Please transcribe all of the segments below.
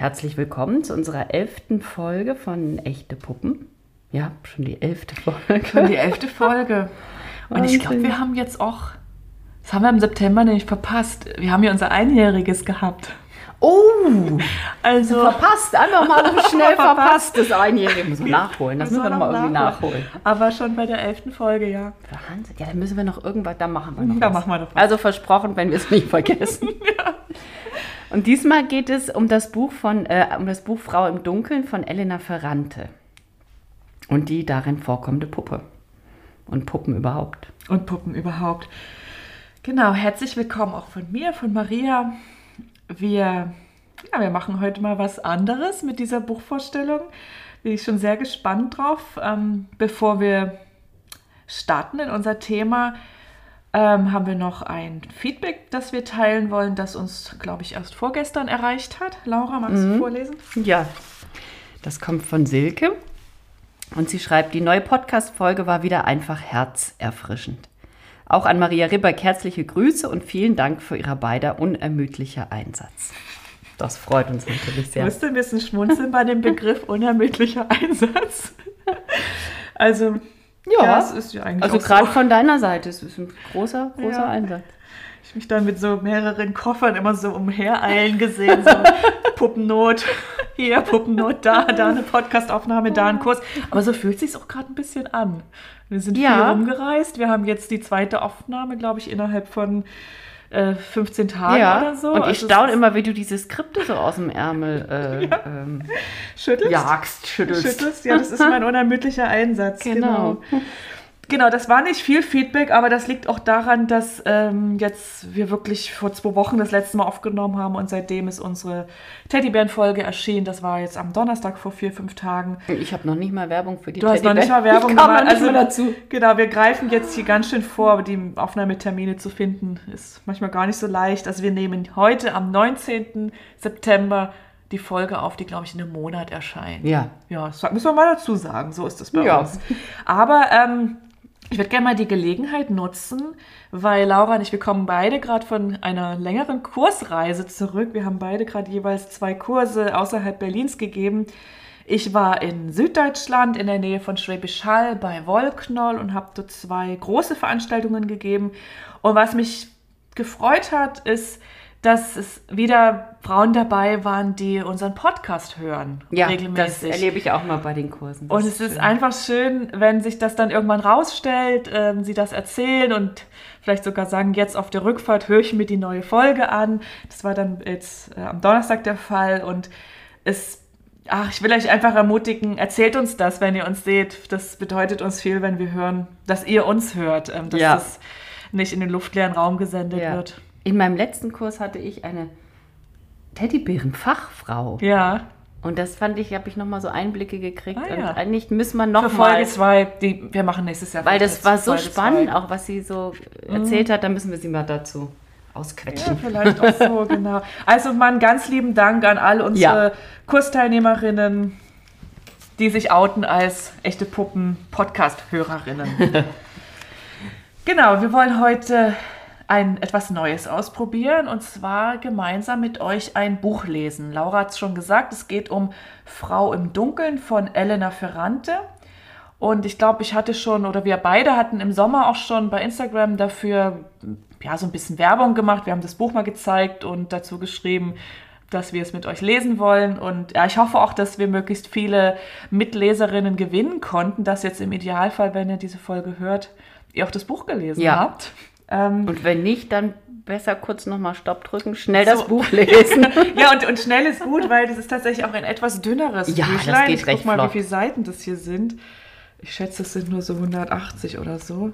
Herzlich willkommen zu unserer elften Folge von Echte Puppen. Ja, schon die elfte Folge. Schon die elfte Folge. Und ich glaube, wir haben jetzt auch, das haben wir im September nämlich verpasst. Wir haben ja unser Einjähriges gehabt. Oh, also verpasst, einfach mal so schnell verpasst das Einjährige. Müssen wir nachholen, das müssen wir nochmal irgendwie nachholen. Aber schon bei der elften Folge, ja. Wahnsinn, ja, dann müssen wir noch irgendwas, da machen wir noch Da was. machen wir noch was. Also versprochen, wenn wir es nicht vergessen. Und diesmal geht es um das Buch von, äh, um das Buch Frau im Dunkeln von Elena Ferrante. Und die darin vorkommende Puppe. Und Puppen überhaupt. Und Puppen überhaupt. Genau, herzlich willkommen auch von mir, von Maria. Wir, ja, wir machen heute mal was anderes mit dieser Buchvorstellung. Bin ich schon sehr gespannt drauf. Ähm, bevor wir starten in unser Thema, ähm, haben wir noch ein Feedback, das wir teilen wollen, das uns, glaube ich, erst vorgestern erreicht hat. Laura, magst du vorlesen? Ja, das kommt von Silke. Und sie schreibt, die neue Podcast-Folge war wieder einfach herzerfrischend. Auch an Maria Ribbeck herzliche Grüße und vielen Dank für ihrer beider unermüdlicher Einsatz. Das freut uns natürlich Ich sehr. musste ein bisschen schmunzeln bei dem Begriff unermüdlicher Einsatz. Also, Ja, es ist ja eigentlich Also gerade so. von deiner Seite, es ist ein großer, großer Ja. Einsatz. Ich mich dann mit so mehreren Koffern immer so umhereilen gesehen, so Puppennot, hier Puppennot, da, da eine Podcastaufnahme, da ein Kurs. Aber so fühlt sich auch gerade ein bisschen an. Wir sind Ja. viel rumgereist. Wir haben jetzt die zweite Aufnahme, glaube ich, innerhalb von äh, 15 Tagen Ja, oder so. und ich Also es staune immer, wie du diese Skripte so aus dem Ärmel äh, ähm, Schüttelst? jagst, schüttelst. Schüttelst? Ja, das ist mein unermüdlicher Einsatz. Genau. Genau. Genau, das war nicht viel Feedback, aber das liegt auch daran, dass ähm, jetzt wir wirklich vor zwei Wochen das letzte Mal aufgenommen haben und seitdem ist unsere Teddybären-Folge erschienen. Das war jetzt am Donnerstag vor vier, fünf Tagen. Ich habe noch nicht mal Werbung für die Du hast noch nicht mal Werbung gemacht. mal dazu. Genau, wir greifen jetzt hier ganz schön vor, aber die Aufnahmetermine zu finden ist manchmal gar nicht so leicht. Also wir nehmen heute am 19. September die Folge auf, die, glaube ich, in einem Monat erscheint. Ja. Ja, das müssen wir mal dazu sagen. So ist das bei Ja. uns. Aber ähm, ich würde gerne mal die Gelegenheit nutzen, weil Laura und ich, wir kommen beide gerade von einer längeren Kursreise zurück. Wir haben beide gerade jeweils zwei Kurse außerhalb Berlins gegeben. Ich war in Süddeutschland in der Nähe von Schwäbisch Hall bei Wollknoll und habe dort zwei große Veranstaltungen gegeben. Und was mich gefreut hat, ist, dass es wieder Frauen dabei waren, die unseren Podcast hören. Ja, das regelmäßig. erlebe ich auch mal bei den Kursen. Das Und es ist einfach schön, wenn sich das dann irgendwann rausstellt, ähm, sie das erzählen und vielleicht sogar sagen, jetzt auf der Rückfahrt höre ich mir die neue Folge an. Das war dann jetzt äh, am Donnerstag der Fall und es, ach, ich will euch einfach ermutigen, erzählt uns das, wenn ihr uns seht. Das bedeutet uns viel, wenn wir hören, dass ihr uns hört, ähm, dass Ja. das nicht in den luftleeren Raum gesendet Ja. wird. In meinem letzten Kurs hatte ich eine Teddybärenfachfrau. Ja, Und das fand ich, habe ich nochmal so Einblicke gekriegt. Ah, ja. Und eigentlich müssen wir für nochmal. Folge 2, die wir machen nächstes Jahr. Weil das war so Folge spannend, zwei. auch was sie so erzählt hat. Da müssen wir sie mal dazu Ja, ausquetschen. vielleicht auch so, genau. Also mal einen ganz lieben Dank an all unsere Ja. Kursteilnehmerinnen, die sich outen als echte Puppen-Podcast-Hörerinnen. genau, wir wollen heute ein etwas Neues ausprobieren und zwar gemeinsam mit euch ein Buch lesen. Laura hat es schon gesagt, es geht um Frau im Dunkeln von Elena Ferrante. Und ich glaube, ich hatte schon, oder wir beide hatten im Sommer auch schon bei Instagram dafür ja, so ein bisschen Werbung gemacht. Wir haben das Buch mal gezeigt und dazu geschrieben, dass wir es mit euch lesen wollen. Und ja, ich hoffe auch, dass wir möglichst viele Mitleserinnen gewinnen konnten, dass jetzt im Idealfall, wenn ihr diese Folge hört, ihr auch das Buch gelesen Ja. habt. Ähm, Und wenn nicht, dann besser kurz nochmal Stopp drücken, schnell das So. Buch lesen. ja, und, und schnell ist gut, weil das ist tatsächlich auch ein etwas dünneres Ja, das Büchlein. geht ich recht guck mal, flott. wie viele Seiten das hier sind. Ich schätze, es sind nur so 180 oder so.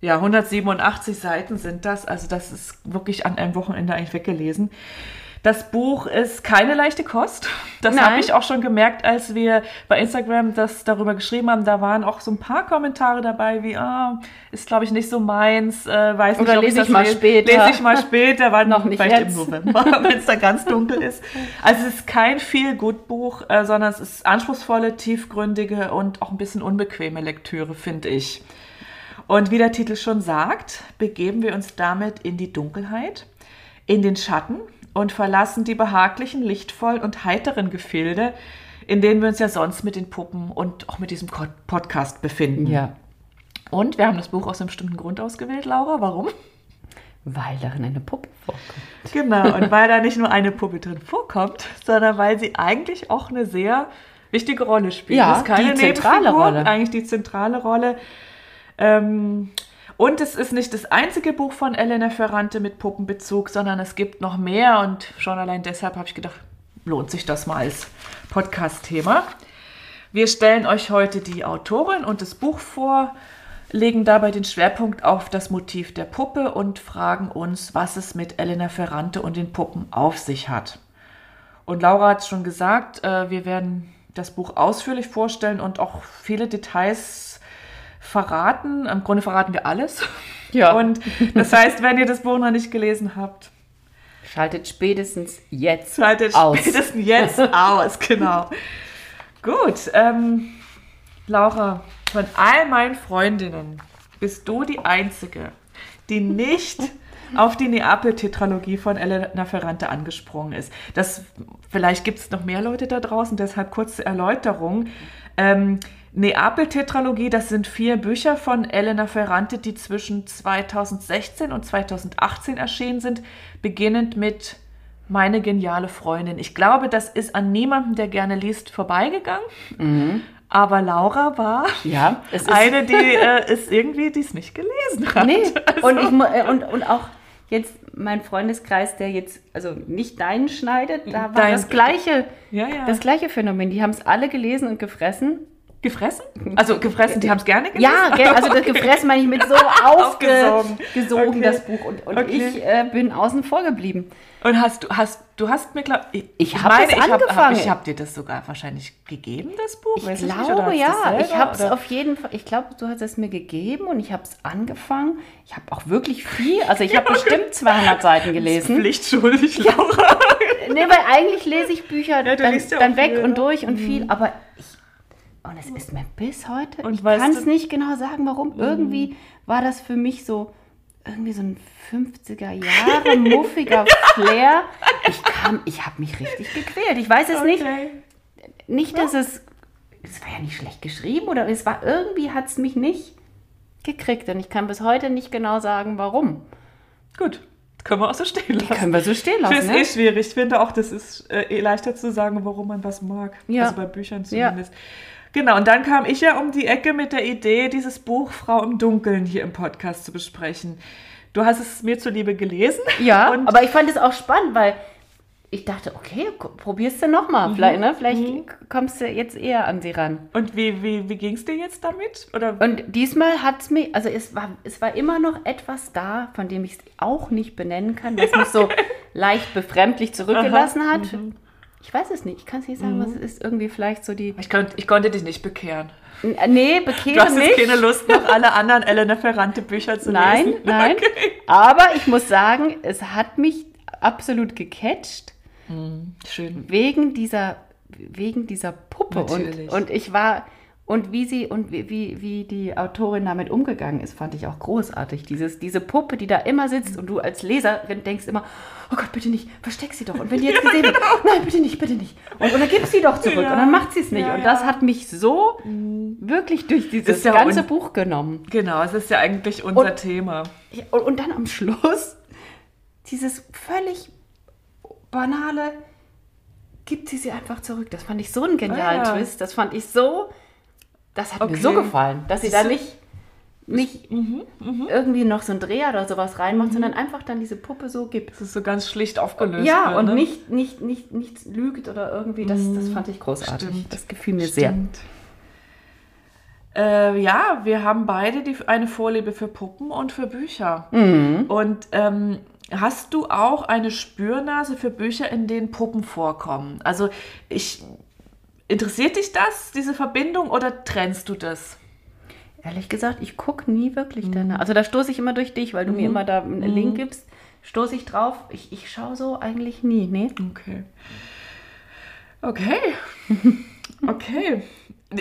Ja, 187 Seiten sind das. Also das ist wirklich an einem Wochenende eigentlich weggelesen. Das Buch ist keine leichte Kost. Das habe ich auch schon gemerkt, als wir bei Instagram das darüber geschrieben haben. Da waren auch so ein paar Kommentare dabei, wie, ah, ist glaube ich nicht so meins, äh, weiß nicht, Oder ob lese ich das mal später. Lese ich mal später, war Noch nicht vielleicht jetzt. im November, wenn es da ganz dunkel ist. Also es ist kein viel gut Buch, äh, sondern es ist anspruchsvolle, tiefgründige und auch ein bisschen unbequeme Lektüre, finde ich. Und wie der Titel schon sagt, begeben wir uns damit in die Dunkelheit, in den Schatten und verlassen die behaglichen, lichtvollen und heiteren Gefilde, in denen wir uns ja sonst mit den Puppen und auch mit diesem Podcast befinden. Ja. Und wir haben das Buch aus einem bestimmten Grund ausgewählt, Laura. Warum? Weil darin eine Puppe vorkommt. Genau, und weil da nicht nur eine Puppe drin vorkommt, sondern weil sie eigentlich auch eine sehr wichtige Rolle spielt. Ja, das ist keine die zentrale Rolle. Eigentlich die zentrale Rolle. Ähm, und es ist nicht das einzige Buch von Elena Ferrante mit Puppenbezug, sondern es gibt noch mehr. Und schon allein deshalb habe ich gedacht, lohnt sich das mal als Podcast-Thema. Wir stellen euch heute die Autorin und das Buch vor, legen dabei den Schwerpunkt auf das Motiv der Puppe und fragen uns, was es mit Elena Ferrante und den Puppen auf sich hat. Und Laura hat es schon gesagt, äh, wir werden das Buch ausführlich vorstellen und auch viele Details verraten. Im Grunde verraten wir alles. Ja. Und das heißt, wenn ihr das Buch noch nicht gelesen habt, Schaltet spätestens jetzt schaltet aus. spätestens jetzt aus, genau. Gut, ähm, Laura, von all meinen Freundinnen bist du die Einzige, die nicht auf die Neapel-Tetralogie von Elena Ferrante angesprungen ist. Das, vielleicht gibt es noch mehr Leute da draußen, deshalb kurze Erläuterung. Ähm, Neapel-Tetralogie, das sind vier Bücher von Elena Ferrante, die zwischen 2016 und 2018 erschienen sind, beginnend mit Meine geniale Freundin. Ich glaube, das ist an niemandem, der gerne liest, vorbeigegangen. Aber Laura war Ja, eine, die äh, ist irgendwie, die es nicht gelesen hat. Nee, Also, und, ich, äh, und, und auch jetzt mein Freundeskreis, der jetzt, also nicht deinen schneidet, da war Dein- das gleiche, ja, ja. das gleiche Phänomen. Die haben es alle gelesen und gefressen. Gefressen? Also gefressen, die haben es gerne gelesen? Ja, gell, also das gefressen meine ich mit so aufgesogen, Aufgesogen. Okay. das Buch. Und, und Okay. ich äh, bin außen vor geblieben. Und hast du, hast, du hast mir, glaub, ich, Ich hab es ich hab- angefangen. ich habe dir das sogar wahrscheinlich gegeben, das Buch? Ich Weiß glaube, du ja. selber, Ich habe es auf jeden Fall, ich glaube, du hast es mir gegeben und ich habe es angefangen. Ich habe auch wirklich viel, also ich habe bestimmt 200 Seiten gelesen. Pflichtschuldig, Laura. Nee, weil eigentlich lese ich Bücher Ja, dann, ja dann weg viel, und ne? durch und viel, aber ich, und es ist mir bis heute, Und ich kann es nicht genau sagen, warum. Irgendwie war das für mich so, irgendwie so ein 50er Jahre muffiger Flair. Ich kam, ich habe mich richtig gequält. Ich weiß es nicht, Okay. nicht, dass es, es war ja nicht schlecht geschrieben oder es war, irgendwie hat es mich nicht gekriegt und ich kann bis heute nicht genau sagen, warum. Gut, können wir auch so stehen lassen. Können wir so stehen Ich lassen, finde ne? es eh schwierig. Ich finde auch, das ist äh, eh leichter zu sagen, warum man was mag. Ja. Also bei Büchern Ja. Genau, und dann kam ich ja um die Ecke mit der Idee, dieses Buch Frau im Dunkeln hier im Podcast zu besprechen. Du hast es mir zuliebe gelesen. Ja, aber ich fand es auch spannend, weil ich dachte, okay, probierst du nochmal. Vielleicht, ne? Vielleicht kommst du jetzt eher an sie ran. Und wie, wie, wie ging es dir jetzt damit? Oder Und diesmal hat es mich, also es war, es war immer noch etwas da, von dem ich es auch nicht benennen kann, was mich so leicht befremdlich zurückgelassen hat. Ich weiß es nicht, ich kann es nicht sagen, was es ist. Irgendwie vielleicht so die. ich, konnt, ich konnte dich nicht bekehren. N- Nee, Du bekehre hast nicht. jetzt keine Lust, noch alle anderen Elena Ferrante Bücher zu Nein, lesen. nein. Okay. Aber ich muss sagen, es hat mich absolut gecatcht. Schön. wegen dieser wegen dieser Puppe und, Natürlich. und ich war und wie sie und wie, wie, wie die Autorin damit umgegangen ist, fand ich auch großartig. Dieses, diese Puppe, die da immer sitzt und du als Leserin denkst immer, oh Gott, bitte nicht, versteck sie doch. Und wenn die jetzt gesehen wird, nein, bitte nicht, bitte nicht. Und, dann gib sie doch zurück genau. Ja, und dann macht sie es nicht. ja, und das ja. hat mich so wirklich durch dieses ja ganze Buch genommen. Genau, es ist ja eigentlich unser Und- Thema. Ja, Und, und dann am Schluss dieses völlig banale, gibt sie sie einfach zurück. Das fand ich so einen genialen Ah, ja. Twist. Das fand ich so, das hat mir Okay. so gefallen, dass sie Das da nicht, nicht Mhm, irgendwie noch so ein Dreher oder sowas reinmacht, sondern einfach dann diese Puppe so gibt. Es ist so ganz schlicht aufgelöst. Ja, wird, und ne? nicht, nicht, nicht, nichts lügt oder irgendwie. Das, das fand ich großartig. Stimmt. Das gefiel mir sehr. Stimmt. Äh, ja, wir haben beide die, eine Vorliebe für Puppen und für Bücher. Mhm. Und ähm, hast du auch eine Spürnase für Bücher, in denen Puppen vorkommen? Also ich interessiert dich das, diese Verbindung, oder trennst du das? Ehrlich gesagt, ich gucke nie wirklich Mhm. danach. Also da stoße ich immer durch dich, weil du mir immer da einen Link gibst. Stoße ich drauf. Ich, ich schaue so eigentlich nie, nee. Okay. Okay. okay.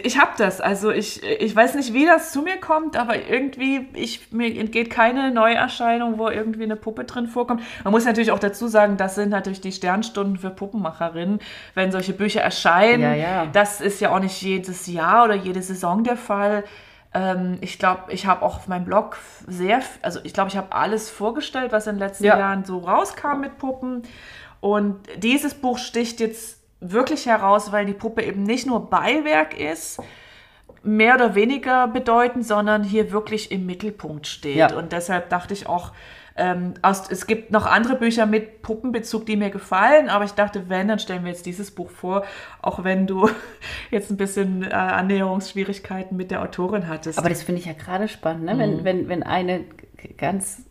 Ich habe das. Also ich, ich weiß nicht, wie das zu mir kommt, aber irgendwie, ich, mir entgeht keine Neuerscheinung, wo irgendwie eine Puppe drin vorkommt. Man muss natürlich auch dazu sagen, das sind natürlich die Sternstunden für Puppenmacherinnen, wenn solche Bücher erscheinen. Ja, ja. Das ist ja auch nicht jedes Jahr oder jede Saison der Fall. Ähm, ich glaube, ich habe auch auf meinem Blog sehr, also ich glaube, ich habe alles vorgestellt, was in den letzten Ja. Jahren so rauskam mit Puppen. Und dieses Buch sticht jetzt wirklich heraus, weil die Puppe eben nicht nur Beiwerk ist, mehr oder weniger bedeutend, sondern hier wirklich im Mittelpunkt steht. Ja. Und deshalb dachte ich auch, ähm, aus, es gibt noch andere Bücher mit Puppenbezug, die mir gefallen, aber ich dachte, wenn, dann stellen wir jetzt dieses Buch vor, auch wenn du jetzt ein bisschen äh, Annäherungsschwierigkeiten mit der Autorin hattest. Aber das finde ich ja gerade spannend, ne? Mhm. wenn, wenn, wenn eine ganz,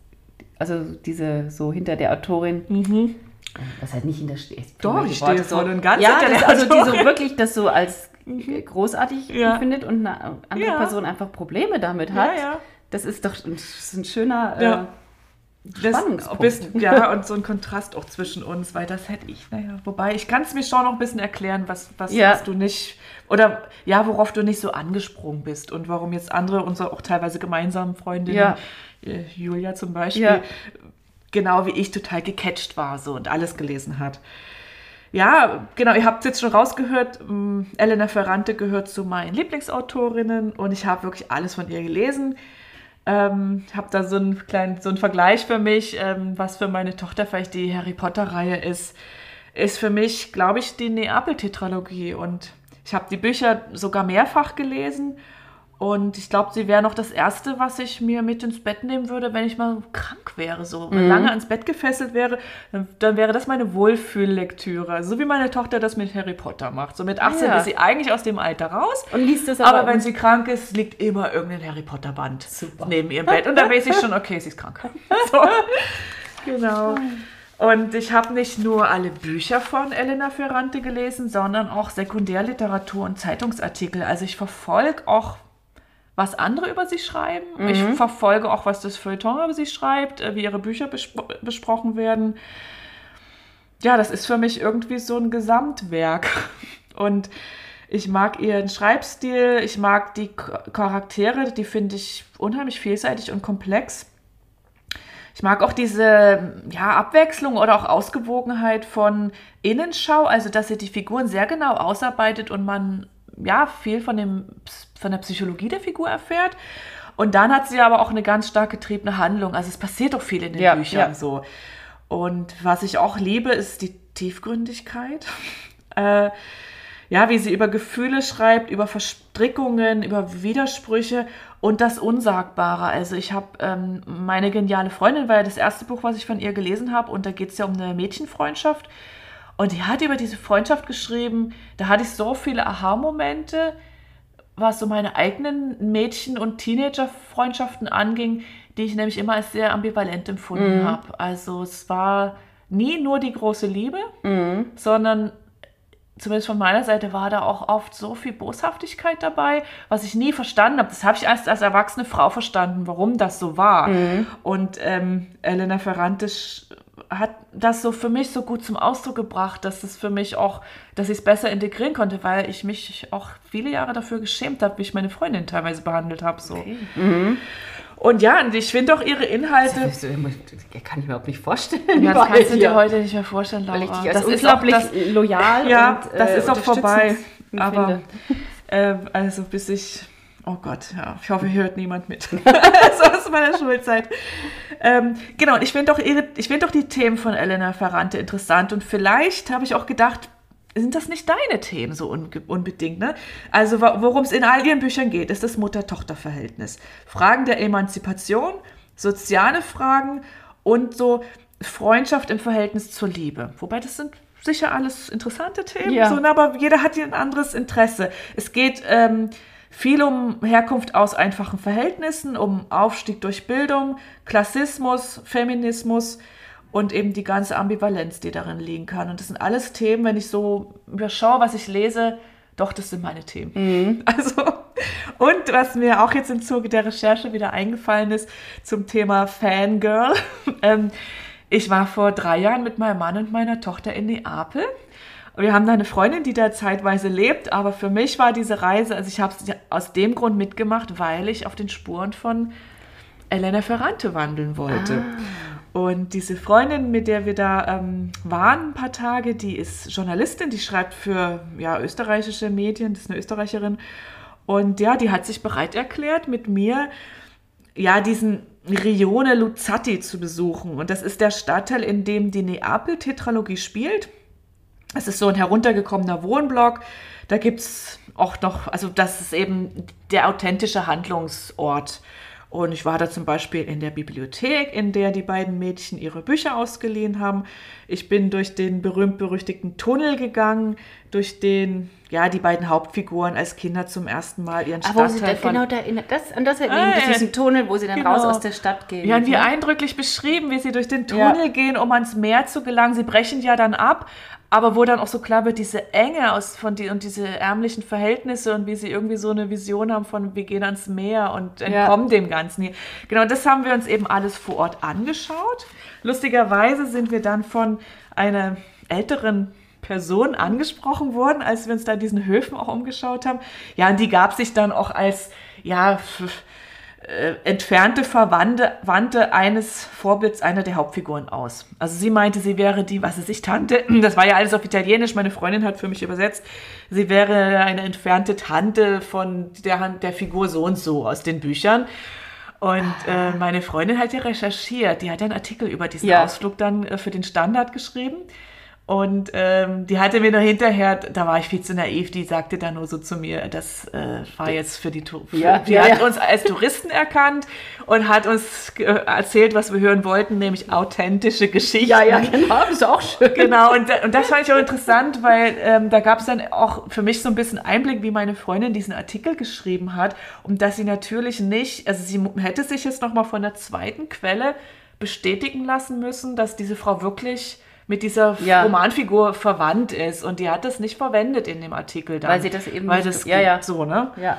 also diese so hinter der Autorin, was halt nicht hinter steht. Mhm. Doch, ich stehe voll und ganz ja, das, der also die so wirklich das so als großartig Ja. empfindet und eine andere Ja. Person einfach Probleme damit hat. ja. Das ist doch ein, das ist ein schöner Ja. äh, Das Spannungspunkt. bist, ja, und so ein Kontrast auch zwischen uns, weil das hätte ich, naja, wobei ich kann es mir schon noch ein bisschen erklären, was, was, was du nicht, oder ja, worauf du nicht so angesprungen bist und warum jetzt andere, unsere auch teilweise gemeinsamen Freundinnen, äh, Julia zum Beispiel. Genau wie ich total gecatcht war so und alles gelesen hat. Ja, genau, ihr habt es jetzt schon rausgehört, ähm, Elena Ferrante gehört zu meinen Lieblingsautorinnen und ich habe wirklich alles von ihr gelesen. Ähm, habe da so einen kleinen, so einen Vergleich für mich, ähm, was für meine Tochter vielleicht die Harry Potter-Reihe ist, ist für mich, glaube ich, die Neapel-Tetralogie. Und ich habe die Bücher sogar mehrfach gelesen. Und ich glaube, sie wäre noch das Erste, was ich mir mit ins Bett nehmen würde, wenn ich mal krank wäre, so lange ans Bett gefesselt wäre, dann, dann wäre das meine Wohlfühllektüre. So wie meine Tochter das mit Harry Potter macht. So mit 18 Ja. ist sie eigentlich aus dem Alter raus. und liest das Aber, aber, wenn sie krank ist, liegt immer irgendein Harry Potter Band Super. neben ihrem Bett. Und dann weiß ich schon, okay, sie ist krank. So. Genau. Und ich habe nicht nur alle Bücher von Elena Ferrante gelesen, sondern auch Sekundärliteratur und Zeitungsartikel. Also ich verfolge auch, was andere über sie schreiben. Ich verfolge auch, was das Feuilleton über sie schreibt, äh, wie ihre Bücher bespro besprochen werden. Ja, das ist für mich irgendwie so ein Gesamtwerk. Und ich mag ihren Schreibstil, ich mag die Charaktere, die finde ich unheimlich vielseitig und komplex. Ich mag auch diese ja, Abwechslung oder auch Ausgewogenheit von Innenschau, also dass sie die Figuren sehr genau ausarbeitet und man ja viel von, dem, von der Psychologie der Figur erfährt. Und dann hat sie aber auch eine ganz stark getriebene Handlung. Also es passiert doch viel in den Ja, Büchern ja. so. Und was ich auch liebe, ist die Tiefgründigkeit. äh, ja, wie sie über Gefühle schreibt, über Verstrickungen, über Widersprüche und das Unsagbare. Also ich habe ähm, meine geniale Freundin war ja das erste Buch, was ich von ihr gelesen habe und da geht es ja um eine Mädchenfreundschaft. Und die hat über diese Freundschaft geschrieben, da hatte ich so viele Aha-Momente, was so meine eigenen Mädchen- und Teenager-Freundschaften anging, die ich nämlich immer als sehr ambivalent empfunden habe. Also es war nie nur die große Liebe, sondern zumindest von meiner Seite war da auch oft so viel Boshaftigkeit dabei, was ich nie verstanden habe. Das habe ich erst als erwachsene Frau verstanden, warum das so war. Und ähm, Elena Ferrante hat das so für mich so gut zum Ausdruck gebracht, dass es für mich auch, dass ich es besser integrieren konnte, weil ich mich auch viele Jahre dafür geschämt habe, wie ich meine Freundin teilweise behandelt habe. So. Und ja, und ich finde auch ihre Inhalte. Das kann ich mir überhaupt nicht vorstellen. Ja, das kannst du dir. heute nicht mehr vorstellen, Laura. Weil ich dich als das ist unglaublich auch, das, loyal ja, und das äh, ist auch vorbei. Aber ähm, also bis ich, oh Gott, ja, ich hoffe, hier hört niemand mit. so aus meiner Schulzeit. Ähm, genau, und ich finde doch, ihre- ich finde doch die Themen von Elena Ferrante interessant und vielleicht habe ich auch gedacht, sind das nicht deine Themen so unbedingt, ne? Also worum es in all ihren Büchern geht, ist das Mutter-Tochter-Verhältnis. Fragen der Emanzipation, soziale Fragen und so Freundschaft im Verhältnis zur Liebe. Wobei das sind sicher alles interessante Themen, Ja. so, ne, aber jeder hat hier ein anderes Interesse. Es geht ähm, viel um Herkunft aus einfachen Verhältnissen, um Aufstieg durch Bildung, Klassismus, Feminismus und eben die ganze Ambivalenz, die darin liegen kann. Und das sind alles Themen, wenn ich so überschaue, was ich lese, doch, das sind meine Themen. Also, und was mir auch jetzt im Zuge der Recherche wieder eingefallen ist zum Thema Fangirl. ähm, ich war vor drei Jahren mit meinem Mann und meiner Tochter in Neapel. Wir haben da eine Freundin, die da zeitweise lebt, aber für mich war diese Reise, also ich habe es aus dem Grund mitgemacht, weil ich auf den Spuren von Elena Ferrante wandeln wollte. Ah. Und diese Freundin, mit der wir da ähm, waren ein paar Tage, die ist Journalistin, die schreibt für ja, österreichische Medien, das ist eine Österreicherin. Und ja, die hat sich bereit erklärt, mit mir ja diesen Rione Luzzatti zu besuchen. Und das ist der Stadtteil, in dem die Neapel-Tetralogie spielt. Es ist so ein heruntergekommener Wohnblock. Da gibt es auch noch, also das ist eben der authentische Handlungsort. Und ich war da zum Beispiel in der Bibliothek, in der die beiden Mädchen ihre Bücher ausgeliehen haben. Ich bin durch den berühmt-berüchtigten Tunnel gegangen, durch den ja die beiden Hauptfiguren als Kinder zum ersten Mal ihren Aber Stadtteil sie genau da das, an das erinnert ah, diesen Tunnel, wo sie dann genau. raus aus der Stadt gehen. Ja, wie ne? eindrücklich beschrieben, wie sie durch den Tunnel ja. gehen, um ans Meer zu gelangen. Sie brechen ja dann ab, aber wo dann auch so klar wird, diese Enge aus von die, und diese ärmlichen Verhältnisse und wie sie irgendwie so eine Vision haben von, wir gehen ans Meer und entkommen ja. dem Ganzen. Genau, das haben wir uns eben alles vor Ort angeschaut. Lustigerweise sind wir dann von einer älteren Person angesprochen worden, als wir uns da diesen Höfen auch umgeschaut haben. Ja, und die gab sich dann auch als, ja, äh, entfernte Verwandte eines Vorbilds einer der Hauptfiguren aus. Also sie meinte, sie wäre die, was es ich Tante, das war ja alles auf Italienisch, meine Freundin hat für mich übersetzt, sie wäre eine entfernte Tante von der, der Figur so und so aus den Büchern. Und äh, meine Freundin hat ja recherchiert, die hat ja einen Artikel über diesen ja. Ausflug dann äh, für den Standard geschrieben. Und ähm, die hatte mir nur hinterher, da war ich viel zu naiv, die sagte dann nur so zu mir, das äh, war jetzt für die Touristen. Ja, die ja, hat ja. uns als Touristen erkannt und hat uns erzählt, was wir hören wollten, nämlich authentische Geschichten. Ja, ja, genau, das ist auch schön. Genau, und, und das fand ich auch interessant, weil ähm, da gab es dann auch für mich so ein bisschen Einblick, wie meine Freundin diesen Artikel geschrieben hat und dass sie natürlich nicht, also sie hätte sich jetzt nochmal von der zweiten Quelle bestätigen lassen müssen, dass diese Frau wirklich mit dieser ja. Romanfigur verwandt ist. Und die hat das nicht verwendet in dem Artikel dann. Weil sie das eben Weil das ja, ja. so, ne? Ja.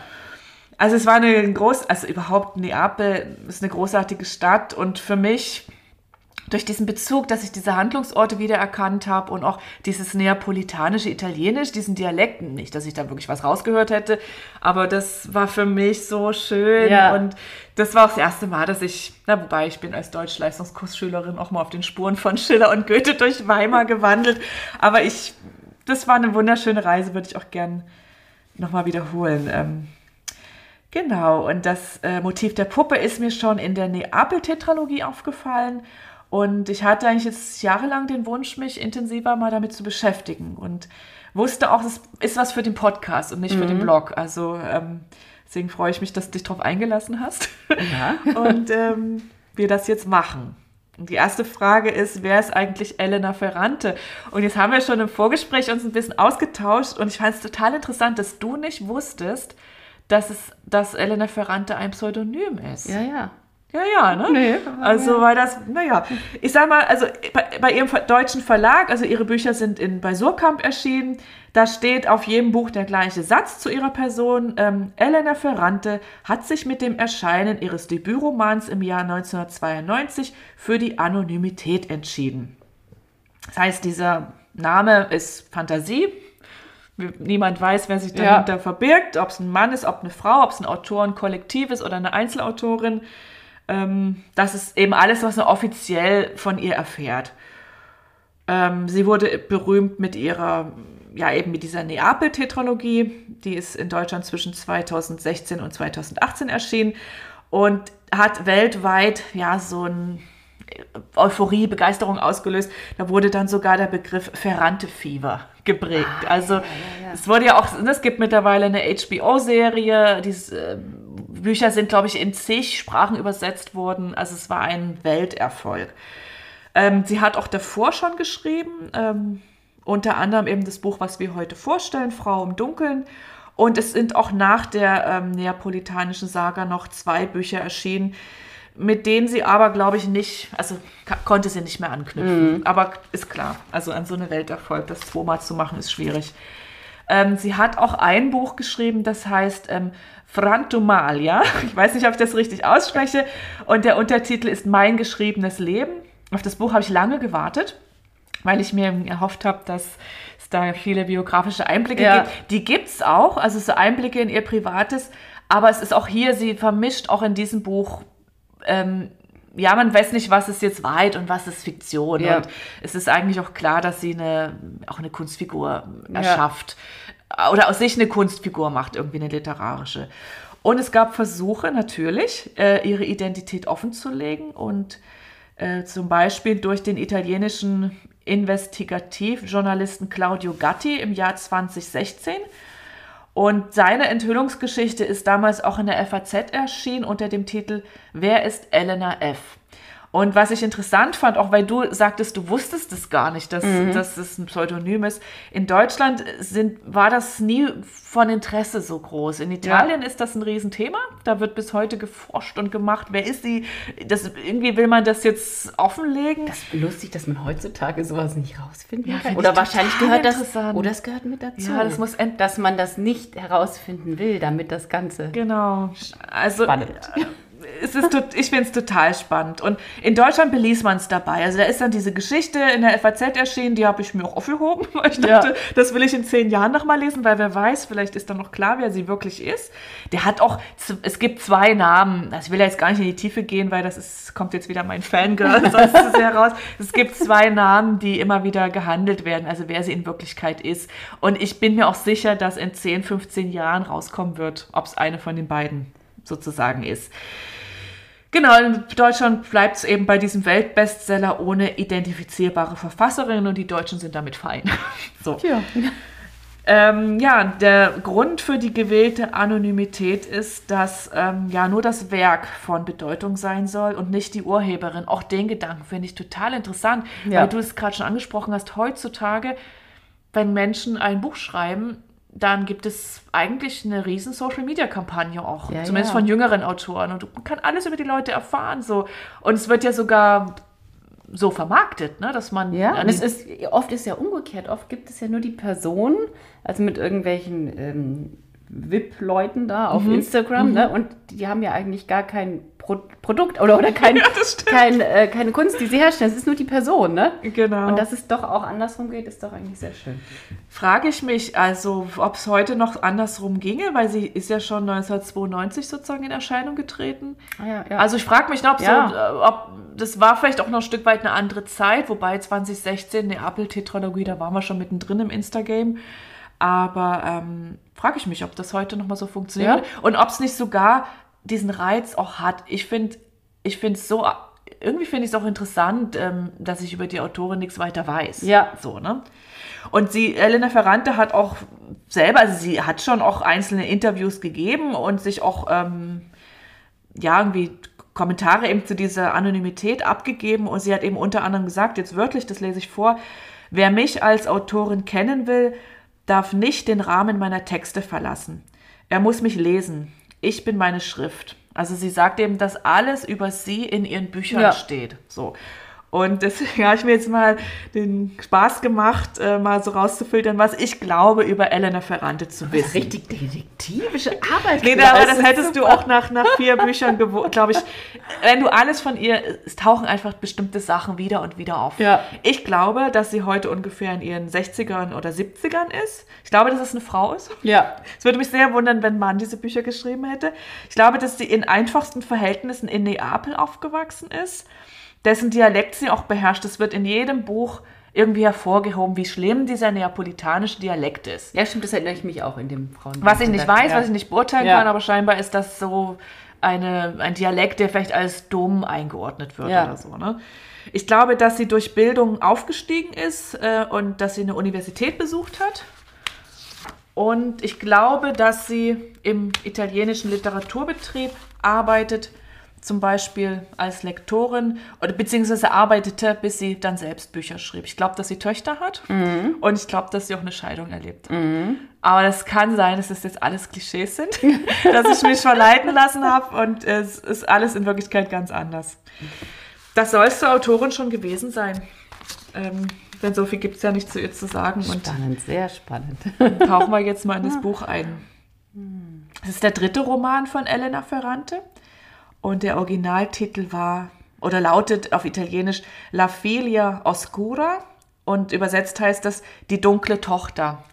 Also es war eine groß, also überhaupt Neapel ist eine großartige Stadt und für mich durch diesen Bezug, dass ich diese Handlungsorte wiedererkannt habe und auch dieses neapolitanische Italienisch, diesen Dialekten, nicht, dass ich da wirklich was rausgehört hätte, aber das war für mich so schön ja. und das war auch das erste Mal, dass ich, na wobei ich bin als Deutschleistungskursschülerin auch mal auf den Spuren von Schiller und Goethe durch Weimar gewandelt, aber ich, das war eine wunderschöne Reise, würde ich auch gern nochmal wiederholen. Ähm, Genau, und das äh, Motiv der Puppe ist mir schon in der Neapel-Tetralogie aufgefallen. Und ich hatte eigentlich jetzt jahrelang den Wunsch, mich intensiver mal damit zu beschäftigen und wusste auch, es ist was für den Podcast und nicht mhm. für den mhm. Blog. Also ähm, deswegen freue ich mich, dass du dich darauf eingelassen hast ja. und ähm, wir das jetzt machen. Und die erste Frage ist, wer ist eigentlich Elena Ferrante? Und jetzt haben wir schon im Vorgespräch uns ein bisschen ausgetauscht und ich fand es total interessant, dass du nicht wusstest, dass es, dass Elena Ferrante ein Pseudonym ist. Ja, ja. Ja, ja, ne? Nee, also, weil das, naja, ich sag mal, also bei, bei, ihrem deutschen Verlag, also ihre Bücher sind in, bei Surkamp erschienen, da steht auf jedem Buch der gleiche Satz zu ihrer Person. Ähm, Elena Ferrante hat sich mit dem Erscheinen ihres Debütromans im Jahr 1992 für die Anonymität entschieden. Das heißt, dieser Name ist Fantasie. Niemand weiß, wer sich dahinter ja. verbirgt, ob es ein Mann ist, ob eine Frau, ob es ein Autorenkollektiv ist oder eine Einzelautorin. Ähm, das ist eben alles, was man offiziell von ihr erfährt. Ähm, sie wurde berühmt mit ihrer, ja eben mit dieser Neapel-Tetralogie, die ist in Deutschland zwischen 2016 und 2018 erschienen und hat weltweit ja so ein Euphorie, Begeisterung ausgelöst. Da wurde dann sogar der Begriff Ferrante-Fieber geprägt. Ah, also ja, ja, ja. es wurde ja auch, es gibt mittlerweile eine HBO-Serie, diese äh, Bücher sind, glaube ich, in zig Sprachen übersetzt worden. Also es war ein Welterfolg. Ähm, sie hat auch davor schon geschrieben, ähm, unter anderem eben das Buch, was wir heute vorstellen, Frau im Dunkeln. Und es sind auch nach der ähm, neapolitanischen Saga noch zwei Bücher erschienen, mit denen sie aber, glaube ich, nicht, also konnte sie nicht mehr anknüpfen. Mhm. Aber ist klar, also an so eine Welterfolg, das zweimal zu machen, ist schwierig. Ähm, sie hat auch ein Buch geschrieben, das heißt Frantumalia. Ich weiß nicht, ob ich das richtig ausspreche. Und der Untertitel ist Mein geschriebenes Leben. Auf das Buch habe ich lange gewartet, weil ich mir erhofft habe, dass es da viele biografische Einblicke Ja. gibt. Die gibt es auch, also so Einblicke in ihr Privates. Aber es ist auch hier, sie vermischt auch in diesem Buch, ähm, ja, man weiß nicht, was ist jetzt Wahrheit und was ist Fiktion. Ja. Und es ist eigentlich auch klar, dass sie eine, auch eine Kunstfigur erschafft. Oder aus sich eine Kunstfigur macht, irgendwie eine literarische. Und es gab Versuche natürlich, äh, ihre Identität offenzulegen und äh, zum Beispiel durch den italienischen Investigativjournalisten Claudio Gatti im Jahr 2016. Und seine Enthüllungsgeschichte ist damals auch in der FAZ erschienen unter dem Titel Wer ist Elena F? Und was ich interessant fand, auch weil du sagtest, du wusstest es gar nicht, dass, dass es ein Pseudonym ist. In Deutschland sind, war das nie von Interesse so groß. In Italien ist das ein Riesenthema. Da wird bis heute geforscht und gemacht. Wer ist sie? Das, irgendwie will man das jetzt offenlegen. Das ist lustig, dass man heutzutage sowas nicht rausfinden Ja, kann. Oder ich wahrscheinlich gehört das, oder es gehört mit dazu. Ja, das muss dass man das nicht herausfinden will, damit das Ganze Genau. Also spannend. Es ist ich finde es total spannend. Und in Deutschland beließ man es dabei. Also da ist dann diese Geschichte in der FAZ erschienen, die habe ich mir auch aufgehoben. weil Ich Ja. dachte, das will ich in zehn Jahren nochmal lesen, weil wer weiß, vielleicht ist dann noch klar, wer sie wirklich ist. Der hat auch, es gibt zwei Namen. Also ich will ja jetzt gar nicht in die Tiefe gehen, weil das ist, kommt jetzt wieder mein Fangirl sonst zu sehr raus. Es gibt zwei Namen, die immer wieder gehandelt werden, also wer sie in Wirklichkeit ist. Und ich bin mir auch sicher, dass in 10, 15 Jahren rauskommen wird, ob es eine von den beiden sozusagen ist. Genau, in Deutschland bleibt es eben bei diesem Weltbestseller ohne identifizierbare Verfasserin und die Deutschen sind damit fein. So. Ja. Ähm, ja, der Grund für die gewählte Anonymität ist, dass ähm, ja nur das Werk von Bedeutung sein soll und nicht die Urheberin. Auch den Gedanken finde ich total interessant, Ja. weil du es gerade schon angesprochen hast. Heutzutage, wenn Menschen ein Buch schreiben, dann gibt es eigentlich eine riesen Social-Media-Kampagne auch, Ja, zumindest ja. von jüngeren Autoren. Und man kann alles über die Leute erfahren. So. Und es wird ja sogar so vermarktet, ne, dass man Ja, und es ist, oft ist ja umgekehrt. Oft gibt es ja nur die Person, also mit irgendwelchen ähm, VIP-Leuten da auf Mhm. Instagram, ne? Und die haben ja eigentlich gar kein Pro Produkt oder, oder kein, kein, äh, keine Kunst, die sie herstellen. Es ist nur die Person, ne? Genau. Und dass es doch auch andersrum geht, ist doch eigentlich sehr schön. Frage ich mich also, ob es heute noch andersrum ginge, weil sie ist ja schon 1992 sozusagen in Erscheinung getreten. Ah, ja, ja. Also ich frage mich, ob, Ja. so, äh, ob das war vielleicht auch noch ein Stück weit eine andere Zeit, wobei 2016 Neapel-Tetralogie, da waren wir schon mittendrin im Instagame. Aber ähm, frage ich mich, ob das heute noch mal so funktioniert Ja. und ob es nicht sogar diesen Reiz auch hat. Ich finde ich finde es so, irgendwie finde ich es auch interessant, ähm, dass ich über die Autorin nichts weiter weiß. Ja. So, ne? Und sie, Elena Ferrante hat auch selber, also sie hat schon auch einzelne Interviews gegeben und sich auch, ähm, ja, irgendwie Kommentare eben zu dieser Anonymität abgegeben und sie hat eben unter anderem gesagt, jetzt wörtlich, das lese ich vor, wer mich als Autorin kennen will, darf nicht den Rahmen meiner Texte verlassen. Er muss mich lesen. Ich bin meine Schrift. Also sie sagt eben, dass alles über sie in ihren Büchern Ja. steht. So. Und deswegen habe ich mir jetzt mal den Spaß gemacht, äh, mal so rauszufiltern, was ich glaube, über Elena Ferrante zu wissen. Richtig detektivische Arbeit. Nee, aber das hättest du auch nach, nach vier Büchern gewohnt, glaube ich. Wenn du alles von ihr, es tauchen einfach bestimmte Sachen wieder und wieder auf. Ja. Ich glaube, dass sie heute ungefähr in ihren 60ern oder 70ern ist. Ich glaube, dass es eine Frau ist. Ja. Es würde mich sehr wundern, wenn Mann diese Bücher geschrieben hätte. Ich glaube, dass sie in einfachsten Verhältnissen in Neapel aufgewachsen ist, dessen Dialekt sie auch beherrscht. Es wird in jedem Buch irgendwie hervorgehoben, wie schlimm dieser neapolitanische Dialekt ist. Ja, stimmt, das erinnere ich mich auch in dem Frauen. Was ich nicht weiß, ja. was ich nicht beurteilen Ja. kann, aber scheinbar ist das so eine, ein Dialekt, der vielleicht als dumm eingeordnet wird Ja. oder so. Ne? Ich glaube, dass sie durch Bildung aufgestiegen ist äh, und dass sie eine Universität besucht hat. Und ich glaube, dass sie im italienischen Literaturbetrieb arbeitet, zum Beispiel als Lektorin oder beziehungsweise arbeitete, bis sie dann selbst Bücher schrieb. Ich glaube, dass sie Töchter hat und ich glaube, dass sie auch eine Scheidung erlebt hat. Aber das kann sein, dass das jetzt alles Klischees sind, dass ich mich verleiten lassen habe und es ist alles in Wirklichkeit ganz anders. Das soll es zur Autorin schon gewesen sein. Ähm, denn so viel gibt es ja nicht zu ihr zu sagen. Und Spannend, sehr spannend. tauchen wir jetzt mal in das Buch ein. Es ist der dritte Roman von Elena Ferrante und der Originaltitel war oder lautet auf Italienisch La Filia Oscura Und übersetzt heißt das die dunkle Tochter.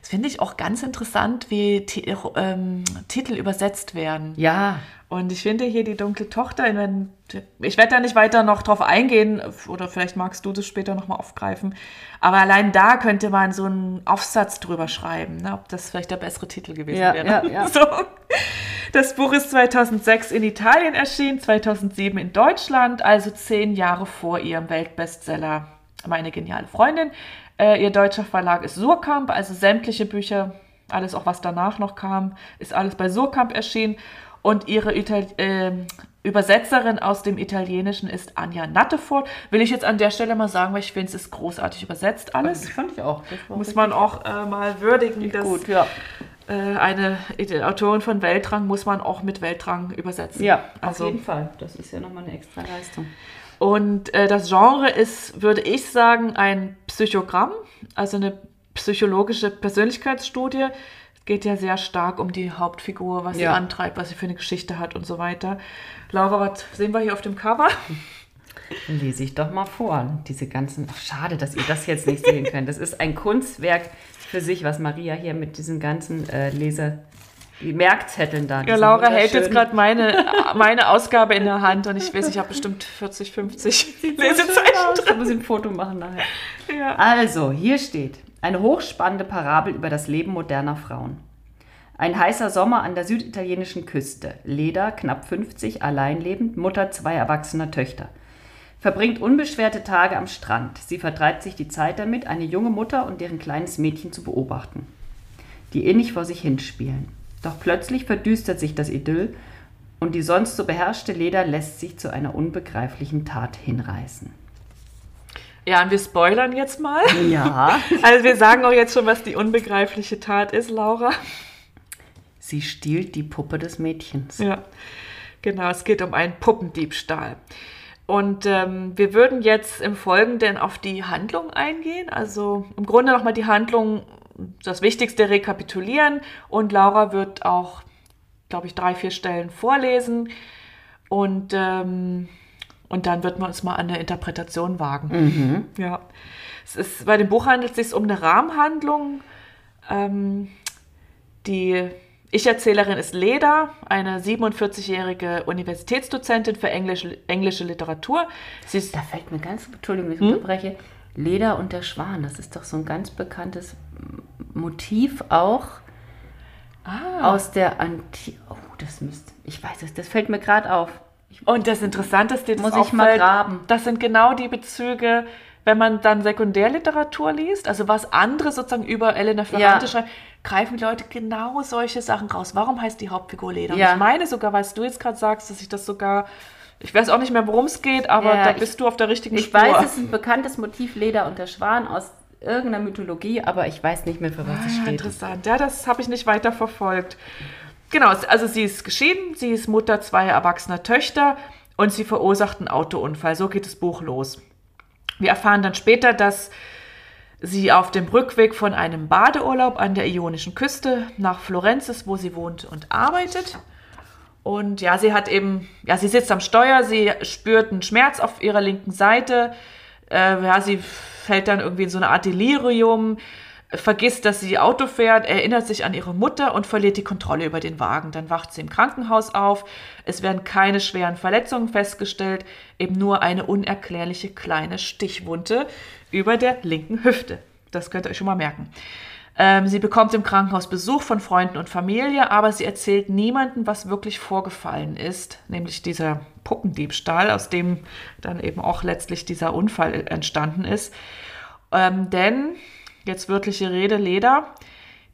Das finde ich auch ganz interessant, wie Ti- ähm, Titel übersetzt werden. Ja, Und ich finde hier die dunkle Tochter, ich werde da nicht weiter noch drauf eingehen, oder vielleicht magst du das später nochmal aufgreifen, aber allein da könnte man so einen Aufsatz drüber schreiben, ne, ob das vielleicht der bessere Titel gewesen Ja, wäre. ja, ja. So. Das Buch ist 2006 in Italien erschienen, 2007 in Deutschland, also zehn Jahre vor ihrem Weltbestseller Meine geniale Freundin. Äh, ihr deutscher Verlag ist Surkamp, also sämtliche Bücher, alles auch was danach noch kam, ist alles bei Surkamp erschienen. Und ihre Ital ähm, Übersetzerin aus dem Italienischen ist Anja Nattefort. Will ich jetzt an der Stelle mal sagen, weil ich finde, es ist großartig übersetzt alles. fand ich auch. Das Muss man auch äh, mal würdigen, dass gut, ja. äh, eine Autorin von Weltrang muss man auch mit Weltrang übersetzen. Ja, also auf jeden Fall. Das ist ja nochmal eine extra Leistung. Und äh, das Genre ist, würde ich sagen, ein Psychogramm, also eine psychologische Persönlichkeitsstudie. Es geht ja sehr stark um die Hauptfigur, was sie Ja. antreibt, was sie für eine Geschichte hat und so weiter. Laura, was sehen wir hier auf dem Cover? Lese ich doch mal vor. Diese ganzen. Ach, schade, dass ihr das jetzt nicht sehen könnt. Das ist ein Kunstwerk für sich, was Maria hier mit diesen ganzen äh, Lese. Die Merkzetteln da. Ja, Laura hält jetzt gerade meine, meine Ausgabe in der Hand und ich weiß, ich habe bestimmt 40, 50 Lesezeichen aus. Da muss ich ein Foto machen nachher. drin. Ja. Also, hier steht eine hochspannende Parabel über das Leben moderner Frauen. Ein heißer Sommer an der süditalienischen Küste. Leda, knapp 50, allein lebend, Mutter zwei erwachsener Töchter. Verbringt unbeschwerte Tage am Strand. Sie vertreibt sich die Zeit damit, eine junge Mutter und deren kleines Mädchen zu beobachten, die innig vor sich hinspielen. Doch plötzlich verdüstert sich das Idyll und die sonst so beherrschte Leda lässt sich zu einer unbegreiflichen Tat hinreißen. ja, und wir spoilern jetzt mal. Ja. Also wir sagen auch jetzt schon, was die unbegreifliche Tat ist, Laura. Sie stiehlt die Puppe des Mädchens. Ja, genau, es geht um einen Puppendiebstahl. Und ähm, wir würden jetzt im Folgenden auf die Handlung eingehen. Also im Grunde nochmal die Handlung, das Wichtigste rekapitulieren. Und Laura wird auch, glaube ich, drei, vier Stellen vorlesen. Und, ähm, und dann wird man uns mal an der Interpretation wagen. Ja. Es ist, bei dem Buch handelt es sich um eine Rahmenhandlung. Ähm, die Ich-Erzählerin ist Leda, eine 47-jährige Universitätsdozentin für englische, englische Literatur. Sie ist, Da fällt mir ganz, Entschuldigung, Hm? ich unterbreche, Leder und der Schwan, das ist doch so ein ganz bekanntes Motiv auch Ah. aus der Anti... Oh, das müsste... Ich weiß es, das fällt mir gerade auf. und das Interessanteste, das Muss ich mal graben. das sind genau die Bezüge, wenn man dann Sekundärliteratur liest, also was andere sozusagen über Elena Ferrante Ja. schreiben, greifen die Leute genau solche Sachen raus. Warum heißt die Hauptfigur Leda? Und Ja. ich meine sogar, was du jetzt gerade sagst, dass ich das sogar, ich weiß auch nicht mehr, worum es geht, aber Ja, da ich- bist du auf der richtigen Ich Spur. weiß, es ist ein bekanntes Motiv, Leder und der Schwan aus irgendeiner Mythologie, aber ich weiß nicht mehr, für was es Ah, steht. interessant. Ja, das habe ich nicht weiter verfolgt. Genau, also sie ist geschieden, sie ist Mutter zweier erwachsener Töchter und sie verursacht einen Autounfall. So geht das Buch los. Wir erfahren dann später, dass sie auf dem Rückweg von einem Badeurlaub an der ionischen Küste nach Florenz ist, wo sie wohnt und arbeitet. Und ja, sie hat eben, ja, sie sitzt am Steuer, sie spürt einen Schmerz auf ihrer linken Seite. Äh, ja, sie fällt dann irgendwie in so eine Art Delirium, vergisst, dass sie Auto fährt, erinnert sich an ihre Mutter und verliert die Kontrolle über den Wagen. Dann wacht sie im Krankenhaus auf. Es werden keine schweren Verletzungen festgestellt, eben nur eine unerklärliche kleine Stichwunde über der linken Hüfte. Das könnt ihr euch schon mal merken. Ähm, sie bekommt im Krankenhaus Besuch von Freunden und Familie, aber sie erzählt niemandem, was wirklich vorgefallen ist, nämlich dieser Puppendiebstahl, aus dem dann eben auch letztlich dieser Unfall entstanden ist. Ähm, denn, jetzt wörtliche Rede, Leder,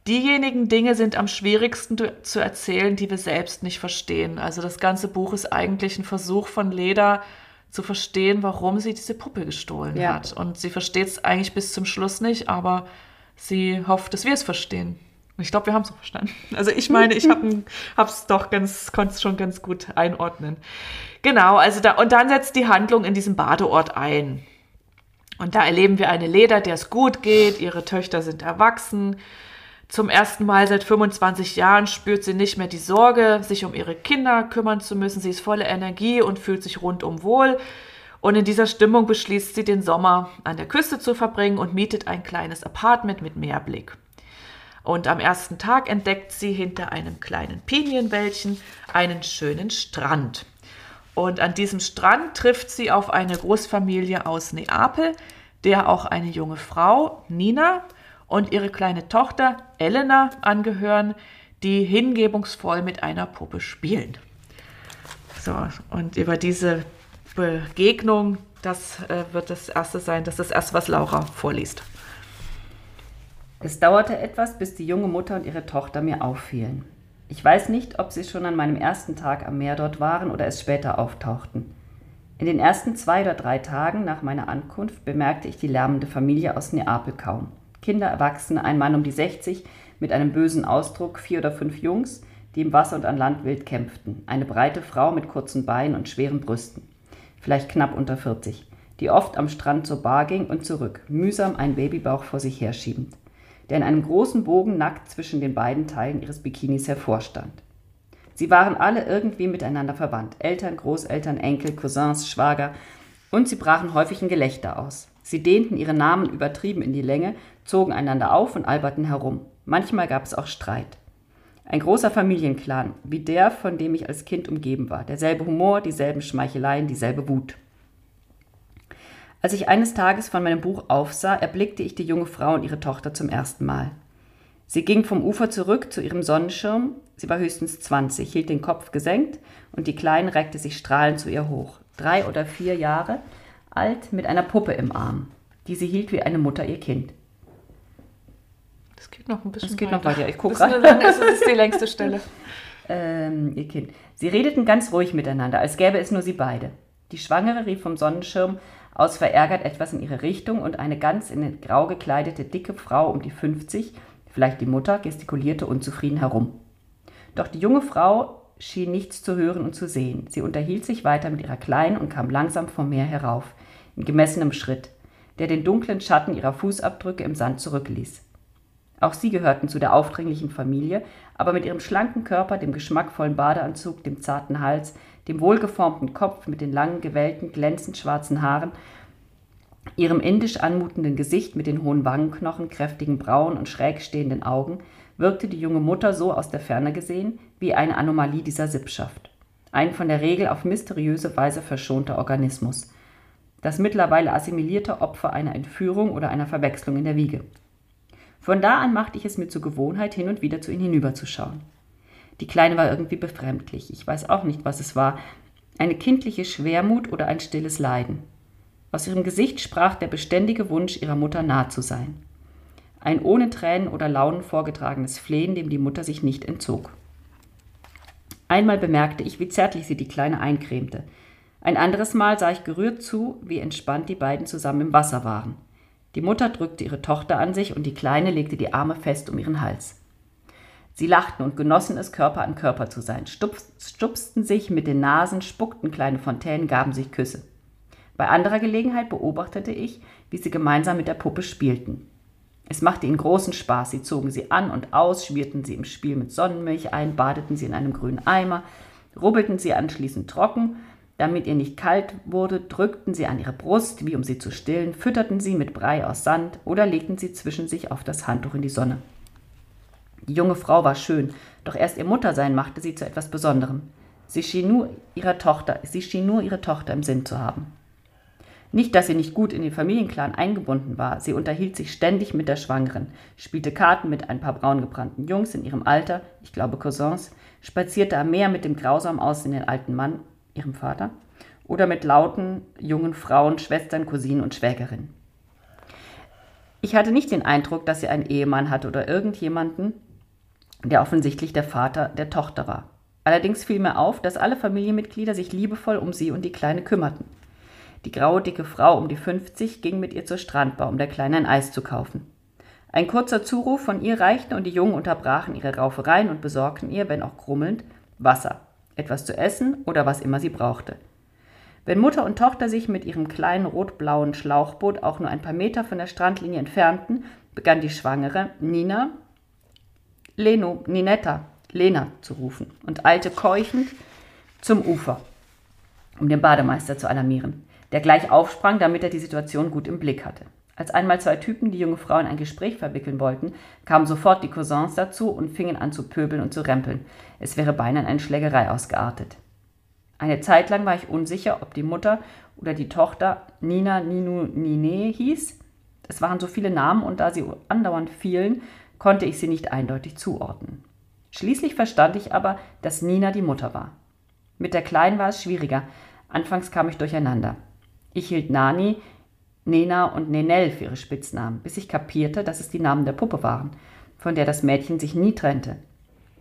diejenigen Dinge sind am schwierigsten zu erzählen, die wir selbst nicht verstehen. Also das ganze Buch ist eigentlich ein Versuch von Leda zu verstehen, warum sie diese Puppe gestohlen Ja. hat. Und sie versteht es eigentlich bis zum Schluss nicht, aber sie hofft, dass wir es verstehen. Und ich glaube, wir haben es auch verstanden. Also ich meine, ich habe es doch ganz, konnte es schon ganz gut einordnen. Genau, also da, und dann setzt die Handlung in diesem Badeort ein. Und da erleben wir eine Leda, der es gut geht, ihre Töchter sind erwachsen. Zum ersten Mal seit 25 Jahren spürt sie nicht mehr die Sorge, sich um ihre Kinder kümmern zu müssen. Sie ist voller Energie und fühlt sich rundum wohl. Und in dieser Stimmung beschließt sie, den Sommer an der Küste zu verbringen und mietet ein kleines Apartment mit Meerblick. Und am ersten Tag entdeckt sie hinter einem kleinen Pinienwäldchen einen schönen Strand. Und an diesem Strand trifft sie auf eine Großfamilie aus Neapel, der auch eine junge Frau, Nina, und ihre kleine Tochter, Elena, angehören, die hingebungsvoll mit einer Puppe spielen. So, und über diese Begegnung, das äh, wird das erste sein, das ist das erste, was Laura vorliest. Es dauerte etwas, bis die junge Mutter und ihre Tochter mir auffielen. Ich weiß nicht, ob sie schon an meinem ersten Tag am Meer dort waren oder es später auftauchten. In den ersten zwei oder drei Tagen nach meiner Ankunft bemerkte ich die lärmende Familie aus Neapel kaum. Kinder, Erwachsene, ein Mann um die 60 mit einem bösen Ausdruck, vier oder fünf Jungs, die im Wasser und an Land wild kämpften, eine breite Frau mit kurzen Beinen und schweren Brüsten, vielleicht knapp unter 40, die oft am Strand zur Bar ging und zurück, mühsam einen Babybauch vor sich herschiebend, der in einem großen Bogen nackt zwischen den beiden Teilen ihres Bikinis hervorstand. Sie waren alle irgendwie miteinander verwandt, Eltern, Großeltern, Enkel, Cousins, Schwager, und sie brachen häufig in Gelächter aus. Sie dehnten ihre Namen übertrieben in die Länge, zogen einander auf und alberten herum. Manchmal gab es auch Streit. Ein großer Familienclan, wie der, von dem ich als Kind umgeben war. Derselbe Humor, dieselben Schmeicheleien, dieselbe Wut. Als ich eines Tages von meinem Buch aufsah, erblickte ich die junge Frau und ihre Tochter zum ersten Mal. Sie ging vom Ufer zurück zu ihrem Sonnenschirm. Sie war höchstens 20, hielt den Kopf gesenkt und die Kleine reckte sich strahlend zu ihr hoch. Drei oder vier Jahre alt, mit einer Puppe im Arm, die sie hielt wie eine Mutter ihr Kind. Es geht noch ein bisschen Es geht weiter. noch weiter. Ich gucke gerade. ist, das ist die längste Stelle. ähm, ihr Kind. Sie redeten ganz ruhig miteinander, als gäbe es nur sie beide. Die Schwangere rief vom Sonnenschirm aus verärgert etwas in ihre Richtung und eine ganz in Grau gekleidete, dicke Frau um die 50, vielleicht die Mutter, gestikulierte unzufrieden herum. Doch die junge Frau schien nichts zu hören und zu sehen. Sie unterhielt sich weiter mit ihrer Kleinen und kam langsam vom Meer herauf, in gemessenem Schritt, der den dunklen Schatten ihrer Fußabdrücke im Sand zurückließ. Auch sie gehörten zu der aufdringlichen Familie, aber mit ihrem schlanken Körper, dem geschmackvollen Badeanzug, dem zarten Hals, dem wohlgeformten Kopf mit den langen, gewellten, glänzend schwarzen Haaren, ihrem indisch anmutenden Gesicht mit den hohen Wangenknochen, kräftigen Brauen und schräg stehenden Augen, wirkte die junge Mutter so aus der Ferne gesehen wie eine Anomalie dieser Sippschaft. Ein von der Regel auf mysteriöse Weise verschonter Organismus. Das mittlerweile assimilierte Opfer einer Entführung oder einer Verwechslung in der Wiege. Von da an machte ich es mir zur Gewohnheit, hin und wieder zu ihnen hinüberzuschauen. Die Kleine war irgendwie befremdlich. Ich weiß auch nicht, was es war. Eine kindliche Schwermut oder ein stilles Leiden. Aus ihrem Gesicht sprach der beständige Wunsch, ihrer Mutter nah zu sein. Ein ohne Tränen oder Launen vorgetragenes Flehen, dem die Mutter sich nicht entzog. Einmal bemerkte ich, wie zärtlich sie die Kleine eincremte. Ein anderes Mal sah ich gerührt zu, wie entspannt die beiden zusammen im Wasser waren. Die Mutter drückte ihre Tochter an sich und die Kleine legte die Arme fest um ihren Hals. Sie lachten und genossen es, Körper an Körper zu sein, stupsten sich mit den Nasen, spuckten kleine Fontänen, gaben sich Küsse. Bei anderer Gelegenheit beobachtete ich, wie sie gemeinsam mit der Puppe spielten. Es machte ihnen großen Spaß. Sie zogen sie an und aus, schmierten sie im Spiel mit Sonnenmilch ein, badeten sie in einem grünen Eimer, rubbelten sie anschließend trocken damit ihr nicht kalt wurde, drückten sie an ihre Brust, wie um sie zu stillen, fütterten sie mit Brei aus Sand oder legten sie zwischen sich auf das Handtuch in die Sonne. Die junge Frau war schön, doch erst ihr Muttersein machte sie zu etwas Besonderem. Sie schien nur ihrer Tochter, sie schien nur ihre Tochter im Sinn zu haben. Nicht, dass sie nicht gut in den Familienclan eingebunden war, sie unterhielt sich ständig mit der Schwangeren, spielte Karten mit ein paar braungebrannten Jungs in ihrem Alter, ich glaube Cousins, spazierte am Meer mit dem grausam aussehenden alten Mann ihrem Vater, oder mit lauten jungen Frauen, Schwestern, Cousinen und Schwägerinnen. Ich hatte nicht den Eindruck, dass sie einen Ehemann hatte oder irgendjemanden, der offensichtlich der Vater der Tochter war. Allerdings fiel mir auf, dass alle Familienmitglieder sich liebevoll um sie und die Kleine kümmerten. Die graue, dicke Frau um die 50 ging mit ihr zur Strandbar, um der Kleine ein Eis zu kaufen. Ein kurzer Zuruf von ihr reichte und die Jungen unterbrachen ihre Raufereien und besorgten ihr, wenn auch grummelnd, Wasser etwas zu essen oder was immer sie brauchte. Wenn Mutter und Tochter sich mit ihrem kleinen rot-blauen Schlauchboot auch nur ein paar Meter von der Strandlinie entfernten, begann die Schwangere Nina, Leno, Ninetta, Lena zu rufen und eilte keuchend zum Ufer, um den Bademeister zu alarmieren. der gleich aufsprang, damit er die Situation gut im Blick hatte. Als einmal zwei Typen die junge Frau in ein Gespräch verwickeln wollten, kamen sofort die Cousins dazu und fingen an zu pöbeln und zu rempeln. Es wäre beinahe in eine Schlägerei ausgeartet. Eine Zeit lang war ich unsicher, ob die Mutter oder die Tochter Nina Ninu Nine hieß. Es waren so viele Namen und da sie andauernd fielen, konnte ich sie nicht eindeutig zuordnen. Schließlich verstand ich aber, dass Nina die Mutter war. Mit der Kleinen war es schwieriger. Anfangs kam ich durcheinander. Ich hielt Nani, Nena und Nenel für ihre Spitznamen, bis ich kapierte, dass es die Namen der Puppe waren, von der das Mädchen sich nie trennte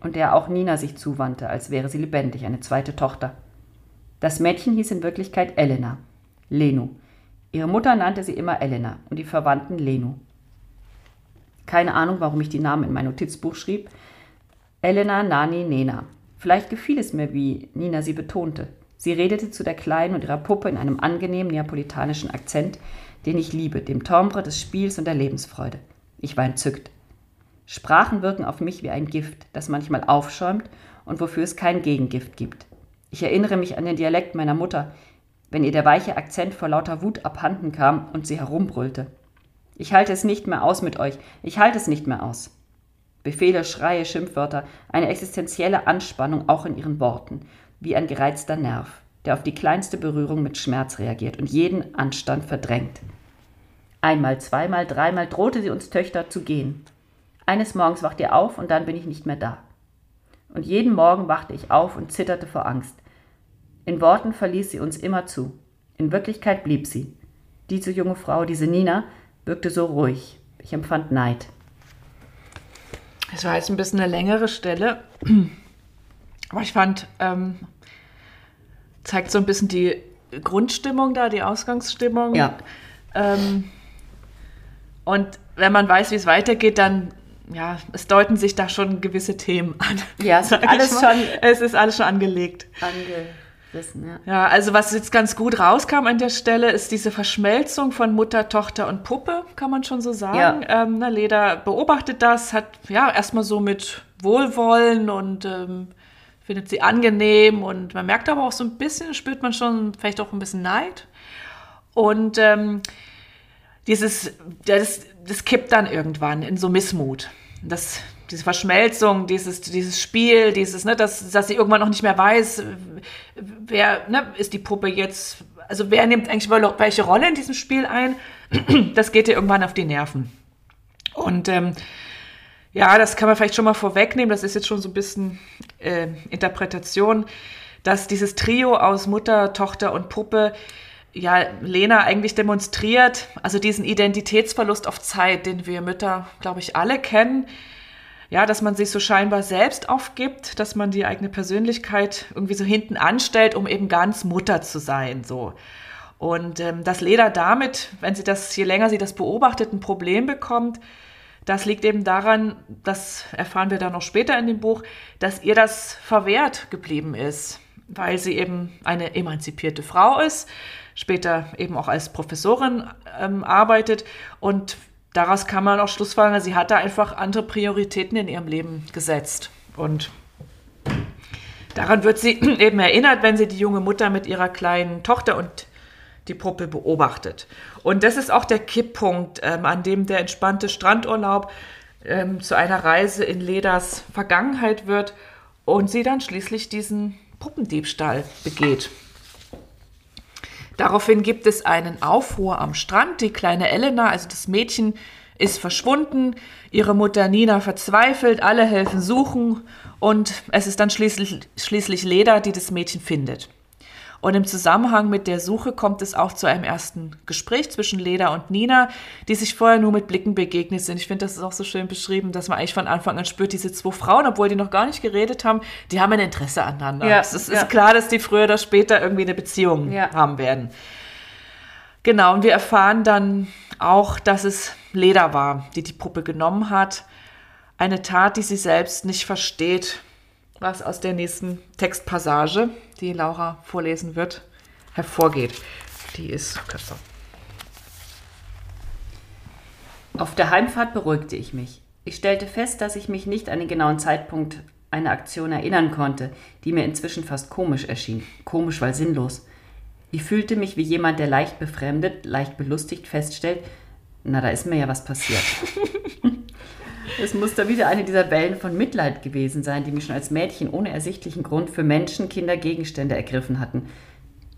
und der auch Nina sich zuwandte, als wäre sie lebendig, eine zweite Tochter. Das Mädchen hieß in Wirklichkeit Elena, Lenu. Ihre Mutter nannte sie immer Elena und die Verwandten Lenu. Keine Ahnung, warum ich die Namen in mein Notizbuch schrieb. Elena, Nani, Nena. Vielleicht gefiel es mir, wie Nina sie betonte. Sie redete zu der Kleinen und ihrer Puppe in einem angenehmen neapolitanischen Akzent, den ich liebe, dem Timbre des Spiels und der Lebensfreude. Ich war entzückt. Sprachen wirken auf mich wie ein Gift, das manchmal aufschäumt und wofür es kein Gegengift gibt. Ich erinnere mich an den Dialekt meiner Mutter, wenn ihr der weiche Akzent vor lauter Wut abhanden kam und sie herumbrüllte. Ich halte es nicht mehr aus mit euch, ich halte es nicht mehr aus. Befehle, Schreie, Schimpfwörter, eine existenzielle Anspannung auch in ihren Worten, wie ein gereizter Nerv, der auf die kleinste Berührung mit Schmerz reagiert und jeden Anstand verdrängt. Einmal, zweimal, dreimal drohte sie uns Töchter zu gehen. Eines Morgens wacht ihr auf und dann bin ich nicht mehr da. Und jeden Morgen wachte ich auf und zitterte vor Angst. In Worten verließ sie uns immer zu. In Wirklichkeit blieb sie. Diese junge Frau, diese Nina, wirkte so ruhig. Ich empfand Neid. Es war jetzt ein bisschen eine längere Stelle, aber ich fand, ähm, zeigt so ein bisschen die Grundstimmung da, die Ausgangsstimmung. Ja. Ähm, und wenn man weiß, wie es weitergeht, dann ja, es deuten sich da schon gewisse Themen an. Ja, es, alles schon es ist alles schon angelegt. Angerissen, ja. Ja, also was jetzt ganz gut rauskam an der Stelle, ist diese Verschmelzung von Mutter, Tochter und Puppe, kann man schon so sagen. Ja. Ähm, na, Leda beobachtet das, hat ja erstmal so mit Wohlwollen und ähm, findet sie angenehm und man merkt aber auch so ein bisschen, spürt man schon vielleicht auch ein bisschen Neid. Und ähm, dieses, das, das kippt dann irgendwann in so Missmut. Das, diese Verschmelzung, dieses, dieses Spiel, dieses, ne, dass, dass sie irgendwann noch nicht mehr weiß, wer, ne, ist die Puppe jetzt, also wer nimmt eigentlich welche Rolle in diesem Spiel ein, das geht ihr irgendwann auf die Nerven. Und ähm, ja, das kann man vielleicht schon mal vorwegnehmen, das ist jetzt schon so ein bisschen äh, Interpretation, dass dieses Trio aus Mutter, Tochter und Puppe ja, Lena eigentlich demonstriert, also diesen Identitätsverlust auf Zeit, den wir Mütter, glaube ich, alle kennen. Ja, dass man sich so scheinbar selbst aufgibt, dass man die eigene Persönlichkeit irgendwie so hinten anstellt, um eben ganz Mutter zu sein, so. Und ähm, dass Leda damit, wenn sie das, je länger sie das beobachtet, ein Problem bekommt, das liegt eben daran, das erfahren wir dann noch später in dem Buch, dass ihr das verwehrt geblieben ist, weil sie eben eine emanzipierte Frau ist, später eben auch als Professorin ähm, arbeitet und daraus kann man auch schlussfolgern, sie hat da einfach andere Prioritäten in ihrem Leben gesetzt und daran wird sie eben erinnert, wenn sie die junge Mutter mit ihrer kleinen Tochter und die Puppe beobachtet. Und das ist auch der Kipppunkt, ähm, an dem der entspannte Strandurlaub ähm, zu einer Reise in Ledas Vergangenheit wird und sie dann schließlich diesen Puppendiebstahl begeht. Daraufhin gibt es einen Aufruhr am Strand. Die kleine Elena, also das Mädchen, ist verschwunden. Ihre Mutter Nina verzweifelt. Alle helfen suchen. Und es ist dann schließlich, schließlich Leda, die das Mädchen findet. Und im Zusammenhang mit der Suche kommt es auch zu einem ersten Gespräch zwischen Leda und Nina, die sich vorher nur mit Blicken begegnet sind. Ich finde, das ist auch so schön beschrieben, dass man eigentlich von Anfang an spürt, diese zwei Frauen, obwohl die noch gar nicht geredet haben, die haben ein Interesse aneinander. Ja, es ist, ja. klar, dass die früher oder später irgendwie eine Beziehung Ja. haben werden. Genau, und wir erfahren dann auch, dass es Leda war, die die Puppe genommen hat. Eine Tat, die sie selbst nicht versteht, was aus der nächsten Textpassage, die Laura vorlesen wird, hervorgeht. Die ist kürzer. Auf der Heimfahrt beruhigte ich mich. Ich stellte fest, dass ich mich nicht an den genauen Zeitpunkt einer Aktion erinnern konnte, die mir inzwischen fast komisch erschien. Komisch, weil sinnlos. Ich fühlte mich wie jemand, der leicht befremdet, leicht belustigt feststellt, na, da ist mir ja was passiert. es muss da wieder eine dieser Wellen von Mitleid gewesen sein, die mich schon als Mädchen ohne ersichtlichen Grund für Menschen, Kinder, Gegenstände ergriffen hatten.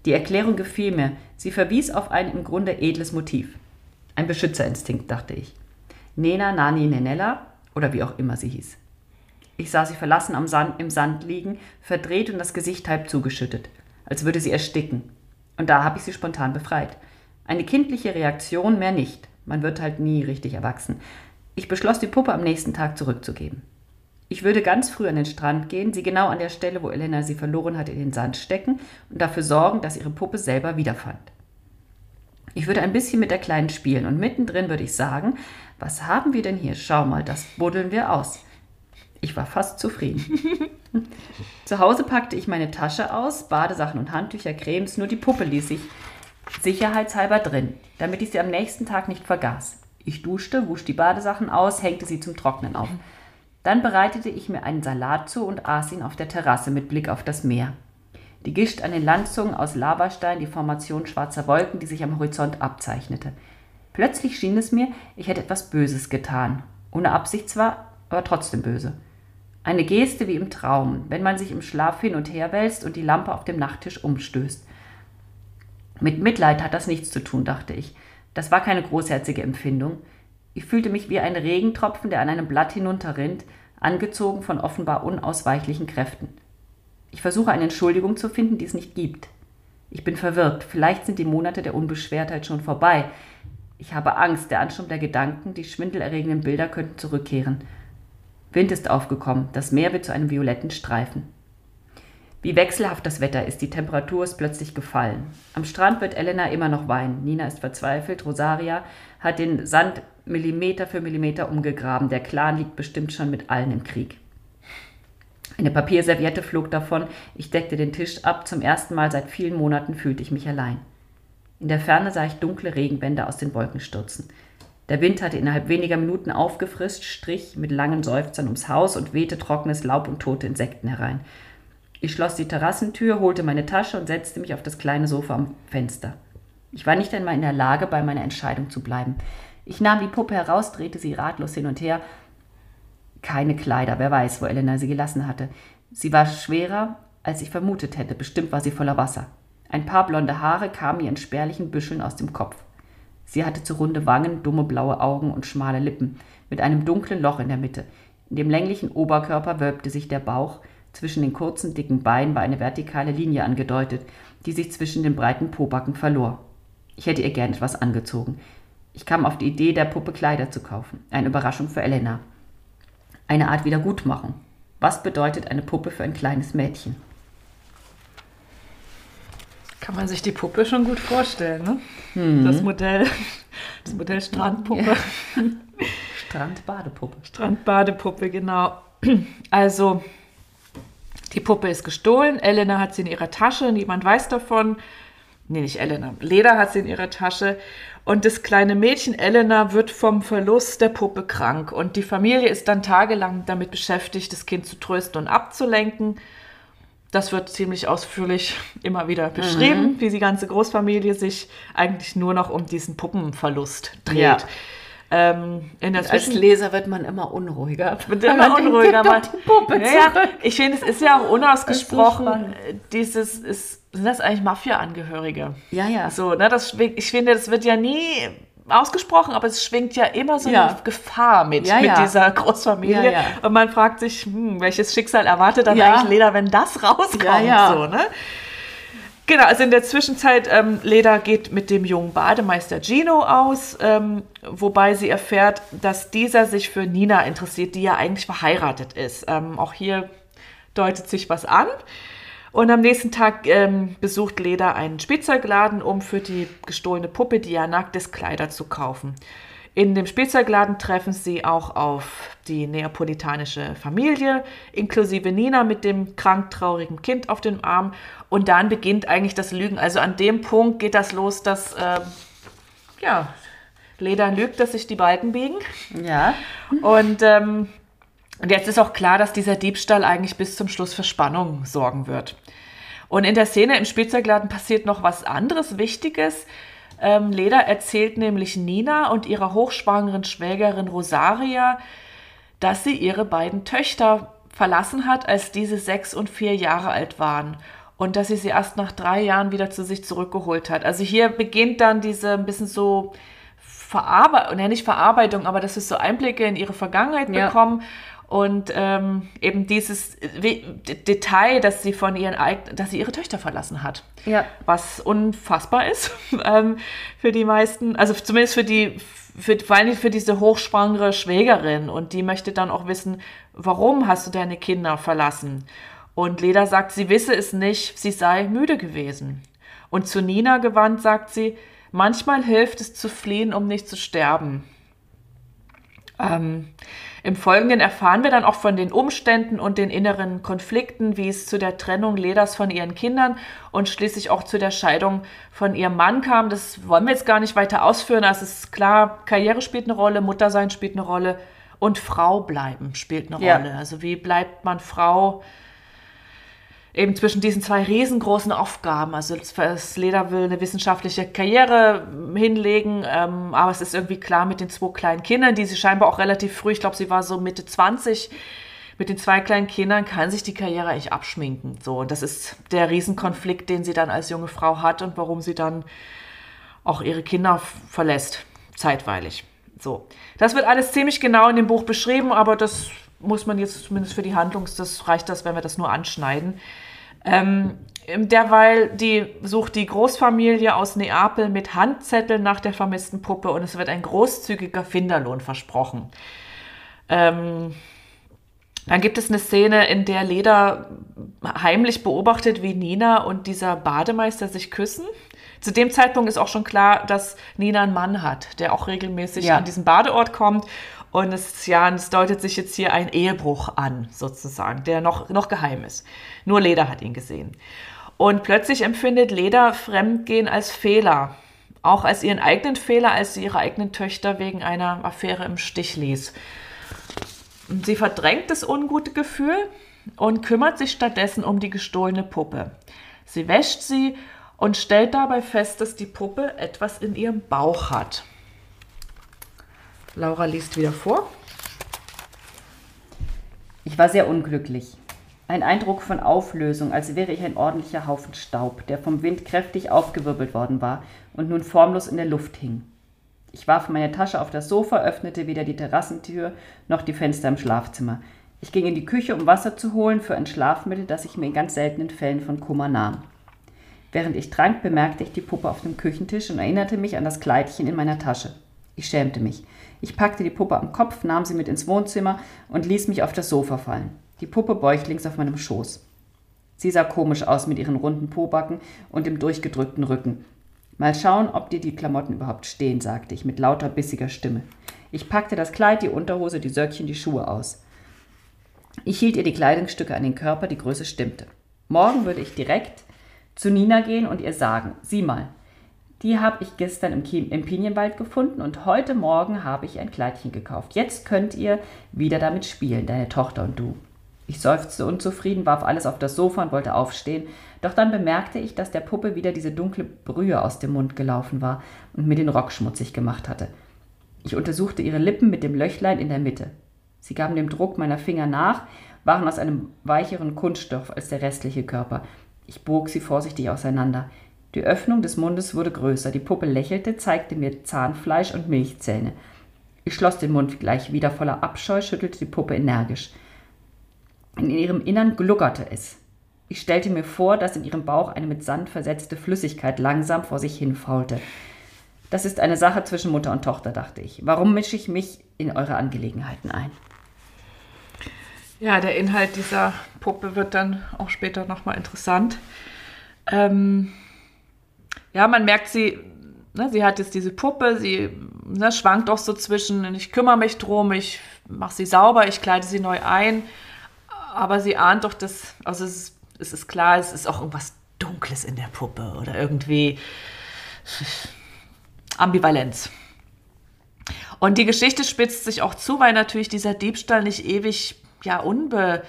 Die Erklärung gefiel mir. Sie verwies auf ein im Grunde edles Motiv. Ein Beschützerinstinkt, dachte ich. Nena Nani Nenella, oder wie auch immer sie hieß. Ich sah sie verlassen am Sand, im Sand liegen, verdreht und das Gesicht halb zugeschüttet, als würde sie ersticken. Und da habe ich sie spontan befreit. Eine kindliche Reaktion, mehr nicht. Man wird halt nie richtig erwachsen. Ich beschloss, die Puppe am nächsten Tag zurückzugeben. Ich würde ganz früh an den Strand gehen, sie genau an der Stelle, wo Elena sie verloren hatte, in den Sand stecken und dafür sorgen, dass ihre Puppe selber wiederfand. Ich würde ein bisschen mit der Kleinen spielen und mittendrin würde ich sagen, was haben wir denn hier? Schau mal, das buddeln wir aus. Ich war fast zufrieden. Zu Hause packte ich meine Tasche aus, Badesachen und Handtücher, Cremes, nur die Puppe ließ ich sicherheitshalber drin, damit ich sie am nächsten Tag nicht vergaß. Ich duschte, wusch die Badesachen aus, hängte sie zum Trocknen auf. Dann bereitete ich mir einen Salat zu und aß ihn auf der Terrasse mit Blick auf das Meer. Die Gischt an den Landzungen aus Lavastein, die Formation schwarzer Wolken, die sich am Horizont abzeichnete. Plötzlich schien es mir, ich hätte etwas Böses getan. Ohne Absicht zwar, aber trotzdem böse. Eine Geste wie im Traum, wenn man sich im Schlaf hin und her wälzt und die Lampe auf dem Nachttisch umstößt. Mit Mitleid hat das nichts zu tun, dachte ich. Das war keine großherzige Empfindung. Ich fühlte mich wie ein Regentropfen, der an einem Blatt hinunterrinnt, angezogen von offenbar unausweichlichen Kräften. Ich versuche eine Entschuldigung zu finden, die es nicht gibt. Ich bin verwirrt. Vielleicht sind die Monate der Unbeschwertheit schon vorbei. Ich habe Angst, der Ansturm der Gedanken, die schwindelerregenden Bilder könnten zurückkehren. Wind ist aufgekommen, das Meer wird zu einem violetten Streifen. Wie wechselhaft das Wetter ist, die Temperatur ist plötzlich gefallen. Am Strand wird Elena immer noch weinen. Nina ist verzweifelt, Rosaria hat den Sand Millimeter für Millimeter umgegraben. Der Clan liegt bestimmt schon mit allen im Krieg. Eine Papierserviette flog davon, ich deckte den Tisch ab, zum ersten Mal seit vielen Monaten fühlte ich mich allein. In der Ferne sah ich dunkle Regenbänder aus den Wolken stürzen. Der Wind hatte innerhalb weniger Minuten aufgefrischt, strich mit langen Seufzern ums Haus und wehte trockenes Laub und tote Insekten herein. Ich schloss die Terrassentür, holte meine Tasche und setzte mich auf das kleine Sofa am Fenster. Ich war nicht einmal in der Lage, bei meiner Entscheidung zu bleiben. Ich nahm die Puppe heraus, drehte sie ratlos hin und her. Keine Kleider, wer weiß, wo Elena sie gelassen hatte. Sie war schwerer, als ich vermutet hätte. Bestimmt war sie voller Wasser. Ein paar blonde Haare kamen ihr in spärlichen Büscheln aus dem Kopf. Sie hatte zu runde Wangen, dumme blaue Augen und schmale Lippen, mit einem dunklen Loch in der Mitte. In dem länglichen Oberkörper wölbte sich der Bauch, zwischen den kurzen, dicken Beinen war eine vertikale Linie angedeutet, die sich zwischen den breiten Pobacken verlor. Ich hätte ihr gern etwas angezogen. Ich kam auf die Idee, der Puppe Kleider zu kaufen. Eine Überraschung für Elena. Eine Art Wiedergutmachung. Was bedeutet eine Puppe für ein kleines Mädchen? Kann man sich die Puppe schon gut vorstellen, ne? Mhm. Das Modell, das Modell Strandpuppe. Ja. Strandbadepuppe. Strandbadepuppe, genau. Also, die Puppe ist gestohlen. Elena hat sie in ihrer Tasche. Niemand weiß davon. Nee, nicht Elena. Leda hat sie in ihrer Tasche. Und das kleine Mädchen Elena wird vom Verlust der Puppe krank. Und die Familie ist dann tagelang damit beschäftigt, das Kind zu trösten und abzulenken. Das wird ziemlich ausführlich immer wieder beschrieben, mhm. wie die ganze Großfamilie sich eigentlich nur noch um diesen Puppenverlust dreht. Ja. Ähm, Als Leser wird man immer unruhiger. Wird immer unruhiger. Man, ja, ich finde, es ist ja auch unausgesprochen, so dieses, ist, sind das eigentlich Mafia-Angehörige? Ja, ja. So, ne, das, ich finde, das wird ja nie ausgesprochen, aber es schwingt ja immer so ja. eine Gefahr mit, ja, mit ja. dieser Großfamilie. Und man fragt sich, hm, welches Schicksal erwartet dann eigentlich Leda, wenn das rauskommt? So, ne? Genau, also in der Zwischenzeit, ähm, Leda geht mit dem jungen Bademeister Gino aus, ähm, wobei sie erfährt, dass dieser sich für Nina interessiert, die ja eigentlich verheiratet ist. Ähm, auch hier deutet sich was an. Und am nächsten Tag ähm, besucht Leda einen Spielzeugladen, um für die gestohlene Puppe Diana nacktes Kleider zu kaufen. In dem Spielzeugladen treffen sie auch auf die neapolitanische Familie, inklusive Nina mit dem krank traurigen Kind auf dem Arm. Und dann beginnt eigentlich das Lügen. Also an dem Punkt geht das los, dass äh, ja, Leda lügt, dass sich die Balken biegen. Ja. Und ähm, und jetzt ist auch klar, dass dieser Diebstahl eigentlich bis zum Schluss für Spannung sorgen wird. Und in der Szene im Spielzeugladen passiert noch was anderes Wichtiges. Ähm, Leda erzählt nämlich Nina und ihrer hochschwangeren Schwägerin Rosaria, dass sie ihre beiden Töchter verlassen hat, als diese sechs und vier Jahre alt waren. Und dass sie sie erst nach drei Jahren wieder zu sich zurückgeholt hat. Also hier beginnt dann diese ein bisschen so Verarbeitung, ja nicht Verarbeitung, aber dass wir so Einblicke in ihre Vergangenheit ja. bekommen. Und ähm, eben dieses Detail, dass sie von ihren dass sie ihre Töchter verlassen hat. Ja. Was unfassbar ist ähm, für die meisten, also zumindest für die, für, vor allem für diese hochschwangere Schwägerin. Und die möchte dann auch wissen, warum hast du deine Kinder verlassen? Und Leda sagt, sie wisse es nicht, sie sei müde gewesen. Und zu Nina gewandt sagt sie, manchmal hilft es zu fliehen, um nicht zu sterben. Ähm, Im Folgenden erfahren wir dann auch von den Umständen und den inneren Konflikten, wie es zu der Trennung Leders von ihren Kindern und schließlich auch zu der Scheidung von ihrem Mann kam. Das wollen wir jetzt gar nicht weiter ausführen. Also es ist klar, Karriere spielt eine Rolle, Muttersein spielt eine Rolle und Frau bleiben spielt eine ja. Rolle. Also wie bleibt man Frau? Eben zwischen diesen zwei riesengroßen Aufgaben. Also das Leder will eine wissenschaftliche Karriere hinlegen, ähm, aber es ist irgendwie klar mit den zwei kleinen Kindern, die sie scheinbar auch relativ früh, ich glaube, sie war so Mitte 20, mit den zwei kleinen Kindern kann sich die Karriere eigentlich abschminken. So, und das ist der Riesenkonflikt, den sie dann als junge Frau hat und warum sie dann auch ihre Kinder verlässt, zeitweilig. So, das wird alles ziemlich genau in dem Buch beschrieben, aber das muss man jetzt zumindest für die Handlungs, das reicht das, wenn wir das nur anschneiden. Ähm, derweil die, sucht die Großfamilie aus Neapel mit Handzetteln nach der vermissten Puppe und es wird ein großzügiger Finderlohn versprochen. Ähm, dann gibt es eine Szene, in der Leda heimlich beobachtet, wie Nina und dieser Bademeister sich küssen. Zu dem Zeitpunkt ist auch schon klar, dass Nina einen Mann hat, der auch regelmäßig ja. an diesen Badeort kommt. Und es, ja, es deutet sich jetzt hier ein Ehebruch an, sozusagen, der noch, noch geheim ist. Nur Leda hat ihn gesehen. Und plötzlich empfindet Leda Fremdgehen als Fehler. Auch als ihren eigenen Fehler, als sie ihre eigenen Töchter wegen einer Affäre im Stich ließ. Und sie verdrängt das ungute Gefühl und kümmert sich stattdessen um die gestohlene Puppe. Sie wäscht sie und stellt dabei fest, dass die Puppe etwas in ihrem Bauch hat. Laura liest wieder vor. Ich war sehr unglücklich. Ein Eindruck von Auflösung, als wäre ich ein ordentlicher Haufen Staub, der vom Wind kräftig aufgewirbelt worden war und nun formlos in der Luft hing. Ich warf meine Tasche auf das Sofa, öffnete weder die Terrassentür noch die Fenster im Schlafzimmer. Ich ging in die Küche, um Wasser zu holen für ein Schlafmittel, das ich mir in ganz seltenen Fällen von Kummer nahm. Während ich trank, bemerkte ich die Puppe auf dem Küchentisch und erinnerte mich an das Kleidchen in meiner Tasche. Ich schämte mich. Ich packte die Puppe am Kopf, nahm sie mit ins Wohnzimmer und ließ mich auf das Sofa fallen. Die Puppe bäuchlings auf meinem Schoß. Sie sah komisch aus mit ihren runden Pobacken und dem durchgedrückten Rücken. Mal schauen, ob dir die Klamotten überhaupt stehen, sagte ich mit lauter bissiger Stimme. Ich packte das Kleid, die Unterhose, die Söckchen, die Schuhe aus. Ich hielt ihr die Kleidungsstücke an den Körper, die Größe stimmte. Morgen würde ich direkt zu Nina gehen und ihr sagen, sieh mal, die habe ich gestern im, im Pinienwald gefunden und heute Morgen habe ich ein Kleidchen gekauft. Jetzt könnt ihr wieder damit spielen, deine Tochter und du. Ich seufzte unzufrieden, warf alles auf das Sofa und wollte aufstehen, doch dann bemerkte ich, dass der Puppe wieder diese dunkle Brühe aus dem Mund gelaufen war und mir den Rock schmutzig gemacht hatte. Ich untersuchte ihre Lippen mit dem Löchlein in der Mitte. Sie gaben dem Druck meiner Finger nach, waren aus einem weicheren Kunststoff als der restliche Körper. Ich bog sie vorsichtig auseinander. Die Öffnung des Mundes wurde größer, die Puppe lächelte, zeigte mir Zahnfleisch und Milchzähne. Ich schloss den Mund gleich wieder voller Abscheu, schüttelte die Puppe energisch. In ihrem Innern gluckerte es. Ich stellte mir vor, dass in ihrem Bauch eine mit Sand versetzte Flüssigkeit langsam vor sich hinfaulte. Das ist eine Sache zwischen Mutter und Tochter, dachte ich. Warum mische ich mich in eure Angelegenheiten ein? Ja, der Inhalt dieser Puppe wird dann auch später nochmal interessant. Ähm, ja, man merkt sie, ne, sie hat jetzt diese Puppe, sie ne, schwankt auch so zwischen, ich kümmere mich drum, ich mache sie sauber, ich kleide sie neu ein, aber sie ahnt doch, dass, also es ist, es ist klar, es ist auch irgendwas Dunkles in der Puppe oder irgendwie Ambivalenz. Und die Geschichte spitzt sich auch zu, weil natürlich dieser Diebstahl nicht ewig ja unbe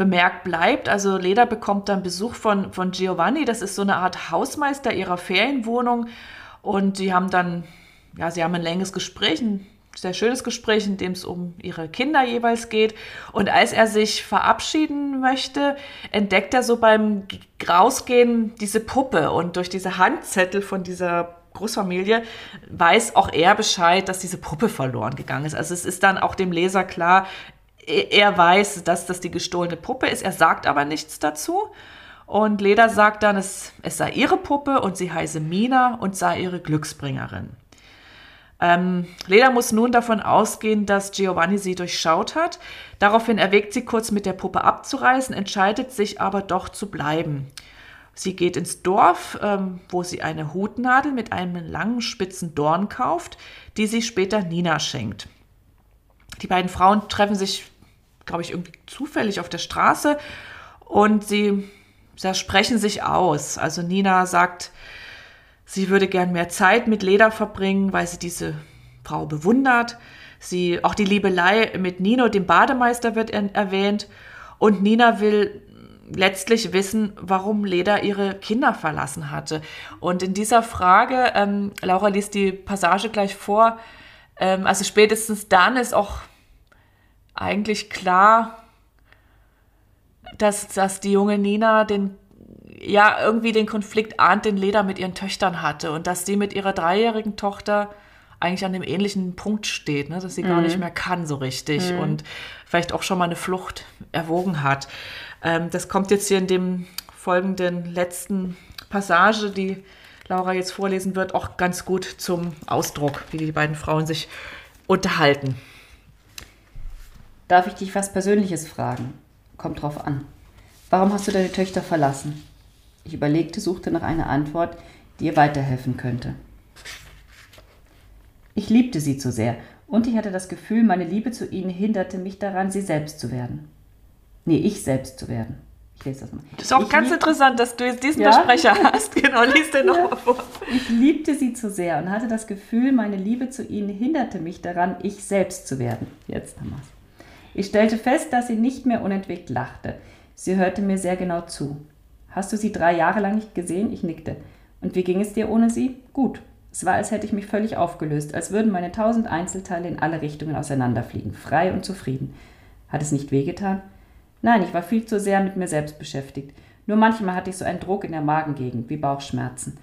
bemerkt bleibt. Also Leda bekommt dann Besuch von, von Giovanni, das ist so eine Art Hausmeister ihrer Ferienwohnung. Und die haben dann, ja, sie haben ein längeres Gespräch, ein sehr schönes Gespräch, in dem es um ihre Kinder jeweils geht. Und als er sich verabschieden möchte, entdeckt er so beim Rausgehen diese Puppe und durch diese Handzettel von dieser Großfamilie weiß auch er Bescheid, dass diese Puppe verloren gegangen ist. Also es ist dann auch dem Leser klar, er weiß, dass das die gestohlene Puppe ist. Er sagt aber nichts dazu. Und Leda sagt dann, es, es sei ihre Puppe und sie heiße Mina und sei ihre Glücksbringerin. Ähm, Leda muss nun davon ausgehen, dass Giovanni sie durchschaut hat. Daraufhin erwägt sie kurz mit der Puppe abzureisen, entscheidet sich aber doch zu bleiben. Sie geht ins Dorf, ähm, wo sie eine Hutnadel mit einem langen spitzen Dorn kauft, die sie später Nina schenkt. Die beiden Frauen treffen sich, glaube ich, irgendwie zufällig auf der Straße und sie, sie sprechen sich aus. Also Nina sagt, Sie würde gern mehr Zeit mit Leda verbringen, weil sie diese Frau bewundert. Sie, auch die Liebelei mit Nino, dem Bademeister, wird erwähnt. Und Nina will letztlich wissen, warum Leda ihre Kinder verlassen hatte. Und in dieser Frage, ähm, Laura liest die Passage gleich vor, ähm, also spätestens dann ist auch eigentlich klar, dass, dass die junge Nina den ja irgendwie den Konflikt ahnt, den Leda mit ihren Töchtern hatte und dass sie mit ihrer dreijährigen Tochter eigentlich an dem ähnlichen Punkt steht, ne, dass sie mhm. gar nicht mehr kann so richtig mhm. und vielleicht auch schon mal eine Flucht erwogen hat. Ähm, das kommt jetzt hier in dem folgenden letzten Passage, die Laura jetzt vorlesen wird, auch ganz gut zum Ausdruck, wie die beiden Frauen sich unterhalten. Darf ich dich was Persönliches fragen? Kommt drauf an. Warum hast du deine Töchter verlassen? Ich überlegte, suchte nach einer Antwort, die ihr weiterhelfen könnte. Ich liebte sie zu sehr, und ich hatte das Gefühl, meine Liebe zu ihnen hinderte mich daran, sie selbst zu werden. Nee, ich selbst zu werden. Ich lese das mal. Das ist auch ich ganz interessant, dass du jetzt diesen ja? Versprecher hast. Genau, lies den nochmal ja. vor. Ich liebte sie zu sehr und hatte das Gefühl, meine Liebe zu ihnen hinderte mich daran, ich selbst zu werden. Jetzt haben wir es. Ich stellte fest, dass sie nicht mehr unentwegt lachte. Sie hörte mir sehr genau zu. Hast du sie drei Jahre lang nicht gesehen? Ich nickte. Und wie ging es dir ohne sie? Gut. Es war, als hätte ich mich völlig aufgelöst, als würden meine tausend Einzelteile in alle Richtungen auseinanderfliegen, frei und zufrieden. Hat es nicht wehgetan? Nein, ich war viel zu sehr mit mir selbst beschäftigt. Nur manchmal hatte ich so einen Druck in der Magengegend, wie Bauchschmerzen.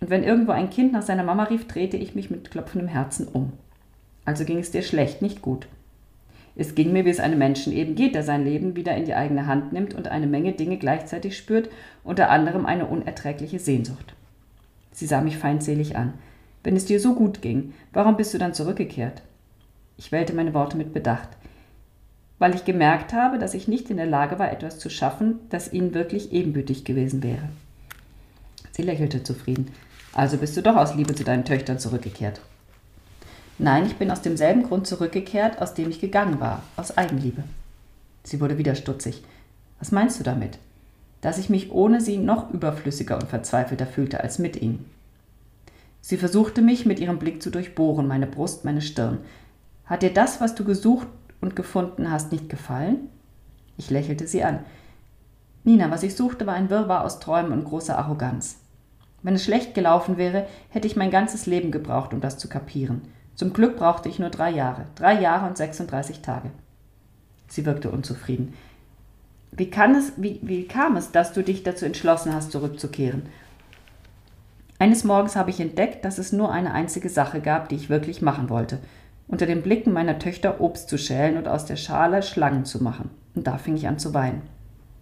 Und wenn irgendwo ein Kind nach seiner Mama rief, drehte ich mich mit klopfendem Herzen um. Also ging es dir schlecht, nicht gut. Es ging mir, wie es einem Menschen eben geht, der sein Leben wieder in die eigene Hand nimmt und eine Menge Dinge gleichzeitig spürt, unter anderem eine unerträgliche Sehnsucht. Sie sah mich feindselig an. Wenn es dir so gut ging, warum bist du dann zurückgekehrt? Ich wählte meine Worte mit Bedacht, weil ich gemerkt habe, dass ich nicht in der Lage war, etwas zu schaffen, das ihnen wirklich ebenbürtig gewesen wäre. Sie lächelte zufrieden. Also bist du doch aus Liebe zu deinen Töchtern zurückgekehrt. Nein, ich bin aus demselben Grund zurückgekehrt, aus dem ich gegangen war, aus Eigenliebe. Sie wurde wieder stutzig. Was meinst du damit? Dass ich mich ohne sie noch überflüssiger und verzweifelter fühlte als mit ihnen. Sie versuchte mich mit ihrem Blick zu durchbohren, meine Brust, meine Stirn. Hat dir das, was du gesucht und gefunden hast, nicht gefallen? Ich lächelte sie an. Nina, was ich suchte, war ein Wirrwarr aus Träumen und großer Arroganz. Wenn es schlecht gelaufen wäre, hätte ich mein ganzes Leben gebraucht, um das zu kapieren. Zum Glück brauchte ich nur drei Jahre. Drei Jahre und 36 Tage. Sie wirkte unzufrieden. Wie, kann es, wie, wie kam es, dass du dich dazu entschlossen hast, zurückzukehren? Eines Morgens habe ich entdeckt, dass es nur eine einzige Sache gab, die ich wirklich machen wollte. Unter den Blicken meiner Töchter Obst zu schälen und aus der Schale Schlangen zu machen. Und da fing ich an zu weinen.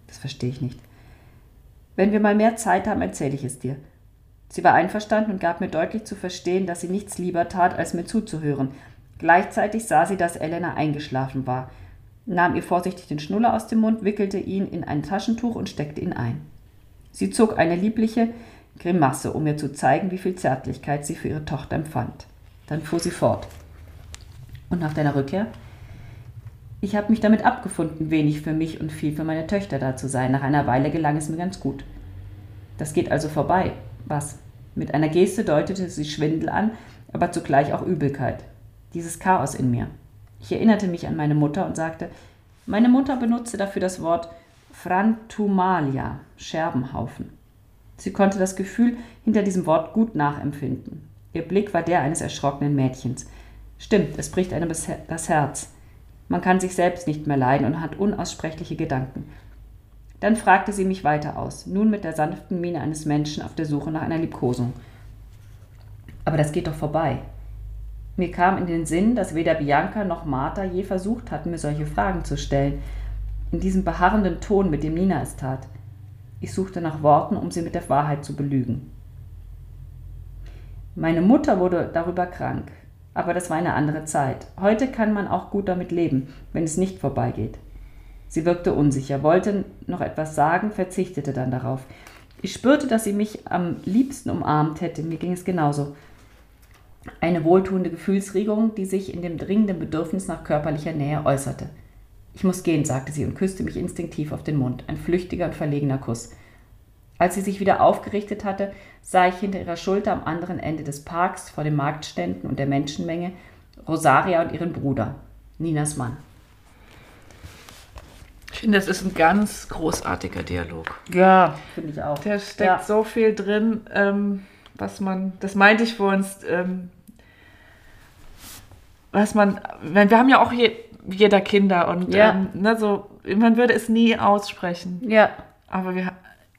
Das verstehe ich nicht. Wenn wir mal mehr Zeit haben, erzähle ich es dir. Sie war einverstanden und gab mir deutlich zu verstehen, dass sie nichts lieber tat, als mir zuzuhören. Gleichzeitig sah sie, dass Elena eingeschlafen war, nahm ihr vorsichtig den Schnuller aus dem Mund, wickelte ihn in ein Taschentuch und steckte ihn ein. Sie zog eine liebliche Grimasse, um mir zu zeigen, wie viel Zärtlichkeit sie für ihre Tochter empfand. Dann fuhr sie fort. Und nach deiner Rückkehr? Ich habe mich damit abgefunden, wenig für mich und viel für meine Töchter da zu sein. Nach einer Weile gelang es mir ganz gut. Das geht also vorbei. Was? Mit einer Geste deutete sie Schwindel an, aber zugleich auch Übelkeit. Dieses Chaos in mir. Ich erinnerte mich an meine Mutter und sagte, meine Mutter benutzte dafür das Wort Frantumalia, Scherbenhaufen. Sie konnte das Gefühl hinter diesem Wort gut nachempfinden. Ihr Blick war der eines erschrockenen Mädchens. Stimmt, es bricht einem das Herz. Man kann sich selbst nicht mehr leiden und hat unaussprechliche Gedanken. Dann fragte sie mich weiter aus, nun mit der sanften Miene eines Menschen auf der Suche nach einer Liebkosung. Aber das geht doch vorbei. Mir kam in den Sinn, dass weder Bianca noch Martha je versucht hatten, mir solche Fragen zu stellen, in diesem beharrenden Ton, mit dem Nina es tat. Ich suchte nach Worten, um sie mit der Wahrheit zu belügen. Meine Mutter wurde darüber krank, aber das war eine andere Zeit. Heute kann man auch gut damit leben, wenn es nicht vorbeigeht. Sie wirkte unsicher, wollte noch etwas sagen, verzichtete dann darauf. Ich spürte, dass sie mich am liebsten umarmt hätte. Mir ging es genauso. Eine wohltuende Gefühlsregung, die sich in dem dringenden Bedürfnis nach körperlicher Nähe äußerte. Ich muss gehen, sagte sie und küsste mich instinktiv auf den Mund. Ein flüchtiger und verlegener Kuss. Als sie sich wieder aufgerichtet hatte, sah ich hinter ihrer Schulter am anderen Ende des Parks vor den Marktständen und der Menschenmenge Rosaria und ihren Bruder, Ninas Mann. Ich finde, das ist ein ganz großartiger Dialog. Ja, finde ich auch. Da steckt ja. so viel drin, ähm, was man, das meinte ich vor uns, ähm, was man, wir haben ja auch je, jeder Kinder und Ja. ähm, ne, so, man würde es nie aussprechen. Ja. Aber wir,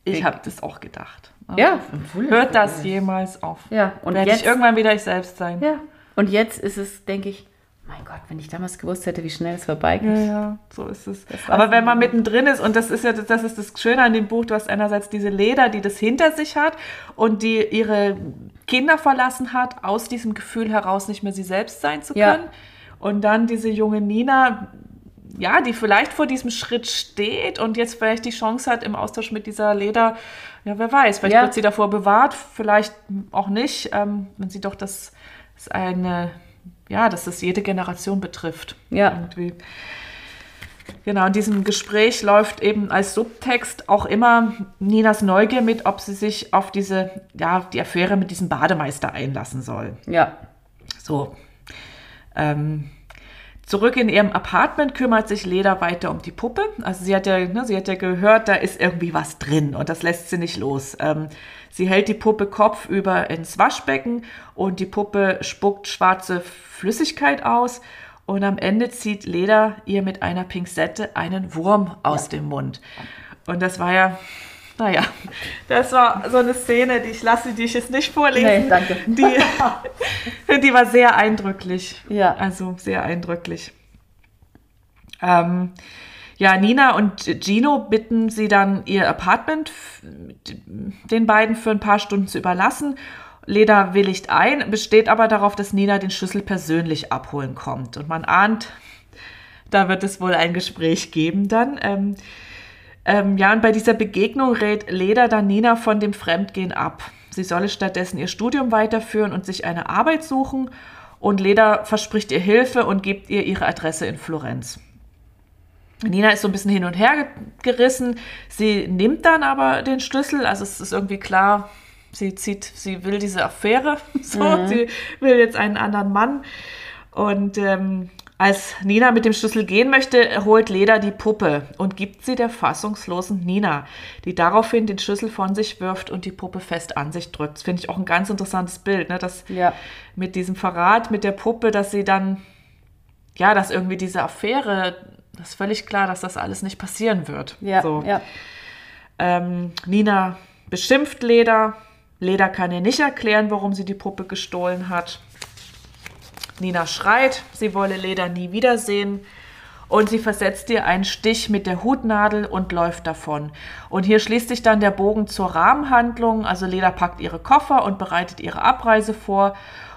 ich Ich- habe das auch gedacht. Ja. Hört das jemals auf? Ja, und Werde jetzt, ich irgendwann wieder ich selbst sein? ja. und jetzt ist es, denke ich, mein Gott, wenn ich damals gewusst hätte, wie schnell es vorbeigeht. Ja, ja, so ist es. Das Aber wenn man mittendrin ist, und das ist ja das ist das Schöne an dem Buch, du hast einerseits diese Leder, die das hinter sich hat und die ihre Kinder verlassen hat, aus diesem Gefühl heraus nicht mehr sie selbst sein zu Ja. können. Und dann diese junge Nina, ja, die vielleicht vor diesem Schritt steht und jetzt vielleicht die Chance hat im Austausch mit dieser Leder, ja, wer weiß, vielleicht Ja. wird sie davor bewahrt, vielleicht auch nicht. Ähm, man sieht doch, dass es eine, ja, dass es jede Generation betrifft. Ja. Irgendwie. Genau, in diesem Gespräch läuft eben als Subtext auch immer Ninas Neugier mit, ob sie sich auf diese, ja, die Affäre mit diesem Bademeister einlassen soll. Ja. So. Ähm, zurück in ihrem Apartment kümmert sich Leda weiter um die Puppe. Also sie hat ja, ne, sie hat ja gehört, da ist irgendwie was drin und das lässt sie nicht los. Ähm, sie hält die Puppe kopfüber ins Waschbecken und die Puppe spuckt schwarze Flüssigkeit aus. Und am Ende zieht Leda ihr mit einer Pinzette einen Wurm aus dem Mund. Und das war ja, naja, das war so eine Szene, die ich lasse, die ich jetzt nicht vorlesen. Nee, danke. Die, die war sehr eindrücklich. Ja. Also sehr eindrücklich. Ähm, ja, Nina und Gino bitten sie dann, ihr Apartment den beiden für ein paar Stunden zu überlassen. Leda willigt ein, besteht aber darauf, dass Nina den Schlüssel persönlich abholen kommt. Und man ahnt, da wird es wohl ein Gespräch geben dann. Ähm, ähm, ja, und bei dieser Begegnung rät Leda dann Nina von dem Fremdgehen ab. Sie solle stattdessen ihr Studium weiterführen und sich eine Arbeit suchen. Und Leda verspricht ihr Hilfe und gibt ihr ihre Adresse in Florenz. Nina ist so ein bisschen hin und her ge- gerissen. Sie nimmt dann aber den Schlüssel. Also es ist irgendwie klar, sie zieht, sie will diese Affäre. So, sie will jetzt einen anderen Mann. Und ähm, als Nina mit dem Schlüssel gehen möchte, holt Leda die Puppe und gibt sie der fassungslosen Nina, die daraufhin den Schlüssel von sich wirft und die Puppe fest an sich drückt. Das finde ich auch ein ganz interessantes Bild, ne? dass Ja. mit diesem Verrat mit der Puppe, dass sie dann, ja, dass irgendwie diese Affäre, das ist völlig klar, dass das alles nicht passieren wird. Ja. So. Ja. Ähm, Nina beschimpft Leda. Leda kann ihr nicht erklären, warum sie die Puppe gestohlen hat. Nina schreit, sie wolle Leda nie wiedersehen. Und sie versetzt ihr einen Stich mit der Hutnadel und läuft davon. Und hier schließt sich dann der Bogen zur Rahmenhandlung. Also Leda packt ihre Koffer und bereitet ihre Abreise vor.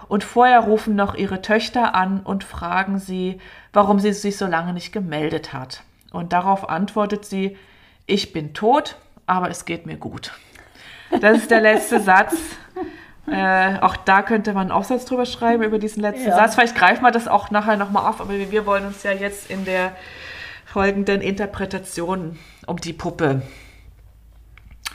Und vorher rufen noch ihre Töchter an und fragen sie, warum sie sich so lange nicht gemeldet hat. Und darauf antwortet sie, ich bin tot, aber es geht mir gut. Das ist der letzte Satz. Äh, auch da könnte man einen Aufsatz drüber schreiben, über diesen letzten Ja. Satz. Vielleicht greifen wir das auch nachher nochmal auf, aber wir wollen uns ja jetzt in der folgenden Interpretation um die Puppe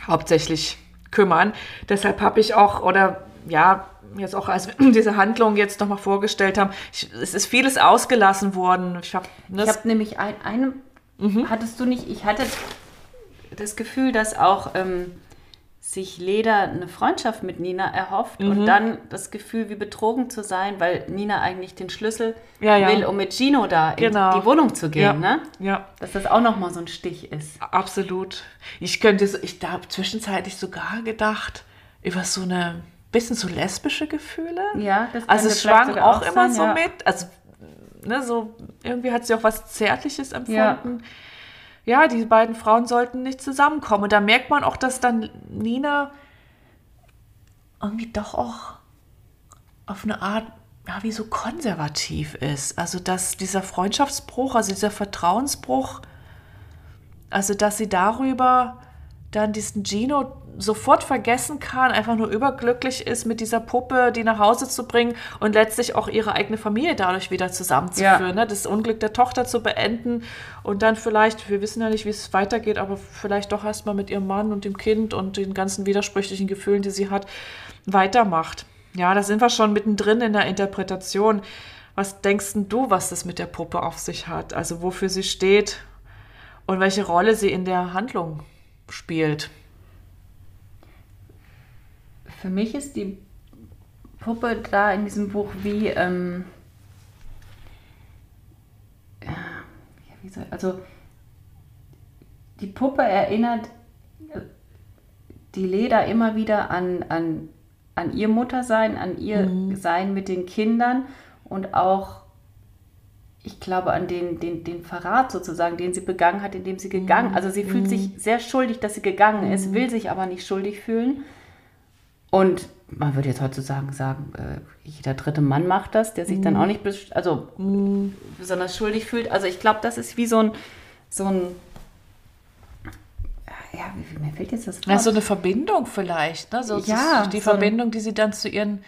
hauptsächlich kümmern. Deshalb habe ich auch, oder ja, jetzt auch als wir diese Handlung jetzt nochmal vorgestellt haben, ich, es ist vieles ausgelassen worden. Ich habe Ich habe nämlich ein, eine, hattest du nicht, ich hatte das Gefühl, dass auch ähm, sich Leda eine Freundschaft mit Nina erhofft Mhm. und dann das Gefühl, wie betrogen zu sein, weil Nina eigentlich den Schlüssel Ja, ja. will, um mit Gino da in Genau. die Wohnung zu gehen. Ja. Ne? Ja, Dass das auch nochmal so ein Stich ist. absolut. Ich könnte, ich da habe zwischenzeitlich sogar gedacht, über so eine bisschen so lesbische Gefühle. Ja, das Also es schwang auch, immer sein, so ja. mit. Also, ne, so irgendwie hat sie auch was Zärtliches empfunden. Ja. die beiden Frauen sollten nicht zusammenkommen. Und da merkt man auch, dass dann Nina irgendwie doch auch auf eine Art, ja, wie so konservativ ist. Also, dass dieser Freundschaftsbruch, also dieser Vertrauensbruch, also, dass sie darüber dann diesen Gino sofort vergessen kann, einfach nur überglücklich ist, mit dieser Puppe die nach Hause zu bringen und letztlich auch ihre eigene Familie dadurch wieder zusammenzuführen. Ja. Ne? Das Unglück der Tochter zu beenden und dann vielleicht, wir wissen ja nicht, wie es weitergeht, aber vielleicht doch erstmal mit ihrem Mann und dem Kind und den ganzen widersprüchlichen Gefühlen, die sie hat, weitermacht. Ja, da sind wir schon mittendrin in der Interpretation. Was denkst denn du, was das mit der Puppe auf sich hat? Also wofür sie steht und welche Rolle sie in der Handlung spielt? Für mich ist die Puppe da in diesem Buch wie, ähm, ja, wie soll, also die Puppe erinnert äh, die Leda immer wieder an, an, an ihr Muttersein, an ihr Sein mit den Kindern und auch, ich glaube, an den, den, den Verrat sozusagen, den sie begangen hat, indem sie gegangen, also sie fühlt sich sehr schuldig, dass sie gegangen ist, will sich aber nicht schuldig fühlen. Und man würde jetzt heutzutage sagen, äh, jeder dritte Mann macht das, der sich dann auch nicht also, besonders schuldig fühlt. Also ich glaube, das ist wie so ein, so ein ja, wie, mir fehlt jetzt das Wort. Ja, so eine Verbindung vielleicht, ne? So, Ja, die so Verbindung, die sie dann zu ihren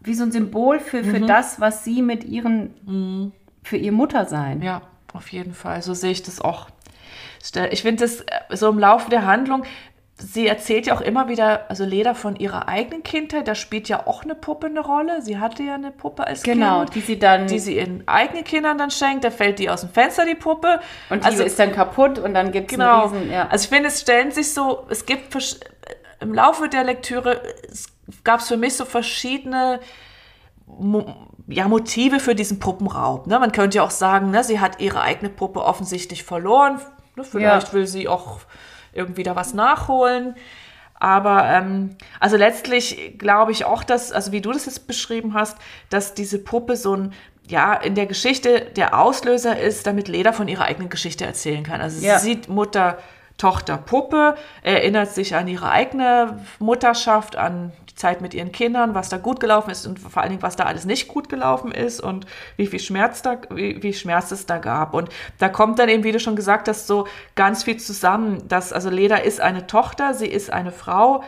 wie so ein Symbol für, für das, was sie mit ihren, für ihr Muttersein. Ja, auf jeden Fall. So sehe ich das auch. Ich finde das äh, so im Laufe der Handlung, sie erzählt ja auch immer wieder, also Leda von ihrer eigenen Kindheit, da spielt ja auch eine Puppe eine Rolle. Sie hatte ja eine Puppe als Genau, Kind. die sie dann, Die sie ihren eigenen Kindern dann schenkt, da fällt die aus dem Fenster, die Puppe. und die also, ist dann kaputt und dann gibt es genau. einen riesen, ja. Also ich finde, es stellen sich so, es gibt im Laufe der Lektüre, es gab es für mich so verschiedene Mo ja, Motive für diesen Puppenraub. Ne? Man könnte ja auch sagen, ne, sie hat ihre eigene Puppe offensichtlich verloren. Ne? Vielleicht Ja. will sie auch irgendwie da was nachholen. Aber ähm, also letztlich glaube ich auch, dass, also wie du das jetzt beschrieben hast, dass diese Puppe so ein, ja, in der Geschichte der Auslöser ist, damit Leda von ihrer eigenen Geschichte erzählen kann. Also Ja. sie sieht Mutter, Tochter, Puppe, erinnert sich an ihre eigene Mutterschaft, an die Zeit mit ihren Kindern, was da gut gelaufen ist und vor allen Dingen, was da alles nicht gut gelaufen ist und wie viel Schmerz da, wie, wie Schmerz es da gab. Und da kommt dann eben, wie du schon gesagt hast, so ganz viel zusammen, dass, also Leda ist eine Tochter, sie ist eine Frau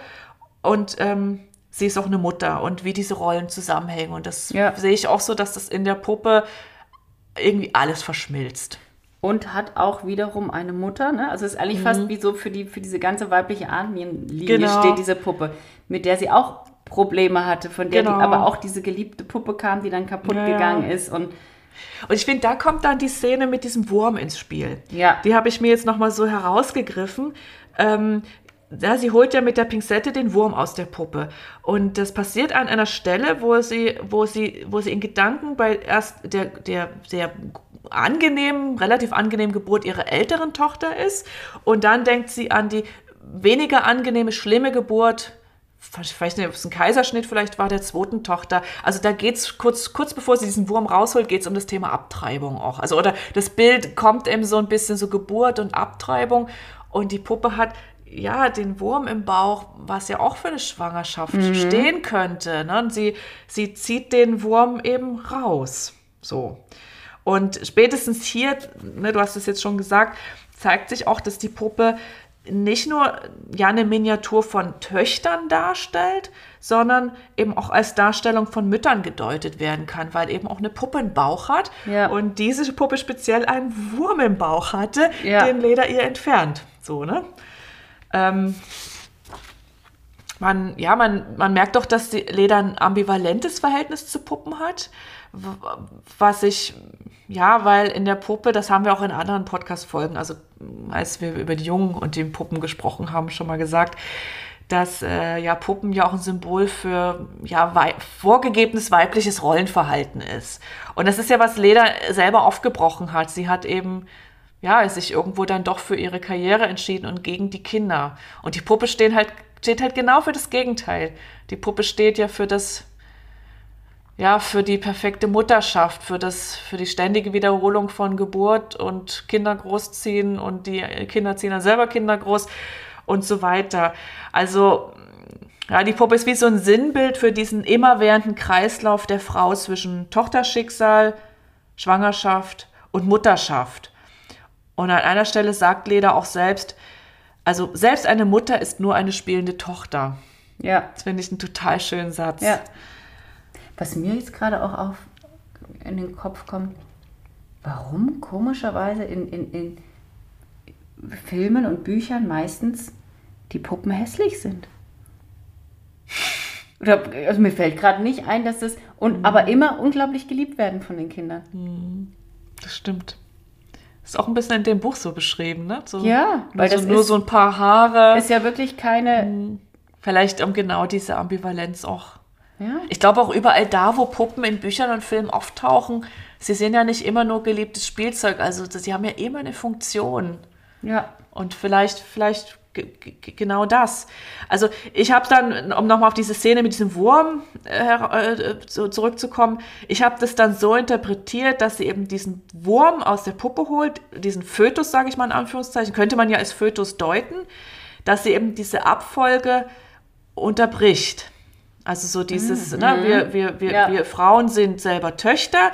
und ähm, sie ist auch eine Mutter und wie diese Rollen zusammenhängen. Und das Ja. sehe ich auch so, dass das in der Puppe irgendwie alles verschmilzt. Und hat auch wiederum eine Mutter, ne? Also es ist eigentlich fast wie so für, die, für diese ganze weibliche Ahnenlinie Genau. steht diese Puppe, mit der sie auch Probleme hatte, von der Genau. die, aber auch diese geliebte Puppe kam, die dann kaputt Ja, ja. gegangen ist. Und Und ich finde, da kommt dann die Szene mit diesem Wurm ins Spiel. Ja. Die habe ich mir jetzt nochmal so herausgegriffen. Ähm, ja, sie holt ja mit der Pinzette den Wurm aus der Puppe. Und das passiert an einer Stelle, wo sie, wo sie, wo sie in Gedanken bei erst der, der sehr angenehmen, relativ angenehmen Geburt ihrer älteren Tochter ist. Und dann denkt sie an die weniger angenehme, schlimme Geburt ich weiß nicht, ob es ein Kaiserschnitt vielleicht war, der zweiten Tochter. Also da geht's kurz, kurz bevor sie diesen Wurm rausholt, geht's um das Thema Abtreibung auch. Also, oder das Bild kommt eben so ein bisschen so Geburt und Abtreibung. Und die Puppe hat ja den Wurm im Bauch, was ja auch für eine Schwangerschaft stehen könnte. Ne? Und sie, sie zieht den Wurm eben raus. So. Und spätestens hier, ne, du hast es jetzt schon gesagt, zeigt sich auch, dass die Puppe nicht nur ja eine Miniatur von Töchtern darstellt, sondern eben auch als Darstellung von Müttern gedeutet werden kann, weil eben auch eine Puppe einen Bauch hat Ja. und diese Puppe speziell einen Wurm im Bauch hatte, Ja. den Leder ihr entfernt. So, ne? Ähm, man, ja, man, man merkt doch, dass die Leda ein ambivalentes Verhältnis zu Puppen hat, was ich, ja, weil in der Puppe, das haben wir auch in anderen Podcast-Folgen, also als wir über die Jungen und die Puppen gesprochen haben, schon mal gesagt, dass äh, ja Puppen ja auch ein Symbol für ja wei vorgegebenes weibliches Rollenverhalten ist. Und das ist ja, was Leda selber aufgebrochen hat. Sie hat eben ja sich irgendwo dann doch für ihre Karriere entschieden und gegen die Kinder. Und die Puppe stehen halt, steht halt genau für das Gegenteil. Die Puppe steht ja für das ja, für die perfekte Mutterschaft, für das, für die ständige Wiederholung von Geburt und Kinder großziehen und die Kinder ziehen dann selber Kinder groß und so weiter. Also, ja, die Puppe ist wie so ein Sinnbild für diesen immerwährenden Kreislauf der Frau zwischen Tochterschicksal, Schwangerschaft und Mutterschaft. Und an einer Stelle sagt Leda auch selbst, also selbst eine Mutter ist nur eine spielende Tochter. Ja. Das finde ich einen total schönen Satz. Ja. Was mir jetzt gerade auch auf in den Kopf kommt, warum komischerweise in, in, in Filmen und Büchern meistens die Puppen hässlich sind. Oder, also mir fällt gerade nicht ein, dass das, und, mhm. aber immer unglaublich geliebt werden von den Kindern. Mhm. Das stimmt. Ist auch ein bisschen in dem Buch so beschrieben, ne? So, ja, weil so, das nur ist, so ein paar Haare. Ist ja wirklich keine. Mhm. Vielleicht um genau diese Ambivalenz auch ja. Ich glaube auch überall da, wo Puppen in Büchern und Filmen auftauchen, sie sind ja nicht immer nur geliebtes Spielzeug, also sie haben ja immer eine Funktion. Ja. Und vielleicht, vielleicht genau das. Also ich habe dann, um nochmal auf diese Szene mit diesem Wurm äh, äh, so zurückzukommen, ich habe das dann so interpretiert, dass sie eben diesen Wurm aus der Puppe holt, diesen Fötus, sage ich mal in Anführungszeichen, könnte man ja als Fötus deuten, dass sie eben diese Abfolge unterbricht. Also so dieses, mhm. ne, wir, wir, wir, ja. wir Frauen sind selber Töchter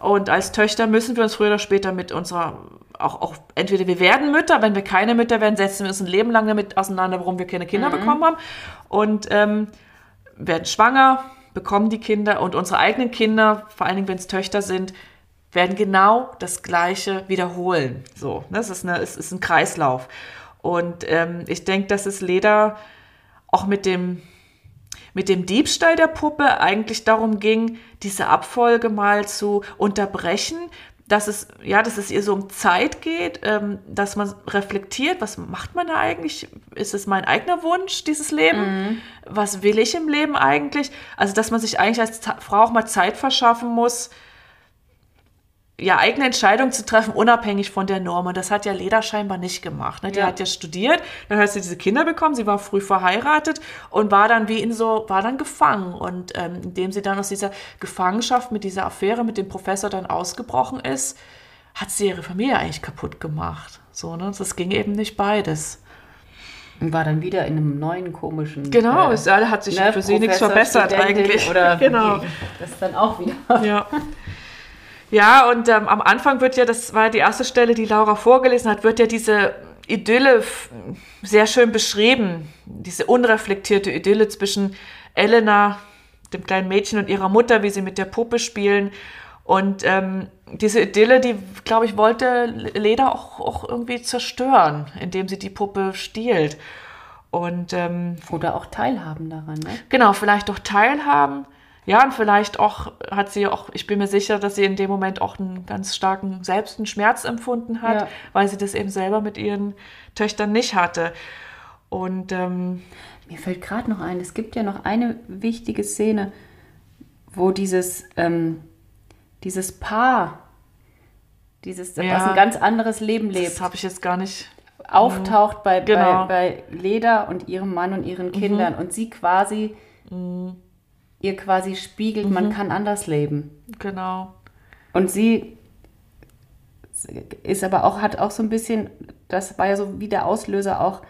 und als Töchter müssen wir uns früher oder später mit unserer, auch, auch entweder wir werden Mütter, wenn wir keine Mütter werden, setzen wir uns ein Leben lang damit auseinander, warum wir keine Kinder mhm. bekommen haben und ähm, werden schwanger, bekommen die Kinder und unsere eigenen Kinder, vor allen Dingen wenn es Töchter sind, werden genau das Gleiche wiederholen. So, ne? das ist, eine, es ist ein Kreislauf. Und ähm, ich denke, dass es Leder auch mit dem mit dem Diebstahl der Puppe eigentlich darum ging, diese Abfolge mal zu unterbrechen, dass es, ja, dass es ihr so um Zeit geht, ähm, dass man reflektiert, was macht man da eigentlich? Ist es mein eigener Wunsch, dieses Leben? Mhm. Was will ich im Leben eigentlich? Also, dass man sich eigentlich als Frau auch mal Zeit verschaffen muss, ja, eigene Entscheidungen zu treffen, unabhängig von der Norm. Und das hat ja Leda scheinbar nicht gemacht. Ne? Die ja. hat ja studiert, dann hat sie diese Kinder bekommen, sie war früh verheiratet und war dann wie in so, war dann gefangen. Und ähm, indem sie dann aus dieser Gefangenschaft mit dieser Affäre mit dem Professor dann ausgebrochen ist, hat sie ihre Familie eigentlich kaputt gemacht. So, ne? Das ging eben nicht beides. Und war dann wieder in einem neuen komischen. Genau, äh, es hat sich ne, für sie nichts verbessert Studentin eigentlich. Oder genau. Das dann auch wieder. Ja. Ja, und ähm, am Anfang wird ja, das war die erste Stelle, die Laura vorgelesen hat, wird ja diese Idylle sehr schön beschrieben. Diese unreflektierte Idylle zwischen Elena, dem kleinen Mädchen, und ihrer Mutter, wie sie mit der Puppe spielen. Und ähm, diese Idylle, die, glaube ich, wollte Leda auch, auch irgendwie zerstören, indem sie die Puppe stiehlt. Und, ähm, Oder auch teilhaben daran, ne? Genau, vielleicht auch teilhaben. Ja, und vielleicht auch hat sie auch, ich bin mir sicher, dass sie in dem Moment auch einen ganz starken selbst einen Schmerz empfunden hat, ja. weil sie das eben selber mit ihren Töchtern nicht hatte. Und ähm, mir fällt gerade noch ein, es gibt ja noch eine wichtige Szene, wo dieses, ähm, dieses Paar, dieses, ja, was ein ganz anderes Leben lebt. Das habe ich jetzt gar nicht. Auftaucht bei, genau. bei, bei Leda und ihrem Mann und ihren Kindern mhm. und sie quasi mhm ihr quasi spiegelt, mhm. man kann anders leben. Genau. Und sie ist aber auch, hat auch so ein bisschen, das war ja so wie der Auslöser auch,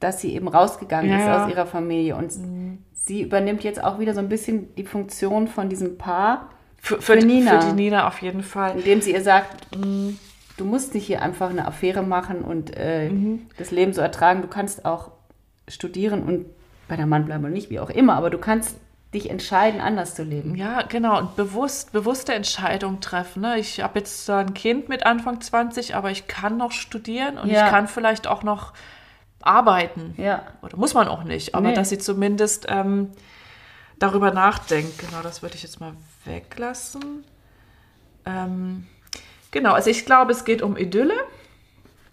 dass sie eben rausgegangen ja, ist aus ihrer Familie. Und mhm. sie übernimmt jetzt auch wieder so ein bisschen die Funktion von diesem Paar. Für, für, für Nina. Für die Nina auf jeden Fall. Indem sie ihr sagt, mhm. du musst nicht hier einfach eine Affäre machen und äh, mhm. das Leben so ertragen. Du kannst auch studieren und bei der Mann bleiben oder nicht, wie auch immer, aber du kannst dich entscheiden, anders zu leben. Ja, genau. Und bewusst, bewusste Entscheidungen treffen. Ne? Ich habe jetzt ein Kind mit Anfang 20, aber ich kann noch studieren und ja. ich kann vielleicht auch noch arbeiten. Ja. Oder muss man auch nicht, aber Nee. dass sie zumindest ähm, darüber nachdenkt. Genau, das würde ich jetzt mal weglassen. Ähm, genau, also ich glaube, es geht um Idylle.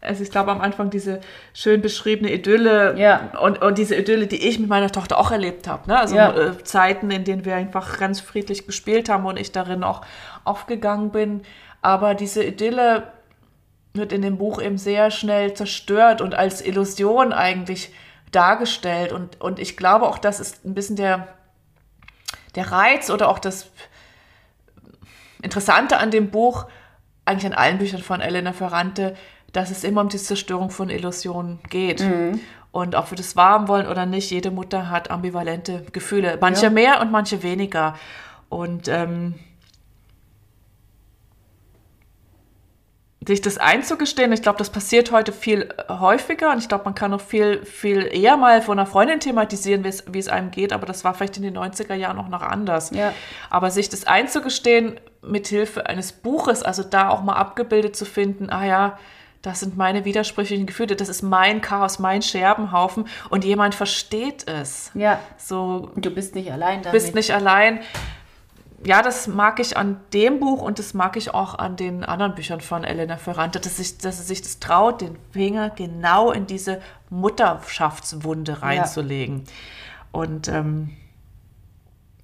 Also ich glaube am Anfang diese schön beschriebene Idylle Ja. und, und diese Idylle, die ich mit meiner Tochter auch erlebt habe. Ne? Also Ja. äh, Zeiten, in denen wir einfach ganz friedlich gespielt haben und ich darin auch aufgegangen bin. Aber diese Idylle wird in dem Buch eben sehr schnell zerstört und als Illusion eigentlich dargestellt. Und, und ich glaube auch, das ist ein bisschen der, der Reiz oder auch das Interessante an dem Buch, eigentlich an allen Büchern von Elena Ferrante, dass es immer um die Zerstörung von Illusionen geht. Und ob wir das wahren wollen oder nicht, jede Mutter hat ambivalente Gefühle. Manche Ja. mehr und manche weniger. Und ähm, sich das einzugestehen, ich glaube, das passiert heute viel häufiger und ich glaube, man kann auch viel, viel eher mal von einer Freundin thematisieren, wie es, wie es einem geht, aber das war vielleicht in den 90er Jahren auch noch anders. Ja. Aber sich das einzugestehen mit Hilfe eines Buches, also da auch mal abgebildet zu finden, ah ja, das sind meine widersprüchlichen Gefühle, das ist mein Chaos, mein Scherbenhaufen und jemand versteht es. Ja. So, du bist nicht allein damit. bist nicht allein. Ja, das mag ich an dem Buch und das mag ich auch an den anderen Büchern von Elena Ferrante, dass, sich, dass sie sich das traut, den Finger genau in diese Mutterschaftswunde reinzulegen. Und ähm,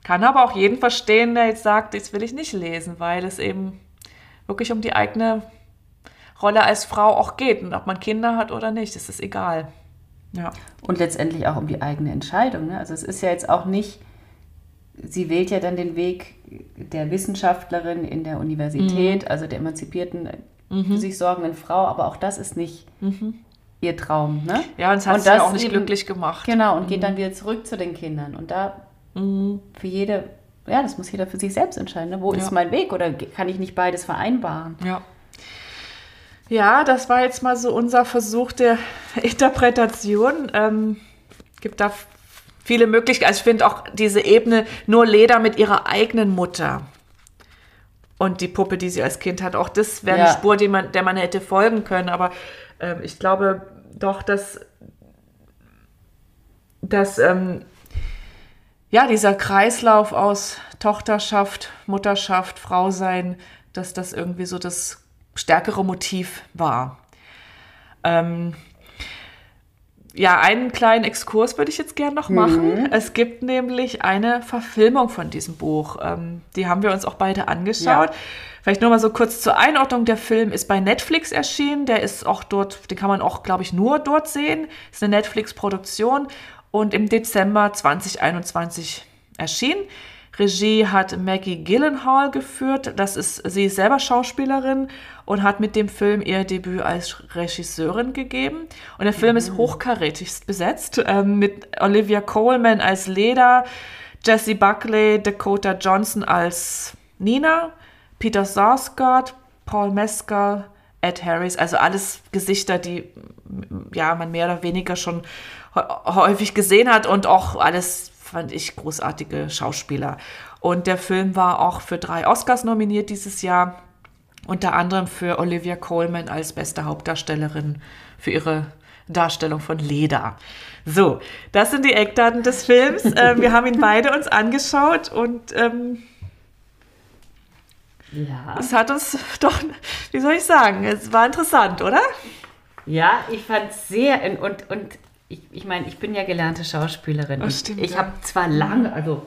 kann aber auch jeden verstehen, der jetzt sagt, das will ich nicht lesen, weil es eben wirklich um die eigene Rolle als Frau auch geht. Und ob man Kinder hat oder nicht, das ist egal. Ja. Und letztendlich auch um die eigene Entscheidung. Ne? Also es ist ja jetzt auch nicht, sie wählt ja dann den Weg der Wissenschaftlerin in der Universität, Mhm. also der emanzipierten, für sich sorgenden Frau, aber auch das ist nicht ihr Traum. Ne? Ja, und es hat Und sie das auch nicht eben- glücklich gemacht. Genau, und geht dann wieder zurück zu den Kindern. Und da für jede, ja, das muss jeder für sich selbst entscheiden. Ne? Wo Ja. ist mein Weg oder kann ich nicht beides vereinbaren? Ja. Ja, das war jetzt mal so unser Versuch der Interpretation. Ähm, gibt da viele Möglichkeiten. Also ich finde auch diese Ebene nur Leda mit ihrer eigenen Mutter und die Puppe, die sie als Kind hat. Auch das wäre Ja. eine Spur, die man, der man hätte folgen können. Aber ähm, ich glaube doch, dass, dass ähm, ja, dieser Kreislauf aus Tochterschaft, Mutterschaft, Frausein, dass das irgendwie so das stärkere Motiv war. Ähm, ja, einen kleinen Exkurs würde ich jetzt gerne noch machen. Es gibt nämlich eine Verfilmung von diesem Buch. Ähm, die haben wir uns auch beide angeschaut. Ja. Vielleicht nur mal so kurz zur Einordnung. Der Film ist bei Netflix erschienen. Der ist auch dort, den kann man auch, glaube ich, nur dort sehen. Ist eine Netflix-Produktion und im Dezember 2021 erschienen. Regie hat Maggie Gyllenhaal geführt. Das ist, sie ist selber Schauspielerin und hat mit dem Film ihr Debüt als Regisseurin gegeben. Und der Film ist hochkarätigst besetzt ähm, mit Olivia Coleman als Leda, Jessie Buckley, Dakota Johnson als Nina, Peter Sarsgaard, Paul Mescal, Ed Harris, also alles Gesichter, die ja man mehr oder weniger schon hä- häufig gesehen hat und auch alles fand ich großartige Schauspieler. Und der Film war auch für drei Oscars nominiert dieses Jahr, unter anderem für Olivia Colman als beste Hauptdarstellerin für ihre Darstellung von Leda. So, das sind die Eckdaten des Films. ähm, wir haben ihn beide uns angeschaut und ähm, Ja. es hat uns doch, wie soll ich sagen, es war interessant, oder? Ja, ich fand es sehr und, und, und ich, ich meine, ich bin ja gelernte Schauspielerin. Und stimmt, ich ja. habe zwar lange, also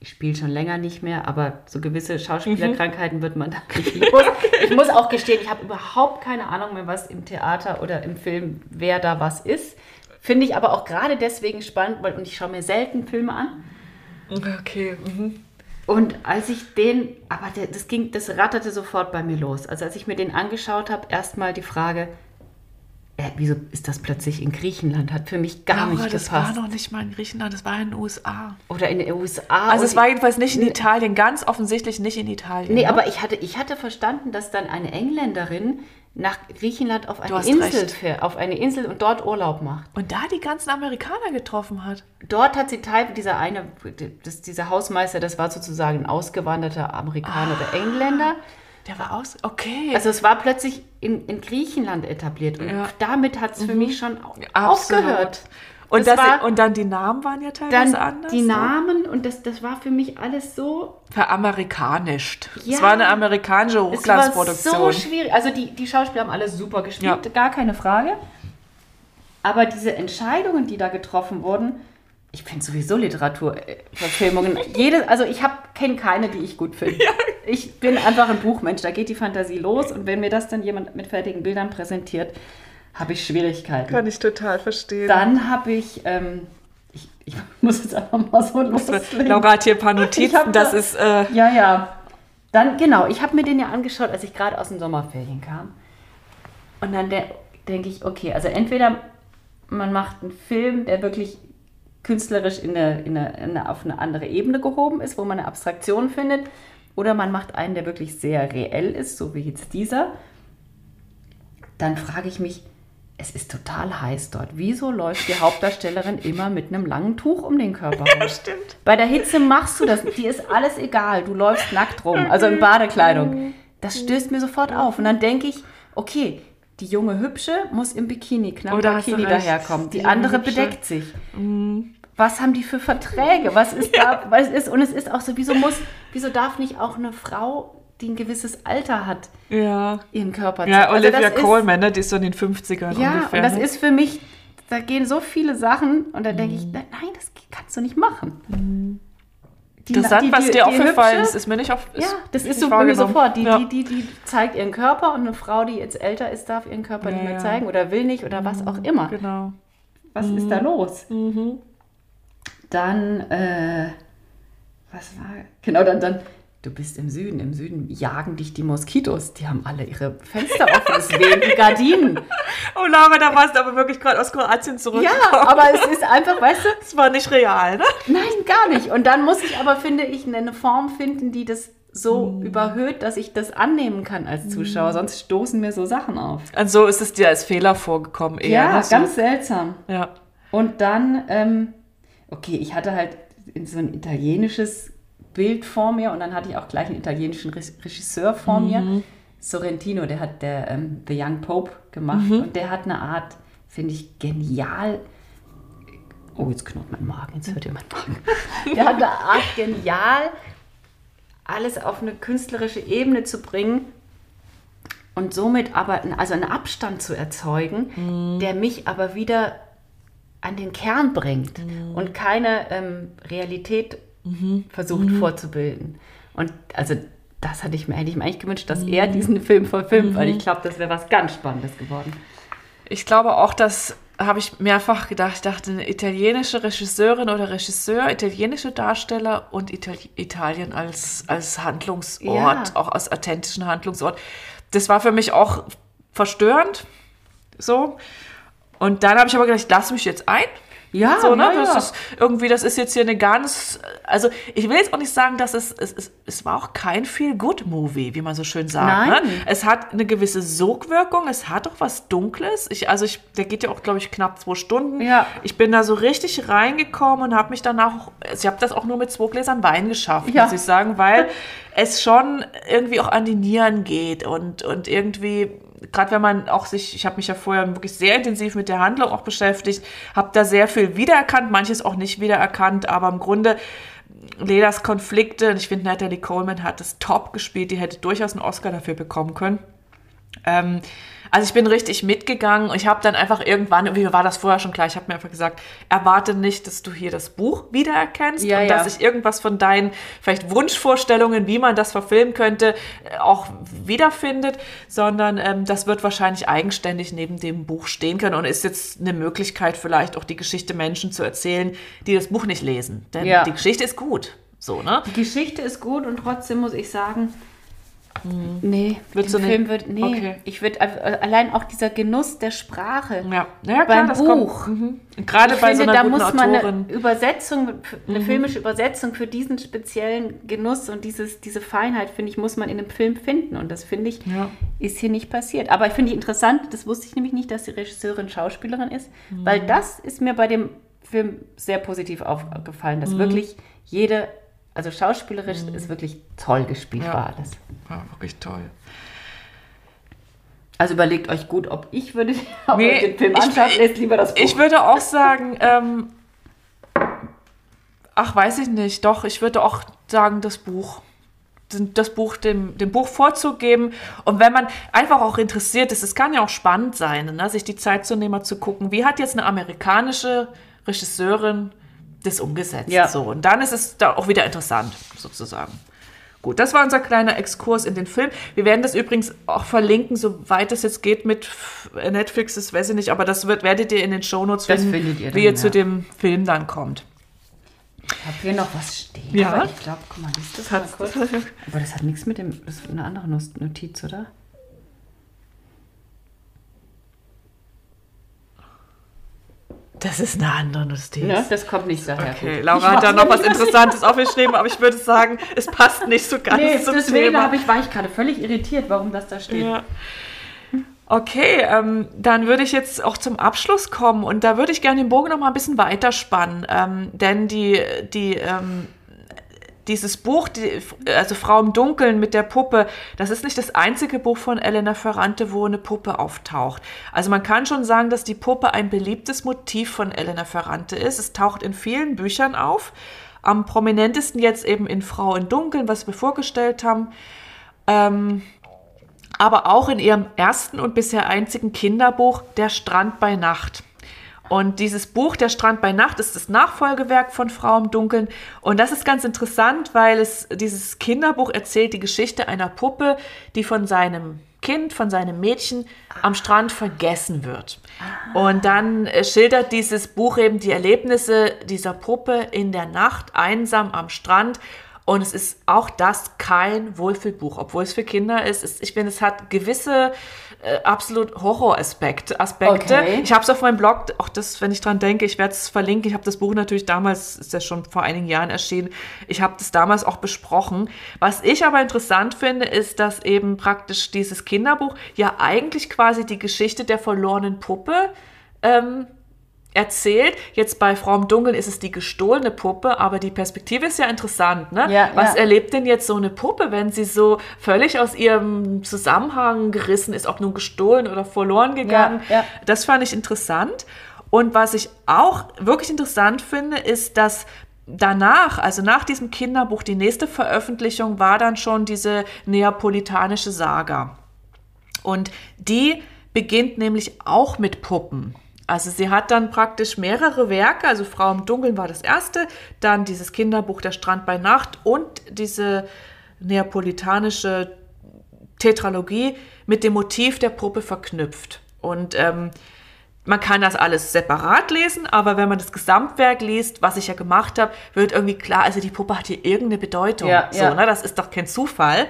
ich spiele schon länger nicht mehr, aber so gewisse Schauspielerkrankheiten wird man da nicht los. Ich muss auch gestehen, ich habe überhaupt keine Ahnung mehr, was im Theater oder im Film, wer da was ist. Finde ich aber auch gerade deswegen spannend, weil und ich schaue mir selten Filme an. Okay. Mhm. Und als ich den, aber das ging, das ratterte sofort bei mir los. Also als ich mir den angeschaut habe, erstmal die Frage, äh, wieso ist das plötzlich in Griechenland? Hat für mich gar Laura, nicht das war gepasst. noch nicht mal in Griechenland, das war in den USA. Oder in den USA. Also es war jedenfalls nicht in Italien, ganz offensichtlich nicht in Italien. Nee, ne? aber ich hatte, ich hatte verstanden, dass dann eine Engländerin nach Griechenland auf eine Insel fährt, auf eine Insel und dort Urlaub macht. Und da die ganzen Amerikaner getroffen hat. Dort hat sie Teil, dieser eine, das, dieser Hausmeister, das war sozusagen ein ausgewanderter Amerikaner oder Engländer. Der war aus. Okay. Also es war plötzlich in, in Griechenland etabliert und Ja. damit hat es für mich schon Absolut. aufgehört. und, das das war- und dann die Namen waren ja teilweise Dann anders. die ne? Namen und das, das war für mich alles so Veramerikanischt. Ja. Es war eine amerikanische Es war Hochglanzproduktion. so schwierig. Also die, die Schauspieler haben alle super gespielt, Ja. gar keine Frage. Aber diese Entscheidungen, die da getroffen wurden, ich finde sowieso Literaturverfilmungen. Jede, also ich kenne keine, die ich gut finde. Ich bin einfach ein Buchmensch, da geht die Fantasie los und wenn mir das dann jemand mit fertigen Bildern präsentiert, habe ich Schwierigkeiten. Kann ich total verstehen. Dann habe ich, ähm, ich, ich muss jetzt einfach mal so loslegen. Laura hat hier ein paar Notizen. Das da- ist. Äh, Ja, ja. Dann, genau, ich habe mir den ja angeschaut, als ich gerade aus den Sommerferien kam. Und dann de denke ich, okay, also entweder man macht einen Film, der wirklich künstlerisch in eine, in eine, in eine, auf eine andere Ebene gehoben ist, wo man eine Abstraktion findet, oder man macht einen, der wirklich sehr reell ist, so wie jetzt dieser. Dann frage ich mich, es ist total heiß dort. Wieso läuft die Hauptdarstellerin immer mit einem langen Tuch um den Körper rum? stimmt. Bei der Hitze machst du das. Die ist alles egal. Du läufst nackt rum, also in Badekleidung. Das stößt mir sofort auf. Und dann denke ich, okay, die junge Hübsche muss im Bikini, knapp du Bikini daherkommen. Die, Die andere Hübsche. bedeckt sich. Was haben die für Verträge? Was ist da? Was ist, und es ist auch so, wieso muss, wieso darf nicht auch eine Frau, die ein gewisses Alter hat, ja. ihren Körper Ja, zeigen? Also Olivia Colman, ne? die ist so in den 50ern ja, ungefähr. und das ne? ist für mich, da gehen so viele Sachen und da denke ich, Mhm. nein, das kannst du nicht machen. Die- Interessant, die- was dir aufgefallen ist, ist mir nicht auf. Ja, das ist so mir sofort. Die, ja. die, die, die zeigt ihren Körper und eine Frau, die jetzt älter ist, darf ihren Körper Ja, nicht mehr zeigen oder will nicht oder was auch immer. Genau. Was ist da los? Mhm. Dann, äh, was war, genau, dann, dann, du bist im Süden, im Süden jagen dich die Moskitos, die haben alle ihre Fenster offen, es wehen die Gardinen. Oh, Laura, da warst du aber wirklich gerade aus Kroatien zurückgekommen. Ja, aber es ist einfach, weißt du, es war nicht real, ne? Nein, gar nicht. Und dann muss ich aber, finde ich, eine Form finden, die das so überhöht, dass ich das annehmen kann als Zuschauer. Sonst stoßen mir so Sachen auf. Und so ist es dir als Fehler vorgekommen eher. Ja, ne? so. ganz seltsam. Ja. Und dann, ähm, okay, ich hatte halt in so ein italienisches Bild vor mir und dann hatte ich auch gleich einen italienischen Re- Regisseur vor mir. Sorrentino, der hat der ähm, The Young Pope gemacht und der hat eine Art, finde ich, genial. Oh, jetzt knurrt mein Magen, jetzt hört ihr meinen Magen. Der hat eine Art genial, alles auf eine künstlerische Ebene zu bringen und somit aber also einen Abstand zu erzeugen, der mich aber wieder an den Kern bringt und keine ähm, Realität versucht vorzubilden. Und also das hatte ich mir, hätte ich mir eigentlich gewünscht, dass er diesen Film verfilmt, weil ich glaube, das wäre was ganz Spannendes geworden. Ich glaube auch, das habe ich mehrfach gedacht. Ich dachte, eine italienische Regisseurin oder Regisseur, italienische Darsteller und Itali Italien als, als Handlungsort, Ja. auch als authentischen Handlungsort. Das war für mich auch verstörend. So. Und dann habe ich aber gedacht, ich lasse mich jetzt ein. Ja, So, ne? na Das ja. ist irgendwie, das ist jetzt hier eine ganz, also ich will jetzt auch nicht sagen, dass es, es, es, es war auch kein Feel-Good-Movie, wie man so schön sagt. Nein. Ne? Es hat eine gewisse Sogwirkung, es hat auch was Dunkles. Ich, also ich, der geht ja auch, glaube ich, knapp zwei Stunden. Ja. Ich bin da so richtig reingekommen und habe mich danach, also ich habe das auch nur mit zwei Gläsern Wein geschafft, Ja. muss ich sagen, weil es schon irgendwie auch an die Nieren geht und, und irgendwie, gerade wenn man auch sich, ich habe mich ja vorher wirklich sehr intensiv mit der Handlung auch beschäftigt, habe da sehr viel wiedererkannt, manches auch nicht wiedererkannt, aber im Grunde Ledas Konflikte, und ich finde, Natalie Coleman hat das top gespielt, die hätte durchaus einen Oscar dafür bekommen können. Ähm, also ich bin richtig mitgegangen und ich habe dann einfach irgendwann, wie war das vorher schon klar, ich habe mir einfach gesagt, erwarte nicht, dass du hier das Buch wiedererkennst Ja, und ja. dass ich irgendwas von deinen vielleicht Wunschvorstellungen, wie man das verfilmen könnte, äh, auch wiederfindet, sondern ähm, das wird wahrscheinlich eigenständig neben dem Buch stehen können und ist jetzt eine Möglichkeit vielleicht auch die Geschichte Menschen zu erzählen, die das Buch nicht lesen. Denn Ja. die Geschichte ist gut. So, ne? Die Geschichte ist gut und trotzdem muss ich sagen, nee, Würdest du Film nicht? wird, nee, Okay. ich würde allein auch dieser Genuss der Sprache. Ja, ja klar, Beim Buch. Mhm. Gerade Ich bei finde, so einer da muss man Autorin. Mhm. eine Übersetzung, eine filmische Übersetzung für diesen speziellen Genuss und dieses, diese Feinheit, finde ich, muss man in einem Film finden. Und das, finde ich, Ja. ist hier nicht passiert. Aber ich finde ich interessant, das wusste ich nämlich nicht, dass die Regisseurin Schauspielerin ist, Mhm. weil das ist mir bei dem Film sehr positiv aufgefallen, Mhm. dass wirklich jede Also schauspielerisch ist wirklich toll gespielt Ja. war alles. Ja, wirklich toll. Also überlegt euch gut, ob ich würde ob Nee, den Film anschaut, lest lieber das Buch. Ich würde auch sagen, ähm, ach, weiß ich nicht, doch, ich würde auch sagen, das Buch. Das Buch, dem, dem Buch vorzugeben. Und wenn man einfach auch interessiert ist, es kann ja auch spannend sein, ne, sich die Zeit zu nehmen, mal zu gucken, wie hat jetzt eine amerikanische Regisseurin das umgesetzt. Ja. So. Und dann ist es da auch wieder interessant, sozusagen. Gut, das war unser kleiner Exkurs in den Film. Wir werden das übrigens auch verlinken, soweit es jetzt geht mit Netflix, das weiß ich nicht, aber das wird, werdet ihr in den Shownotes Das finden, findet ihr wie dann, ihr zu ja. dem Film dann kommt. Ich habe hier noch was stehen. Ja. Aber ich glaube, guck mal, liest das mal kurz. Aber das hat nichts mit dem. Das ist eine andere Not- Notiz, oder? Das ist eine andere Notiz. Ja, das kommt nicht daher. Okay, gut. Laura Ich hat da noch was Interessantes aufgeschrieben, aber ich würde sagen, es passt nicht so ganz Nee, zum deswegen Thema. habe ich, war ich gerade völlig irritiert, warum das da steht. Ja. Okay, ähm, dann würde ich jetzt auch zum Abschluss kommen und da würde ich gerne den Bogen noch mal ein bisschen weiterspannen, ähm, denn die, die, ähm, dieses Buch, die, also Frau im Dunkeln mit der Puppe, das ist nicht das einzige Buch von Elena Ferrante, wo eine Puppe auftaucht. Also man kann schon sagen, dass die Puppe ein beliebtes Motiv von Elena Ferrante ist. Es taucht in vielen Büchern auf. Am prominentesten jetzt eben in Frau im Dunkeln, was wir vorgestellt haben. Ähm, aber auch in ihrem ersten und bisher einzigen Kinderbuch Der Strand bei Nacht. Und dieses Buch Der Strand bei Nacht ist das Nachfolgewerk von Frau im Dunkeln. Und das ist ganz interessant, weil es dieses Kinderbuch erzählt die Geschichte einer Puppe, die von seinem Kind, von seinem Mädchen am Strand vergessen wird. Und dann äh, schildert dieses Buch eben die Erlebnisse dieser Puppe in der Nacht einsam am Strand. Und es ist auch das kein Wohlfühlbuch, obwohl es für Kinder ist. Ich finde, es hat gewisse äh, absolut Horroraspekte. Aspekte. Okay. Ich habe es auf meinem Blog, auch das, wenn ich dran denke, ich werde es verlinken. Ich habe das Buch natürlich damals, ist ja schon vor einigen Jahren erschienen, ich habe das damals auch besprochen. Was ich aber interessant finde, ist, dass eben praktisch dieses Kinderbuch ja eigentlich quasi die Geschichte der verlorenen Puppe ähm, erzählt. Jetzt bei Frau im Dunkeln ist es die gestohlene Puppe, aber die Perspektive ist ja interessant. Ne? Ja, Was ja. erlebt denn jetzt so eine Puppe, wenn sie so völlig aus ihrem Zusammenhang gerissen ist, ob nun gestohlen oder verloren gegangen? Ja. Das fand ich interessant. Und was ich auch wirklich interessant finde, ist, dass danach, also nach diesem Kinderbuch, die nächste Veröffentlichung war dann schon diese neapolitanische Saga. Und die beginnt nämlich auch mit Puppen. Also sie hat dann praktisch mehrere Werke, also Frau im Dunkeln war das erste, dann dieses Kinderbuch Der Strand bei Nacht und diese neapolitanische Tetralogie mit dem Motiv der Puppe verknüpft. Und ähm, man kann das alles separat lesen, aber wenn man das Gesamtwerk liest, was ich ja gemacht habe, wird irgendwie klar, also die Puppe hat hier irgendeine Bedeutung. Ja, so, ja. Ne? Das ist doch kein Zufall.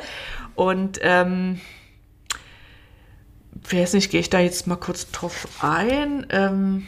Und ähm, weiß nicht, gehe ich da jetzt mal kurz drauf ein? Ähm,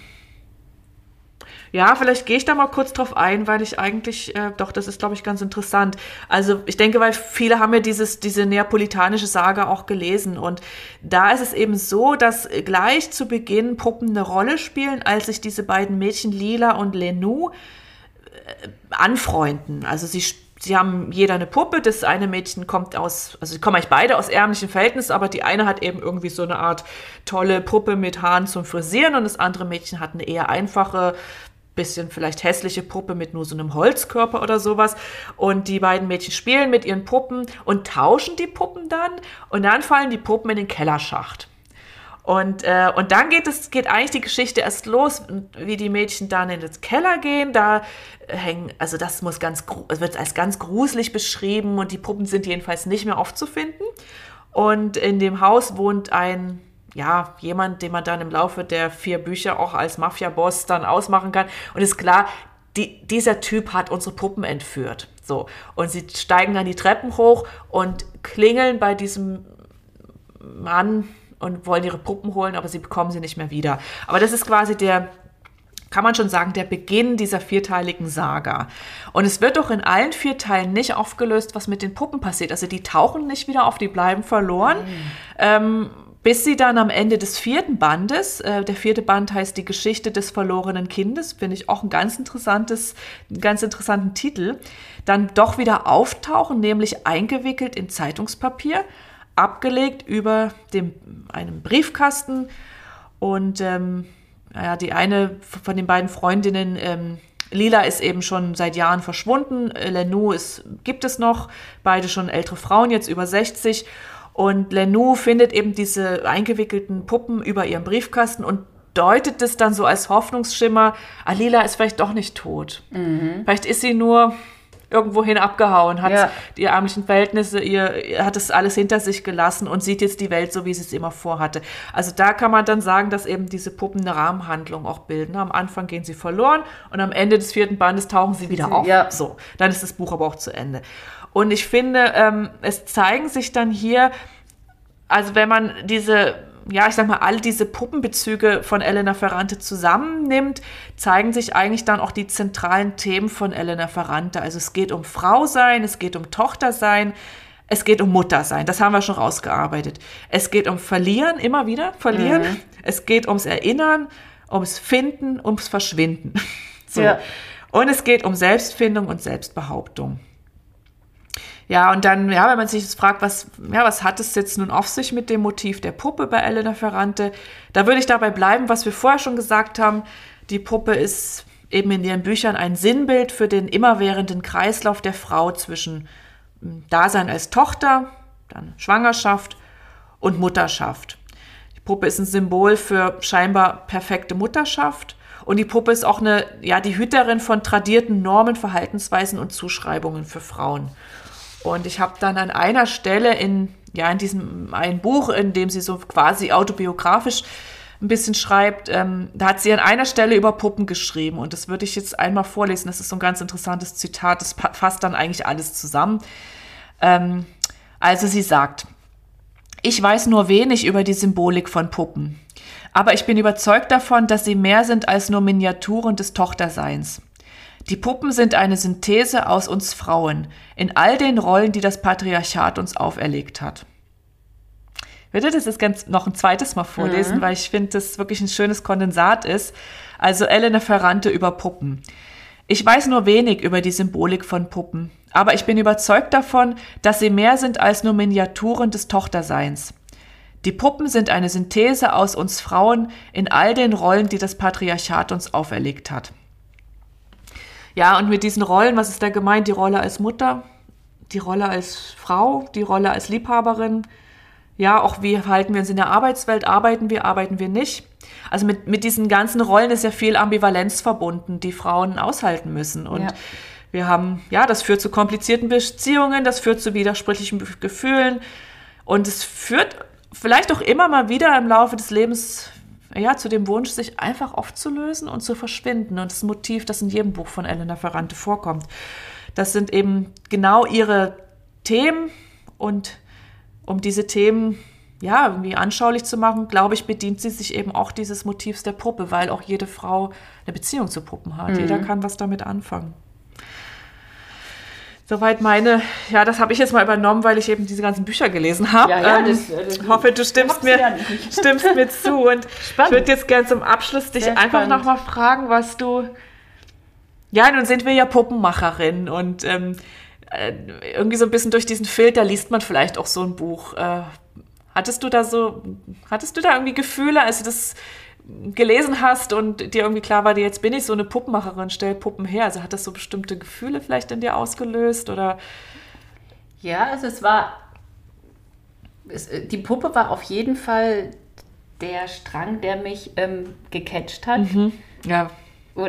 ja, vielleicht gehe ich da mal kurz drauf ein, weil ich eigentlich, äh, doch, das ist, glaube ich, ganz interessant. Also ich denke, weil viele haben ja dieses, diese neapolitanische Saga auch gelesen. Und da ist es eben so, dass gleich zu Beginn Puppen eine Rolle spielen, als sich diese beiden Mädchen Lila und Lenou äh, anfreunden. Also sie, sie haben jeder eine Puppe. Das eine Mädchen kommt aus, also sie kommen eigentlich beide aus ärmlichen Verhältnissen, aber die eine hat eben irgendwie so eine Art tolle Puppe mit Haaren zum Frisieren und das andere Mädchen hat eine eher einfache, bisschen vielleicht hässliche Puppe mit nur so einem Holzkörper oder sowas. Und die beiden Mädchen spielen mit ihren Puppen und tauschen die Puppen dann und dann fallen die Puppen in den Kellerschacht. Und, äh, und dann geht es, geht eigentlich die Geschichte erst los, wie die Mädchen dann in den Keller gehen. Da hängen, also das muss ganz, wird als ganz gruselig beschrieben und die Puppen sind jedenfalls nicht mehr aufzufinden. Und in dem Haus wohnt ein, ja, jemand, den man dann im Laufe der vier Bücher auch als Mafia-Boss dann ausmachen kann. Und ist klar, die, dieser Typ hat unsere Puppen entführt. So. Und sie steigen dann die Treppen hoch und klingeln bei diesem Mann und wollen ihre Puppen holen, aber sie bekommen sie nicht mehr wieder. Aber das ist quasi der, kann man schon sagen, der Beginn dieser vierteiligen Saga. Und es wird doch in allen vier Teilen nicht aufgelöst, was mit den Puppen passiert. Also die tauchen nicht wieder auf, die bleiben verloren. Ähm, bis sie dann am Ende des vierten Bandes, äh, der vierte Band heißt Die Geschichte des verlorenen Kindes, finde ich auch ein ganz interessantes, einen ganz interessanten Titel, dann doch wieder auftauchen, nämlich eingewickelt in Zeitungspapier, abgelegt über dem, einem Briefkasten und ähm, naja, die eine von den beiden Freundinnen, ähm, Lila ist eben schon seit Jahren verschwunden, Lenou ist, gibt es noch, beide schon ältere Frauen, jetzt über 60 und Lenou findet eben diese eingewickelten Puppen über ihrem Briefkasten und deutet es dann so als Hoffnungsschimmer, Alila ist vielleicht doch nicht tot. Mhm. Vielleicht ist sie nur irgendwohin abgehauen, hat ja. die ärmlichen Verhältnisse, ihr, hat es alles hinter sich gelassen und sieht jetzt die Welt so, wie sie es immer vorhatte. Also da kann man dann sagen, dass eben diese Puppen eine Rahmenhandlung auch bilden. Am Anfang gehen sie verloren und am Ende des vierten Bandes tauchen sie wieder auf. Ja. So, dann ist das Buch aber auch zu Ende. Und ich finde, ähm, es zeigen sich dann hier, also wenn man diese, ja, ich sag mal, all diese Puppenbezüge von Elena Ferrante zusammennimmt, zeigen sich eigentlich dann auch die zentralen Themen von Elena Ferrante. Also es geht um Frau sein, es geht um Tochter sein, es geht um Mutter sein. Das haben wir schon rausgearbeitet. Es geht um Verlieren, immer wieder verlieren. Mhm. Es geht ums Erinnern, ums Finden, ums Verschwinden. so. Ja. Und es geht um Selbstfindung und Selbstbehauptung. Ja, und dann, ja, wenn man sich jetzt fragt, was, ja, was hat es jetzt nun auf sich mit dem Motiv der Puppe bei Elena Ferrante, da würde ich dabei bleiben, was wir vorher schon gesagt haben. Die Puppe ist eben in ihren Büchern ein Sinnbild für den immerwährenden Kreislauf der Frau zwischen hm, Dasein als Tochter, dann Schwangerschaft und Mutterschaft. Die Puppe ist ein Symbol für scheinbar perfekte Mutterschaft und die Puppe ist auch eine, ja, die Hüterin von tradierten Normen, Verhaltensweisen und Zuschreibungen für Frauen. Und ich habe dann an einer Stelle in, ja, in diesem ein Buch, in dem sie so quasi autobiografisch ein bisschen schreibt, ähm, da hat sie an einer Stelle über Puppen geschrieben und das würde ich jetzt einmal vorlesen. Das ist so ein ganz interessantes Zitat, das fasst dann eigentlich alles zusammen. Ähm, also sie sagt, ich weiß nur wenig über die Symbolik von Puppen, aber ich bin überzeugt davon, dass sie mehr sind als nur Miniaturen des Tochterseins. Die Puppen sind eine Synthese aus uns Frauen in all den Rollen, die das Patriarchat uns auferlegt hat. Ich würde das jetzt ganz noch ein zweites Mal vorlesen, mhm. weil ich finde, das wirklich ein schönes Kondensat ist. Also Elena Ferrante über Puppen. Ich weiß nur wenig über die Symbolik von Puppen, aber ich bin überzeugt davon, dass sie mehr sind als nur Miniaturen des Tochterseins. Die Puppen sind eine Synthese aus uns Frauen in all den Rollen, die das Patriarchat uns auferlegt hat. Ja, und mit diesen Rollen, was ist da gemeint? Die Rolle als Mutter, die Rolle als Frau, die Rolle als Liebhaberin. Ja, auch wie verhalten wir uns in der Arbeitswelt? Arbeiten wir, arbeiten wir nicht? Also mit, mit diesen ganzen Rollen ist ja viel Ambivalenz verbunden, die Frauen aushalten müssen. Und ja. wir haben, ja, das führt zu komplizierten Beziehungen, das führt zu widersprüchlichen Gefühlen. Und es führt vielleicht auch immer mal wieder im Laufe des Lebens ja, zu dem Wunsch, sich einfach aufzulösen und zu verschwinden. Und das Motiv, das in jedem Buch von Elena Ferrante vorkommt. Das sind eben genau ihre Themen und um diese Themen ja, irgendwie anschaulich zu machen, glaube ich, bedient sie sich eben auch dieses Motivs der Puppe, weil auch jede Frau eine Beziehung zu Puppen hat. Mhm. Jeder kann was damit anfangen. Soweit meine, ja, das habe ich jetzt mal übernommen, weil ich eben diese ganzen Bücher gelesen habe. Ja, ja, ähm, das, das, hoffe, du stimmst mir, ja stimmst mir zu. Und spannend. ich würde jetzt gerne zum Abschluss dich Sehr einfach nochmal fragen, was du. Ja, nun sind wir ja Puppenmacherin und ähm, äh, irgendwie so ein bisschen durch diesen Filter liest man vielleicht auch so ein Buch. Äh, hattest du da so, hattest du da irgendwie Gefühle, als du das gelesen hast und dir irgendwie klar war, jetzt bin ich so eine Puppenmacherin, stell Puppen her. Also hat das so bestimmte Gefühle vielleicht in dir ausgelöst oder? Ja, also es war, es, äh, die Puppe war auf jeden Fall der Strang, der mich ähm, gecatcht hat. Mhm. Ja. Wo,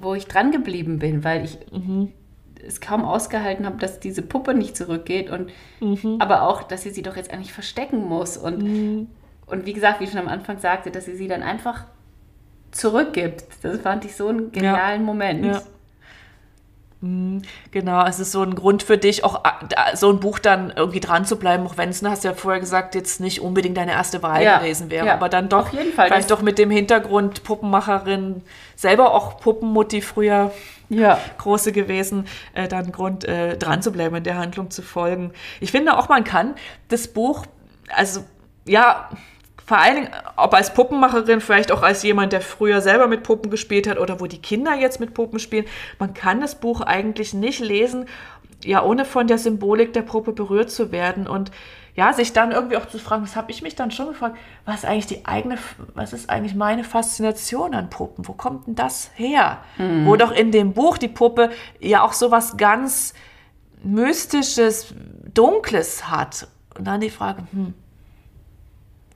wo ich dran geblieben bin, weil ich mhm. es kaum ausgehalten habe, dass diese Puppe nicht zurückgeht und mhm. aber auch, dass sie sie doch jetzt eigentlich verstecken muss und mhm. Und wie gesagt, wie ich schon am Anfang sagte, dass sie sie dann einfach zurückgibt. Das fand ich so einen genialen ja. Moment. Ja. Mhm. Genau, es ist so ein Grund für dich, auch äh, so ein Buch dann irgendwie dran zu bleiben, auch wenn es, ne, hast du ja vorher gesagt, jetzt nicht unbedingt deine erste Wahl ja. gewesen wäre, ja. aber dann doch, Auf jeden Fall, vielleicht doch mit dem Hintergrund Puppenmacherin, selber auch Puppenmutti früher ja. große gewesen, äh, dann Grund äh, dran zu bleiben, in der Handlung zu folgen. Ich finde auch, man kann das Buch, also ja, vor allen Dingen, ob als Puppenmacherin, vielleicht auch als jemand, der früher selber mit Puppen gespielt hat oder wo die Kinder jetzt mit Puppen spielen, man kann das Buch eigentlich nicht lesen, ja, ohne von der Symbolik der Puppe berührt zu werden und ja, sich dann irgendwie auch zu fragen, das habe ich mich dann schon gefragt, was ist eigentlich die eigene, was ist eigentlich meine Faszination an Puppen? Wo kommt denn das her? Mhm. Wo doch in dem Buch die Puppe ja auch so was ganz Mystisches, Dunkles hat. Und dann die Frage, hm,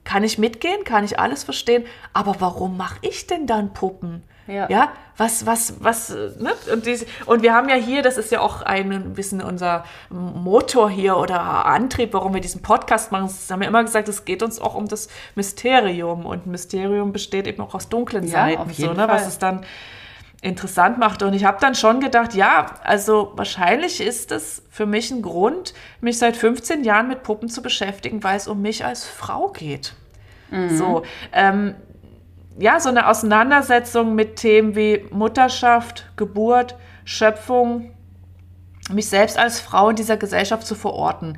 kann ich mitgehen? Kann ich alles verstehen? Aber warum mache ich denn dann Puppen? Ja. ja, was, was, was, ne? Und, diese, und wir haben ja hier, das ist ja auch ein bisschen unser Motor hier oder Antrieb, warum wir diesen Podcast machen. Das haben wir immer gesagt, es geht uns auch um das Mysterium. Und Mysterium besteht eben auch aus dunklen ja, Seiten, so, ne? was es dann interessant macht. Und ich habe dann schon gedacht, ja, also wahrscheinlich ist es für mich ein Grund, mich seit 15 Jahren mit Puppen zu beschäftigen, weil es um mich als Frau geht. Mhm. So, ähm, ja, so eine Auseinandersetzung mit Themen wie Mutterschaft, Geburt, Schöpfung, mich selbst als Frau in dieser Gesellschaft zu verorten.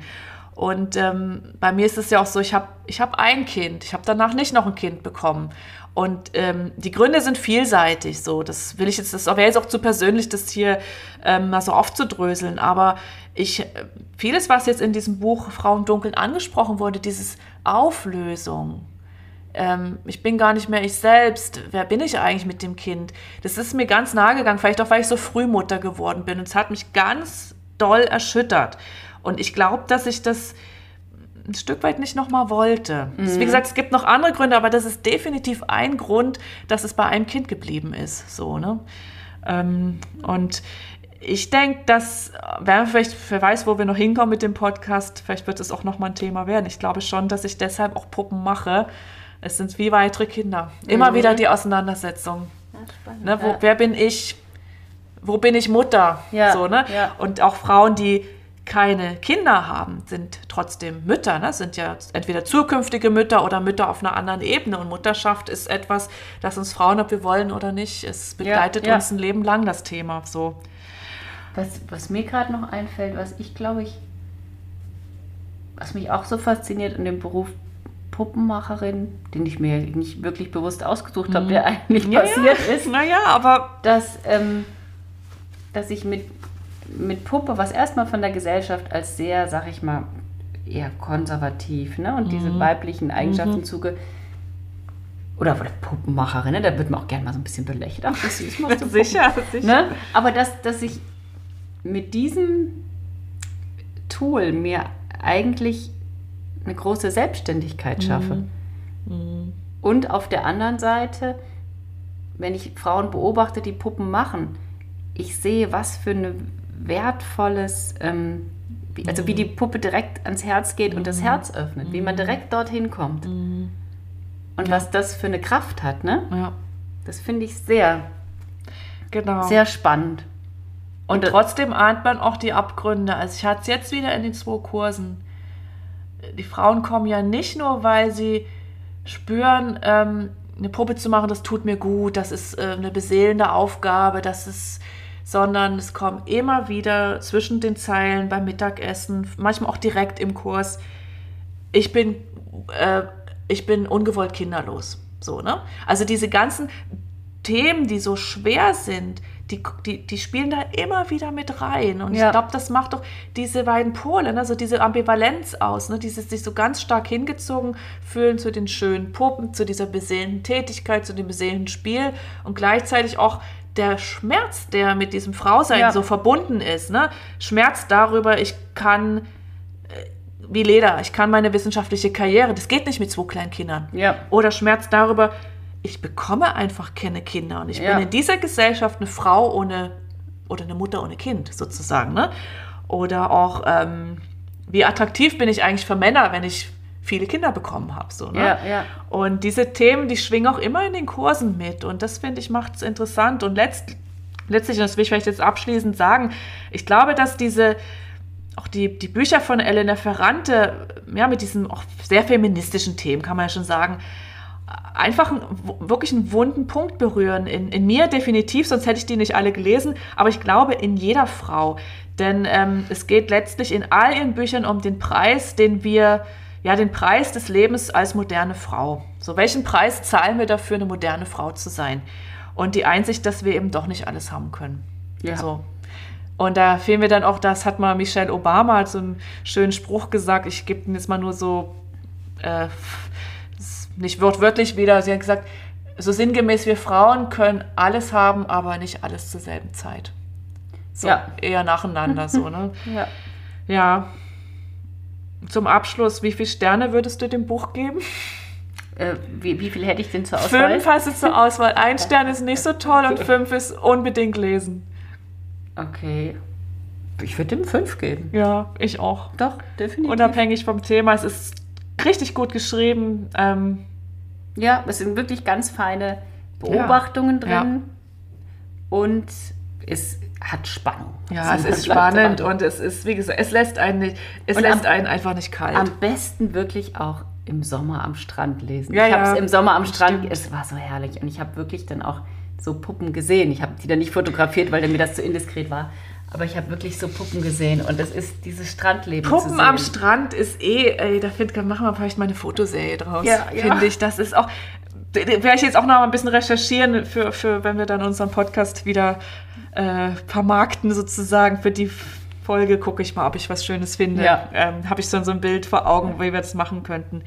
Und ähm, bei mir ist es ja auch so, ich habe ich hab ein Kind, ich habe danach nicht noch ein Kind bekommen. Und ähm, die Gründe sind vielseitig. So, das will ich jetzt, das wäre jetzt auch zu persönlich, das hier ähm, mal so aufzudröseln. Aber ich, vieles, was jetzt in diesem Buch Frau im Dunkeln angesprochen wurde, dieses Auflösung, ähm, ich bin gar nicht mehr ich selbst, wer bin ich eigentlich mit dem Kind? Das ist mir ganz nahe gegangen, vielleicht auch, weil ich so früh Mutter geworden bin. Und es hat mich ganz doll erschüttert. Und ich glaube, dass ich das ein Stück weit nicht nochmal wollte. Mhm. Wie gesagt, es gibt noch andere Gründe, aber das ist definitiv ein Grund, dass es bei einem Kind geblieben ist. So, ne? Ähm, und ich denke, dass, wer vielleicht, wer weiß, wo wir noch hinkommen mit dem Podcast, vielleicht wird es auch nochmal ein Thema werden. Ich glaube schon, dass ich deshalb auch Puppen mache. Es sind wie weitere Kinder. Immer mhm. wieder die Auseinandersetzung. Ja, ne, wo, ja. Wer bin ich? Wo bin ich Mutter? Ja, so, ne? Und auch Frauen, die keine Kinder haben, sind trotzdem Mütter, ne? sind ja entweder zukünftige Mütter oder Mütter auf einer anderen Ebene. Und Mutterschaft ist etwas, das uns Frauen, ob wir wollen oder nicht, es begleitet ja, ja. uns ein Leben lang, das Thema. So. Was, was mir gerade noch einfällt, was ich glaube ich, was mich auch so fasziniert in dem Beruf Puppenmacherin, den ich mir nicht wirklich bewusst ausgesucht habe, mhm. der eigentlich ja, passiert ist. Naja, aber. Dass, ähm, dass ich mit mit Puppe, was erstmal von der Gesellschaft als sehr, sag ich mal, eher konservativ, ne? Und mhm. diese weiblichen Eigenschaften mhm. zuge. Oder Puppenmacherin, ne? da wird man auch gerne mal so ein bisschen belächelt. Ach, das süß, machst du sicher, sicher. Ne? Aber dass, dass ich mit diesem Tool mir eigentlich eine große Selbstständigkeit mhm. schaffe. Mhm. Und auf der anderen Seite, wenn ich Frauen beobachte, die Puppen machen, ich sehe, was für eine wertvolles, ähm, also wie die mhm. Puppe direkt ans Herz geht und das mhm. Herz öffnet, wie man mhm. direkt dorthin kommt. Und ja. was das für eine Kraft hat, ne? Ja. Das finde ich sehr, genau. sehr spannend. Und, und trotzdem ahnt man auch die Abgründe. Also ich hatte es jetzt wieder in den zwei Kursen. Die Frauen kommen ja nicht nur, weil sie spüren, ähm, eine Puppe zu machen, das tut mir gut, das ist äh, eine beseelende Aufgabe, das ist sondern es kommt immer wieder zwischen den Zeilen beim Mittagessen, manchmal auch direkt im Kurs. Ich bin, äh, ich bin ungewollt kinderlos. So, ne? Also diese ganzen Themen, die so schwer sind, die, die, die spielen da immer wieder mit rein. Und ja. ich glaube, das macht doch diese beiden Pole, also diese Ambivalenz aus, ne? dieses sich so ganz stark hingezogen fühlen zu den schönen Puppen, zu dieser beseelten Tätigkeit, zu dem beseelten Spiel und gleichzeitig auch der Schmerz, der mit diesem Frausein ja. so verbunden ist, ne? Schmerz darüber, ich kann äh, wie Leder, ich kann meine wissenschaftliche Karriere, das geht nicht mit zwei kleinen Kindern. Ja. Oder Schmerz darüber, ich bekomme einfach keine Kinder und ich ja. bin in dieser Gesellschaft eine Frau ohne oder eine Mutter ohne Kind sozusagen, ne? Oder auch ähm, wie attraktiv bin ich eigentlich für Männer, wenn ich viele Kinder bekommen habe. So, ne? ja, ja. Und diese Themen, die schwingen auch immer in den Kursen mit. Und das, finde ich, macht es interessant. Und letzt, letztlich, das will ich vielleicht jetzt abschließend sagen, ich glaube, dass diese auch die, die Bücher von Elena Ferrante, ja, mit diesen auch sehr feministischen Themen, kann man ja schon sagen, einfach einen, wirklich einen wunden Punkt berühren. In, in mir definitiv, sonst hätte ich die nicht alle gelesen, aber ich glaube in jeder Frau. Denn ähm, es geht letztlich in all ihren Büchern um den Preis, den wir ja, den Preis des Lebens als moderne Frau. So, welchen Preis zahlen wir dafür, eine moderne Frau zu sein? Und die Einsicht, dass wir eben doch nicht alles haben können. Ja. So. Und da fehlen wir dann auch, das hat mal Michelle Obama hat so einen schönen Spruch gesagt, ich gebe ihn jetzt mal nur so, äh, nicht wortwörtlich wieder, sie hat gesagt, so sinngemäß, wir Frauen können alles haben, aber nicht alles zur selben Zeit. So, Ja. eher nacheinander so, ne? Ja. Ja. Zum Abschluss, wie viele Sterne würdest du dem Buch geben? Äh, wie, wie viel hätte ich denn zur Auswahl? Fünf hast du zur Auswahl. Ein Stern ist nicht so toll und fünf ist unbedingt lesen. Okay. Ich würde ihm fünf geben. Ja, ich auch. Doch, definitiv. Unabhängig vom Thema. Es ist richtig gut geschrieben. Ähm, Ja, es sind wirklich ganz feine Beobachtungen Ja. drin. Und es hat Spannung. ja, es ist spannend dran. und es ist, wie gesagt, es lässt einen, nicht, es Und lässt am- einen einfach nicht kalt. Am besten wirklich auch im Sommer am Strand lesen. Ja, ich habe ja, es im Sommer am Strand, stimmt. es war so herrlich. Und ich habe wirklich dann auch so Puppen gesehen. Ich habe die dann nicht fotografiert, weil dann mir das zu indiskret war. Aber ich habe wirklich so Puppen gesehen. Und das ist dieses Strandleben Puppen am Strand ist eh, ey, da find, machen wir vielleicht mal eine Fotoserie draus. Ja, ja. Finde ich. Das ist auch, werde ich jetzt auch noch mal ein bisschen recherchieren, für, für wenn wir dann unseren Podcast wieder äh, vermarkten sozusagen. Für die Folge gucke ich mal, ob ich was Schönes finde. Ja. Ähm, Habe ich dann so ein Bild vor Augen, wie wir das machen könnten.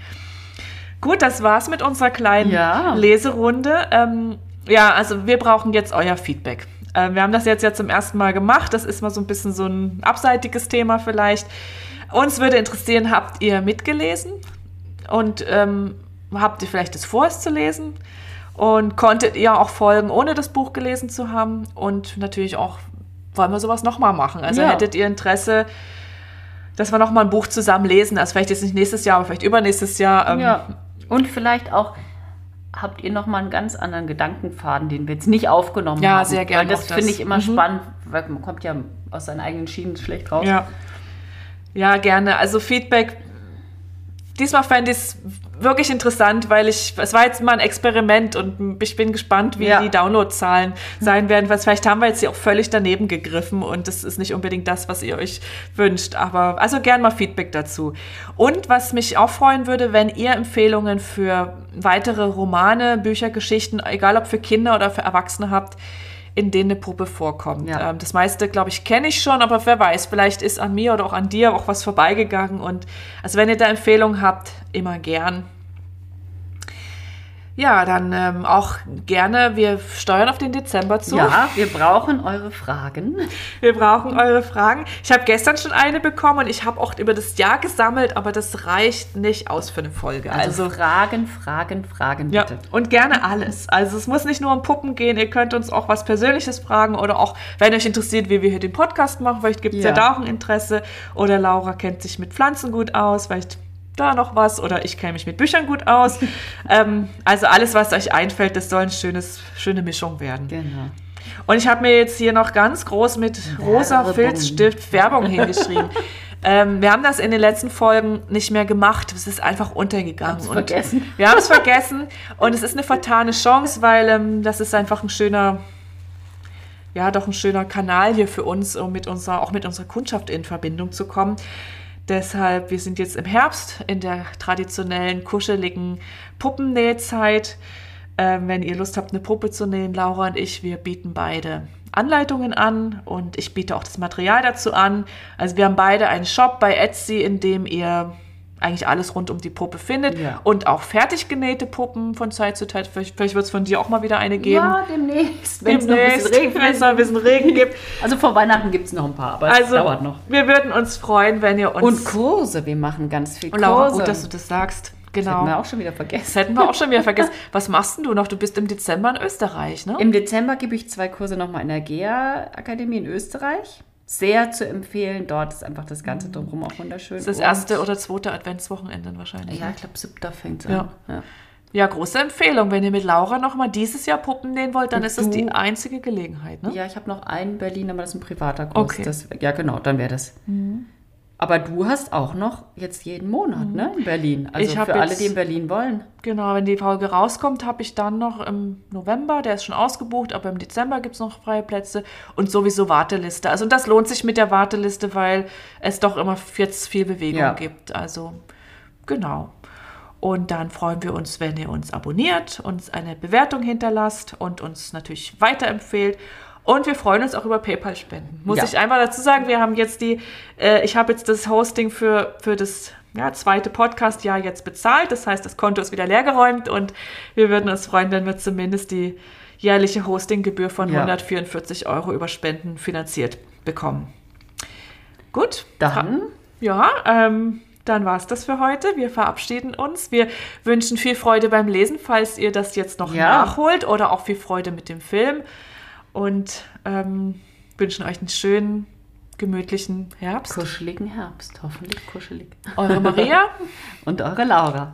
Gut, das war's mit unserer kleinen Ja. Leserunde. Ähm, ja, also wir brauchen jetzt euer Feedback. Ähm, wir haben das jetzt ja zum ersten Mal gemacht. Das ist mal so ein bisschen so ein abseitiges Thema vielleicht. Uns würde interessieren, habt ihr mitgelesen? Und ähm, habt ihr vielleicht das vor, es zu lesen? Und konntet ihr auch folgen, ohne das Buch gelesen zu haben? Und natürlich auch, wollen wir sowas nochmal machen? Also Ja. hättet ihr Interesse, dass wir nochmal ein Buch zusammen lesen? Also vielleicht jetzt nicht nächstes Jahr, aber vielleicht übernächstes Jahr. Ähm, Ja. Und vielleicht auch habt ihr noch mal einen ganz anderen Gedankenfaden, den wir jetzt nicht aufgenommen Ja, haben. sehr gern Weil das das. finde ich immer Mhm. spannend, weil man kommt ja aus seinen eigenen Schienen schlecht raus. Ja. Ja, gerne. Also Feedback. Diesmal fände ich es wirklich interessant, weil ich, es war jetzt mal ein Experiment und ich bin gespannt, wie Ja. die Downloadzahlen sein werden, weil vielleicht haben wir jetzt hier auch völlig daneben gegriffen und das ist nicht unbedingt das, was ihr euch wünscht. Aber also gern mal Feedback dazu. Und was mich auch freuen würde, wenn ihr Empfehlungen für weitere Romane, Bücher, Geschichten, egal ob für Kinder oder für Erwachsene habt, in denen eine Puppe vorkommt. Ja. Ähm, das meiste, glaube ich, kenne ich schon, aber wer weiß, vielleicht ist an mir oder auch an dir auch was vorbeigegangen. Und also wenn ihr da Empfehlungen habt, immer gern. Ja, dann ähm, auch gerne, wir steuern auf den Dezember zu. Ja, wir brauchen eure Fragen. Wir brauchen eure Fragen. Ich habe gestern schon eine bekommen und ich habe auch über das Jahr gesammelt, aber das reicht nicht aus für eine Folge. Also, Also, Fragen, Fragen, Fragen ja, bitte. und gerne alles. Also es muss nicht nur um Puppen gehen, ihr könnt uns auch was Persönliches fragen oder auch, wenn euch interessiert, wie wir hier den Podcast machen, vielleicht gibt es ja. Ja. da auch ein Interesse. Oder Laura kennt sich mit Pflanzen gut aus, vielleicht da noch was oder ich kenne mich mit Büchern gut aus. ähm, also alles, was euch einfällt, das soll eine schönes, schöne Mischung werden. Genau. Und ich habe mir jetzt hier noch ganz groß mit rosa Werbung. Filzstift Werbung hingeschrieben. ähm, wir haben das in den letzten Folgen nicht mehr gemacht. Es ist einfach untergegangen. Haben's Und vergessen. Wir haben es vergessen. Und es ist eine vertane Chance, weil ähm, das ist einfach ein schöner, ja, doch ein schöner Kanal hier für uns, um mit unserer, auch mit unserer Kundschaft in Verbindung zu kommen. Deshalb, wir sind jetzt im Herbst in der traditionellen, kuscheligen Puppennähzeit. Ähm, wenn ihr Lust habt, eine Puppe zu nähen, Laura und ich, wir bieten beide Anleitungen an und ich biete auch das Material dazu an. Also wir haben beide einen Shop bei Etsy, in dem ihr eigentlich alles rund um die Puppe findet Ja. und auch fertig genähte Puppen von Zeit zu Zeit. Vielleicht, vielleicht wird es von dir auch mal wieder eine geben. Ja, demnächst, wenn es noch ein bisschen Regen wenn es noch ein bisschen Regen gibt. Also vor Weihnachten gibt es noch ein paar, aber es Also, dauert noch. wir würden uns freuen, wenn ihr uns... Und Kurse, wir machen ganz viel Und Laura, Kurse. gut, dass du das sagst. das Genau. hätten wir auch schon wieder vergessen. Das hätten wir auch schon wieder vergessen. Was machst denn du noch? Du bist im Dezember in Österreich, ne? Im Dezember gebe ich zwei Kurse nochmal in der GEA-Akademie in Österreich. Sehr zu empfehlen. Dort ist einfach das Ganze drumherum auch wunderschön. Das ist das erste oder zweite Adventswochenende dann wahrscheinlich. Ja, ich glaube, siebter fängt Ja. an. Ja. ja, große Empfehlung. Wenn ihr mit Laura noch mal dieses Jahr Puppen nähen wollt, dann Und ist das die du- einzige Gelegenheit, ne? Ja, ich habe noch einen in Berlin, aber das ist ein privater Kurs. Okay. Mhm. Das, ja, genau, dann wäre das. Aber du hast auch noch jetzt jeden Monat, ne, in Berlin. Also für alle, jetzt- die in Berlin wollen. Genau, wenn die Folge rauskommt, habe ich dann noch im November, der ist schon ausgebucht, aber im Dezember gibt es noch freie Plätze und sowieso Warteliste. Also das lohnt sich mit der Warteliste, weil es doch immer jetzt viel Bewegung Ja. gibt. Also Genau. Und dann freuen wir uns, wenn ihr uns abonniert, uns eine Bewertung hinterlasst und uns natürlich weiterempfehlt. Und wir freuen uns auch über PayPal-Spenden. Muss Ja. ich einmal dazu sagen, wir haben jetzt die, äh, ich habe jetzt das Hosting für, für das ja, zweite Podcast-Jahr jetzt bezahlt. Das heißt, das Konto ist wieder leergeräumt und wir würden uns freuen, wenn wir zumindest die jährliche Hostinggebühr von Ja. 144 Euro über Spenden finanziert bekommen. Gut. Dann Ja, ähm, dann war es das für heute. Wir verabschieden uns. Wir wünschen viel Freude beim Lesen, falls ihr das jetzt noch Ja. nachholt oder auch viel Freude mit dem Film. Und ähm, wünschen euch einen schönen, gemütlichen Herbst. kuscheligen Herbst, hoffentlich kuschelig. Eure Maria. Und eure Laura.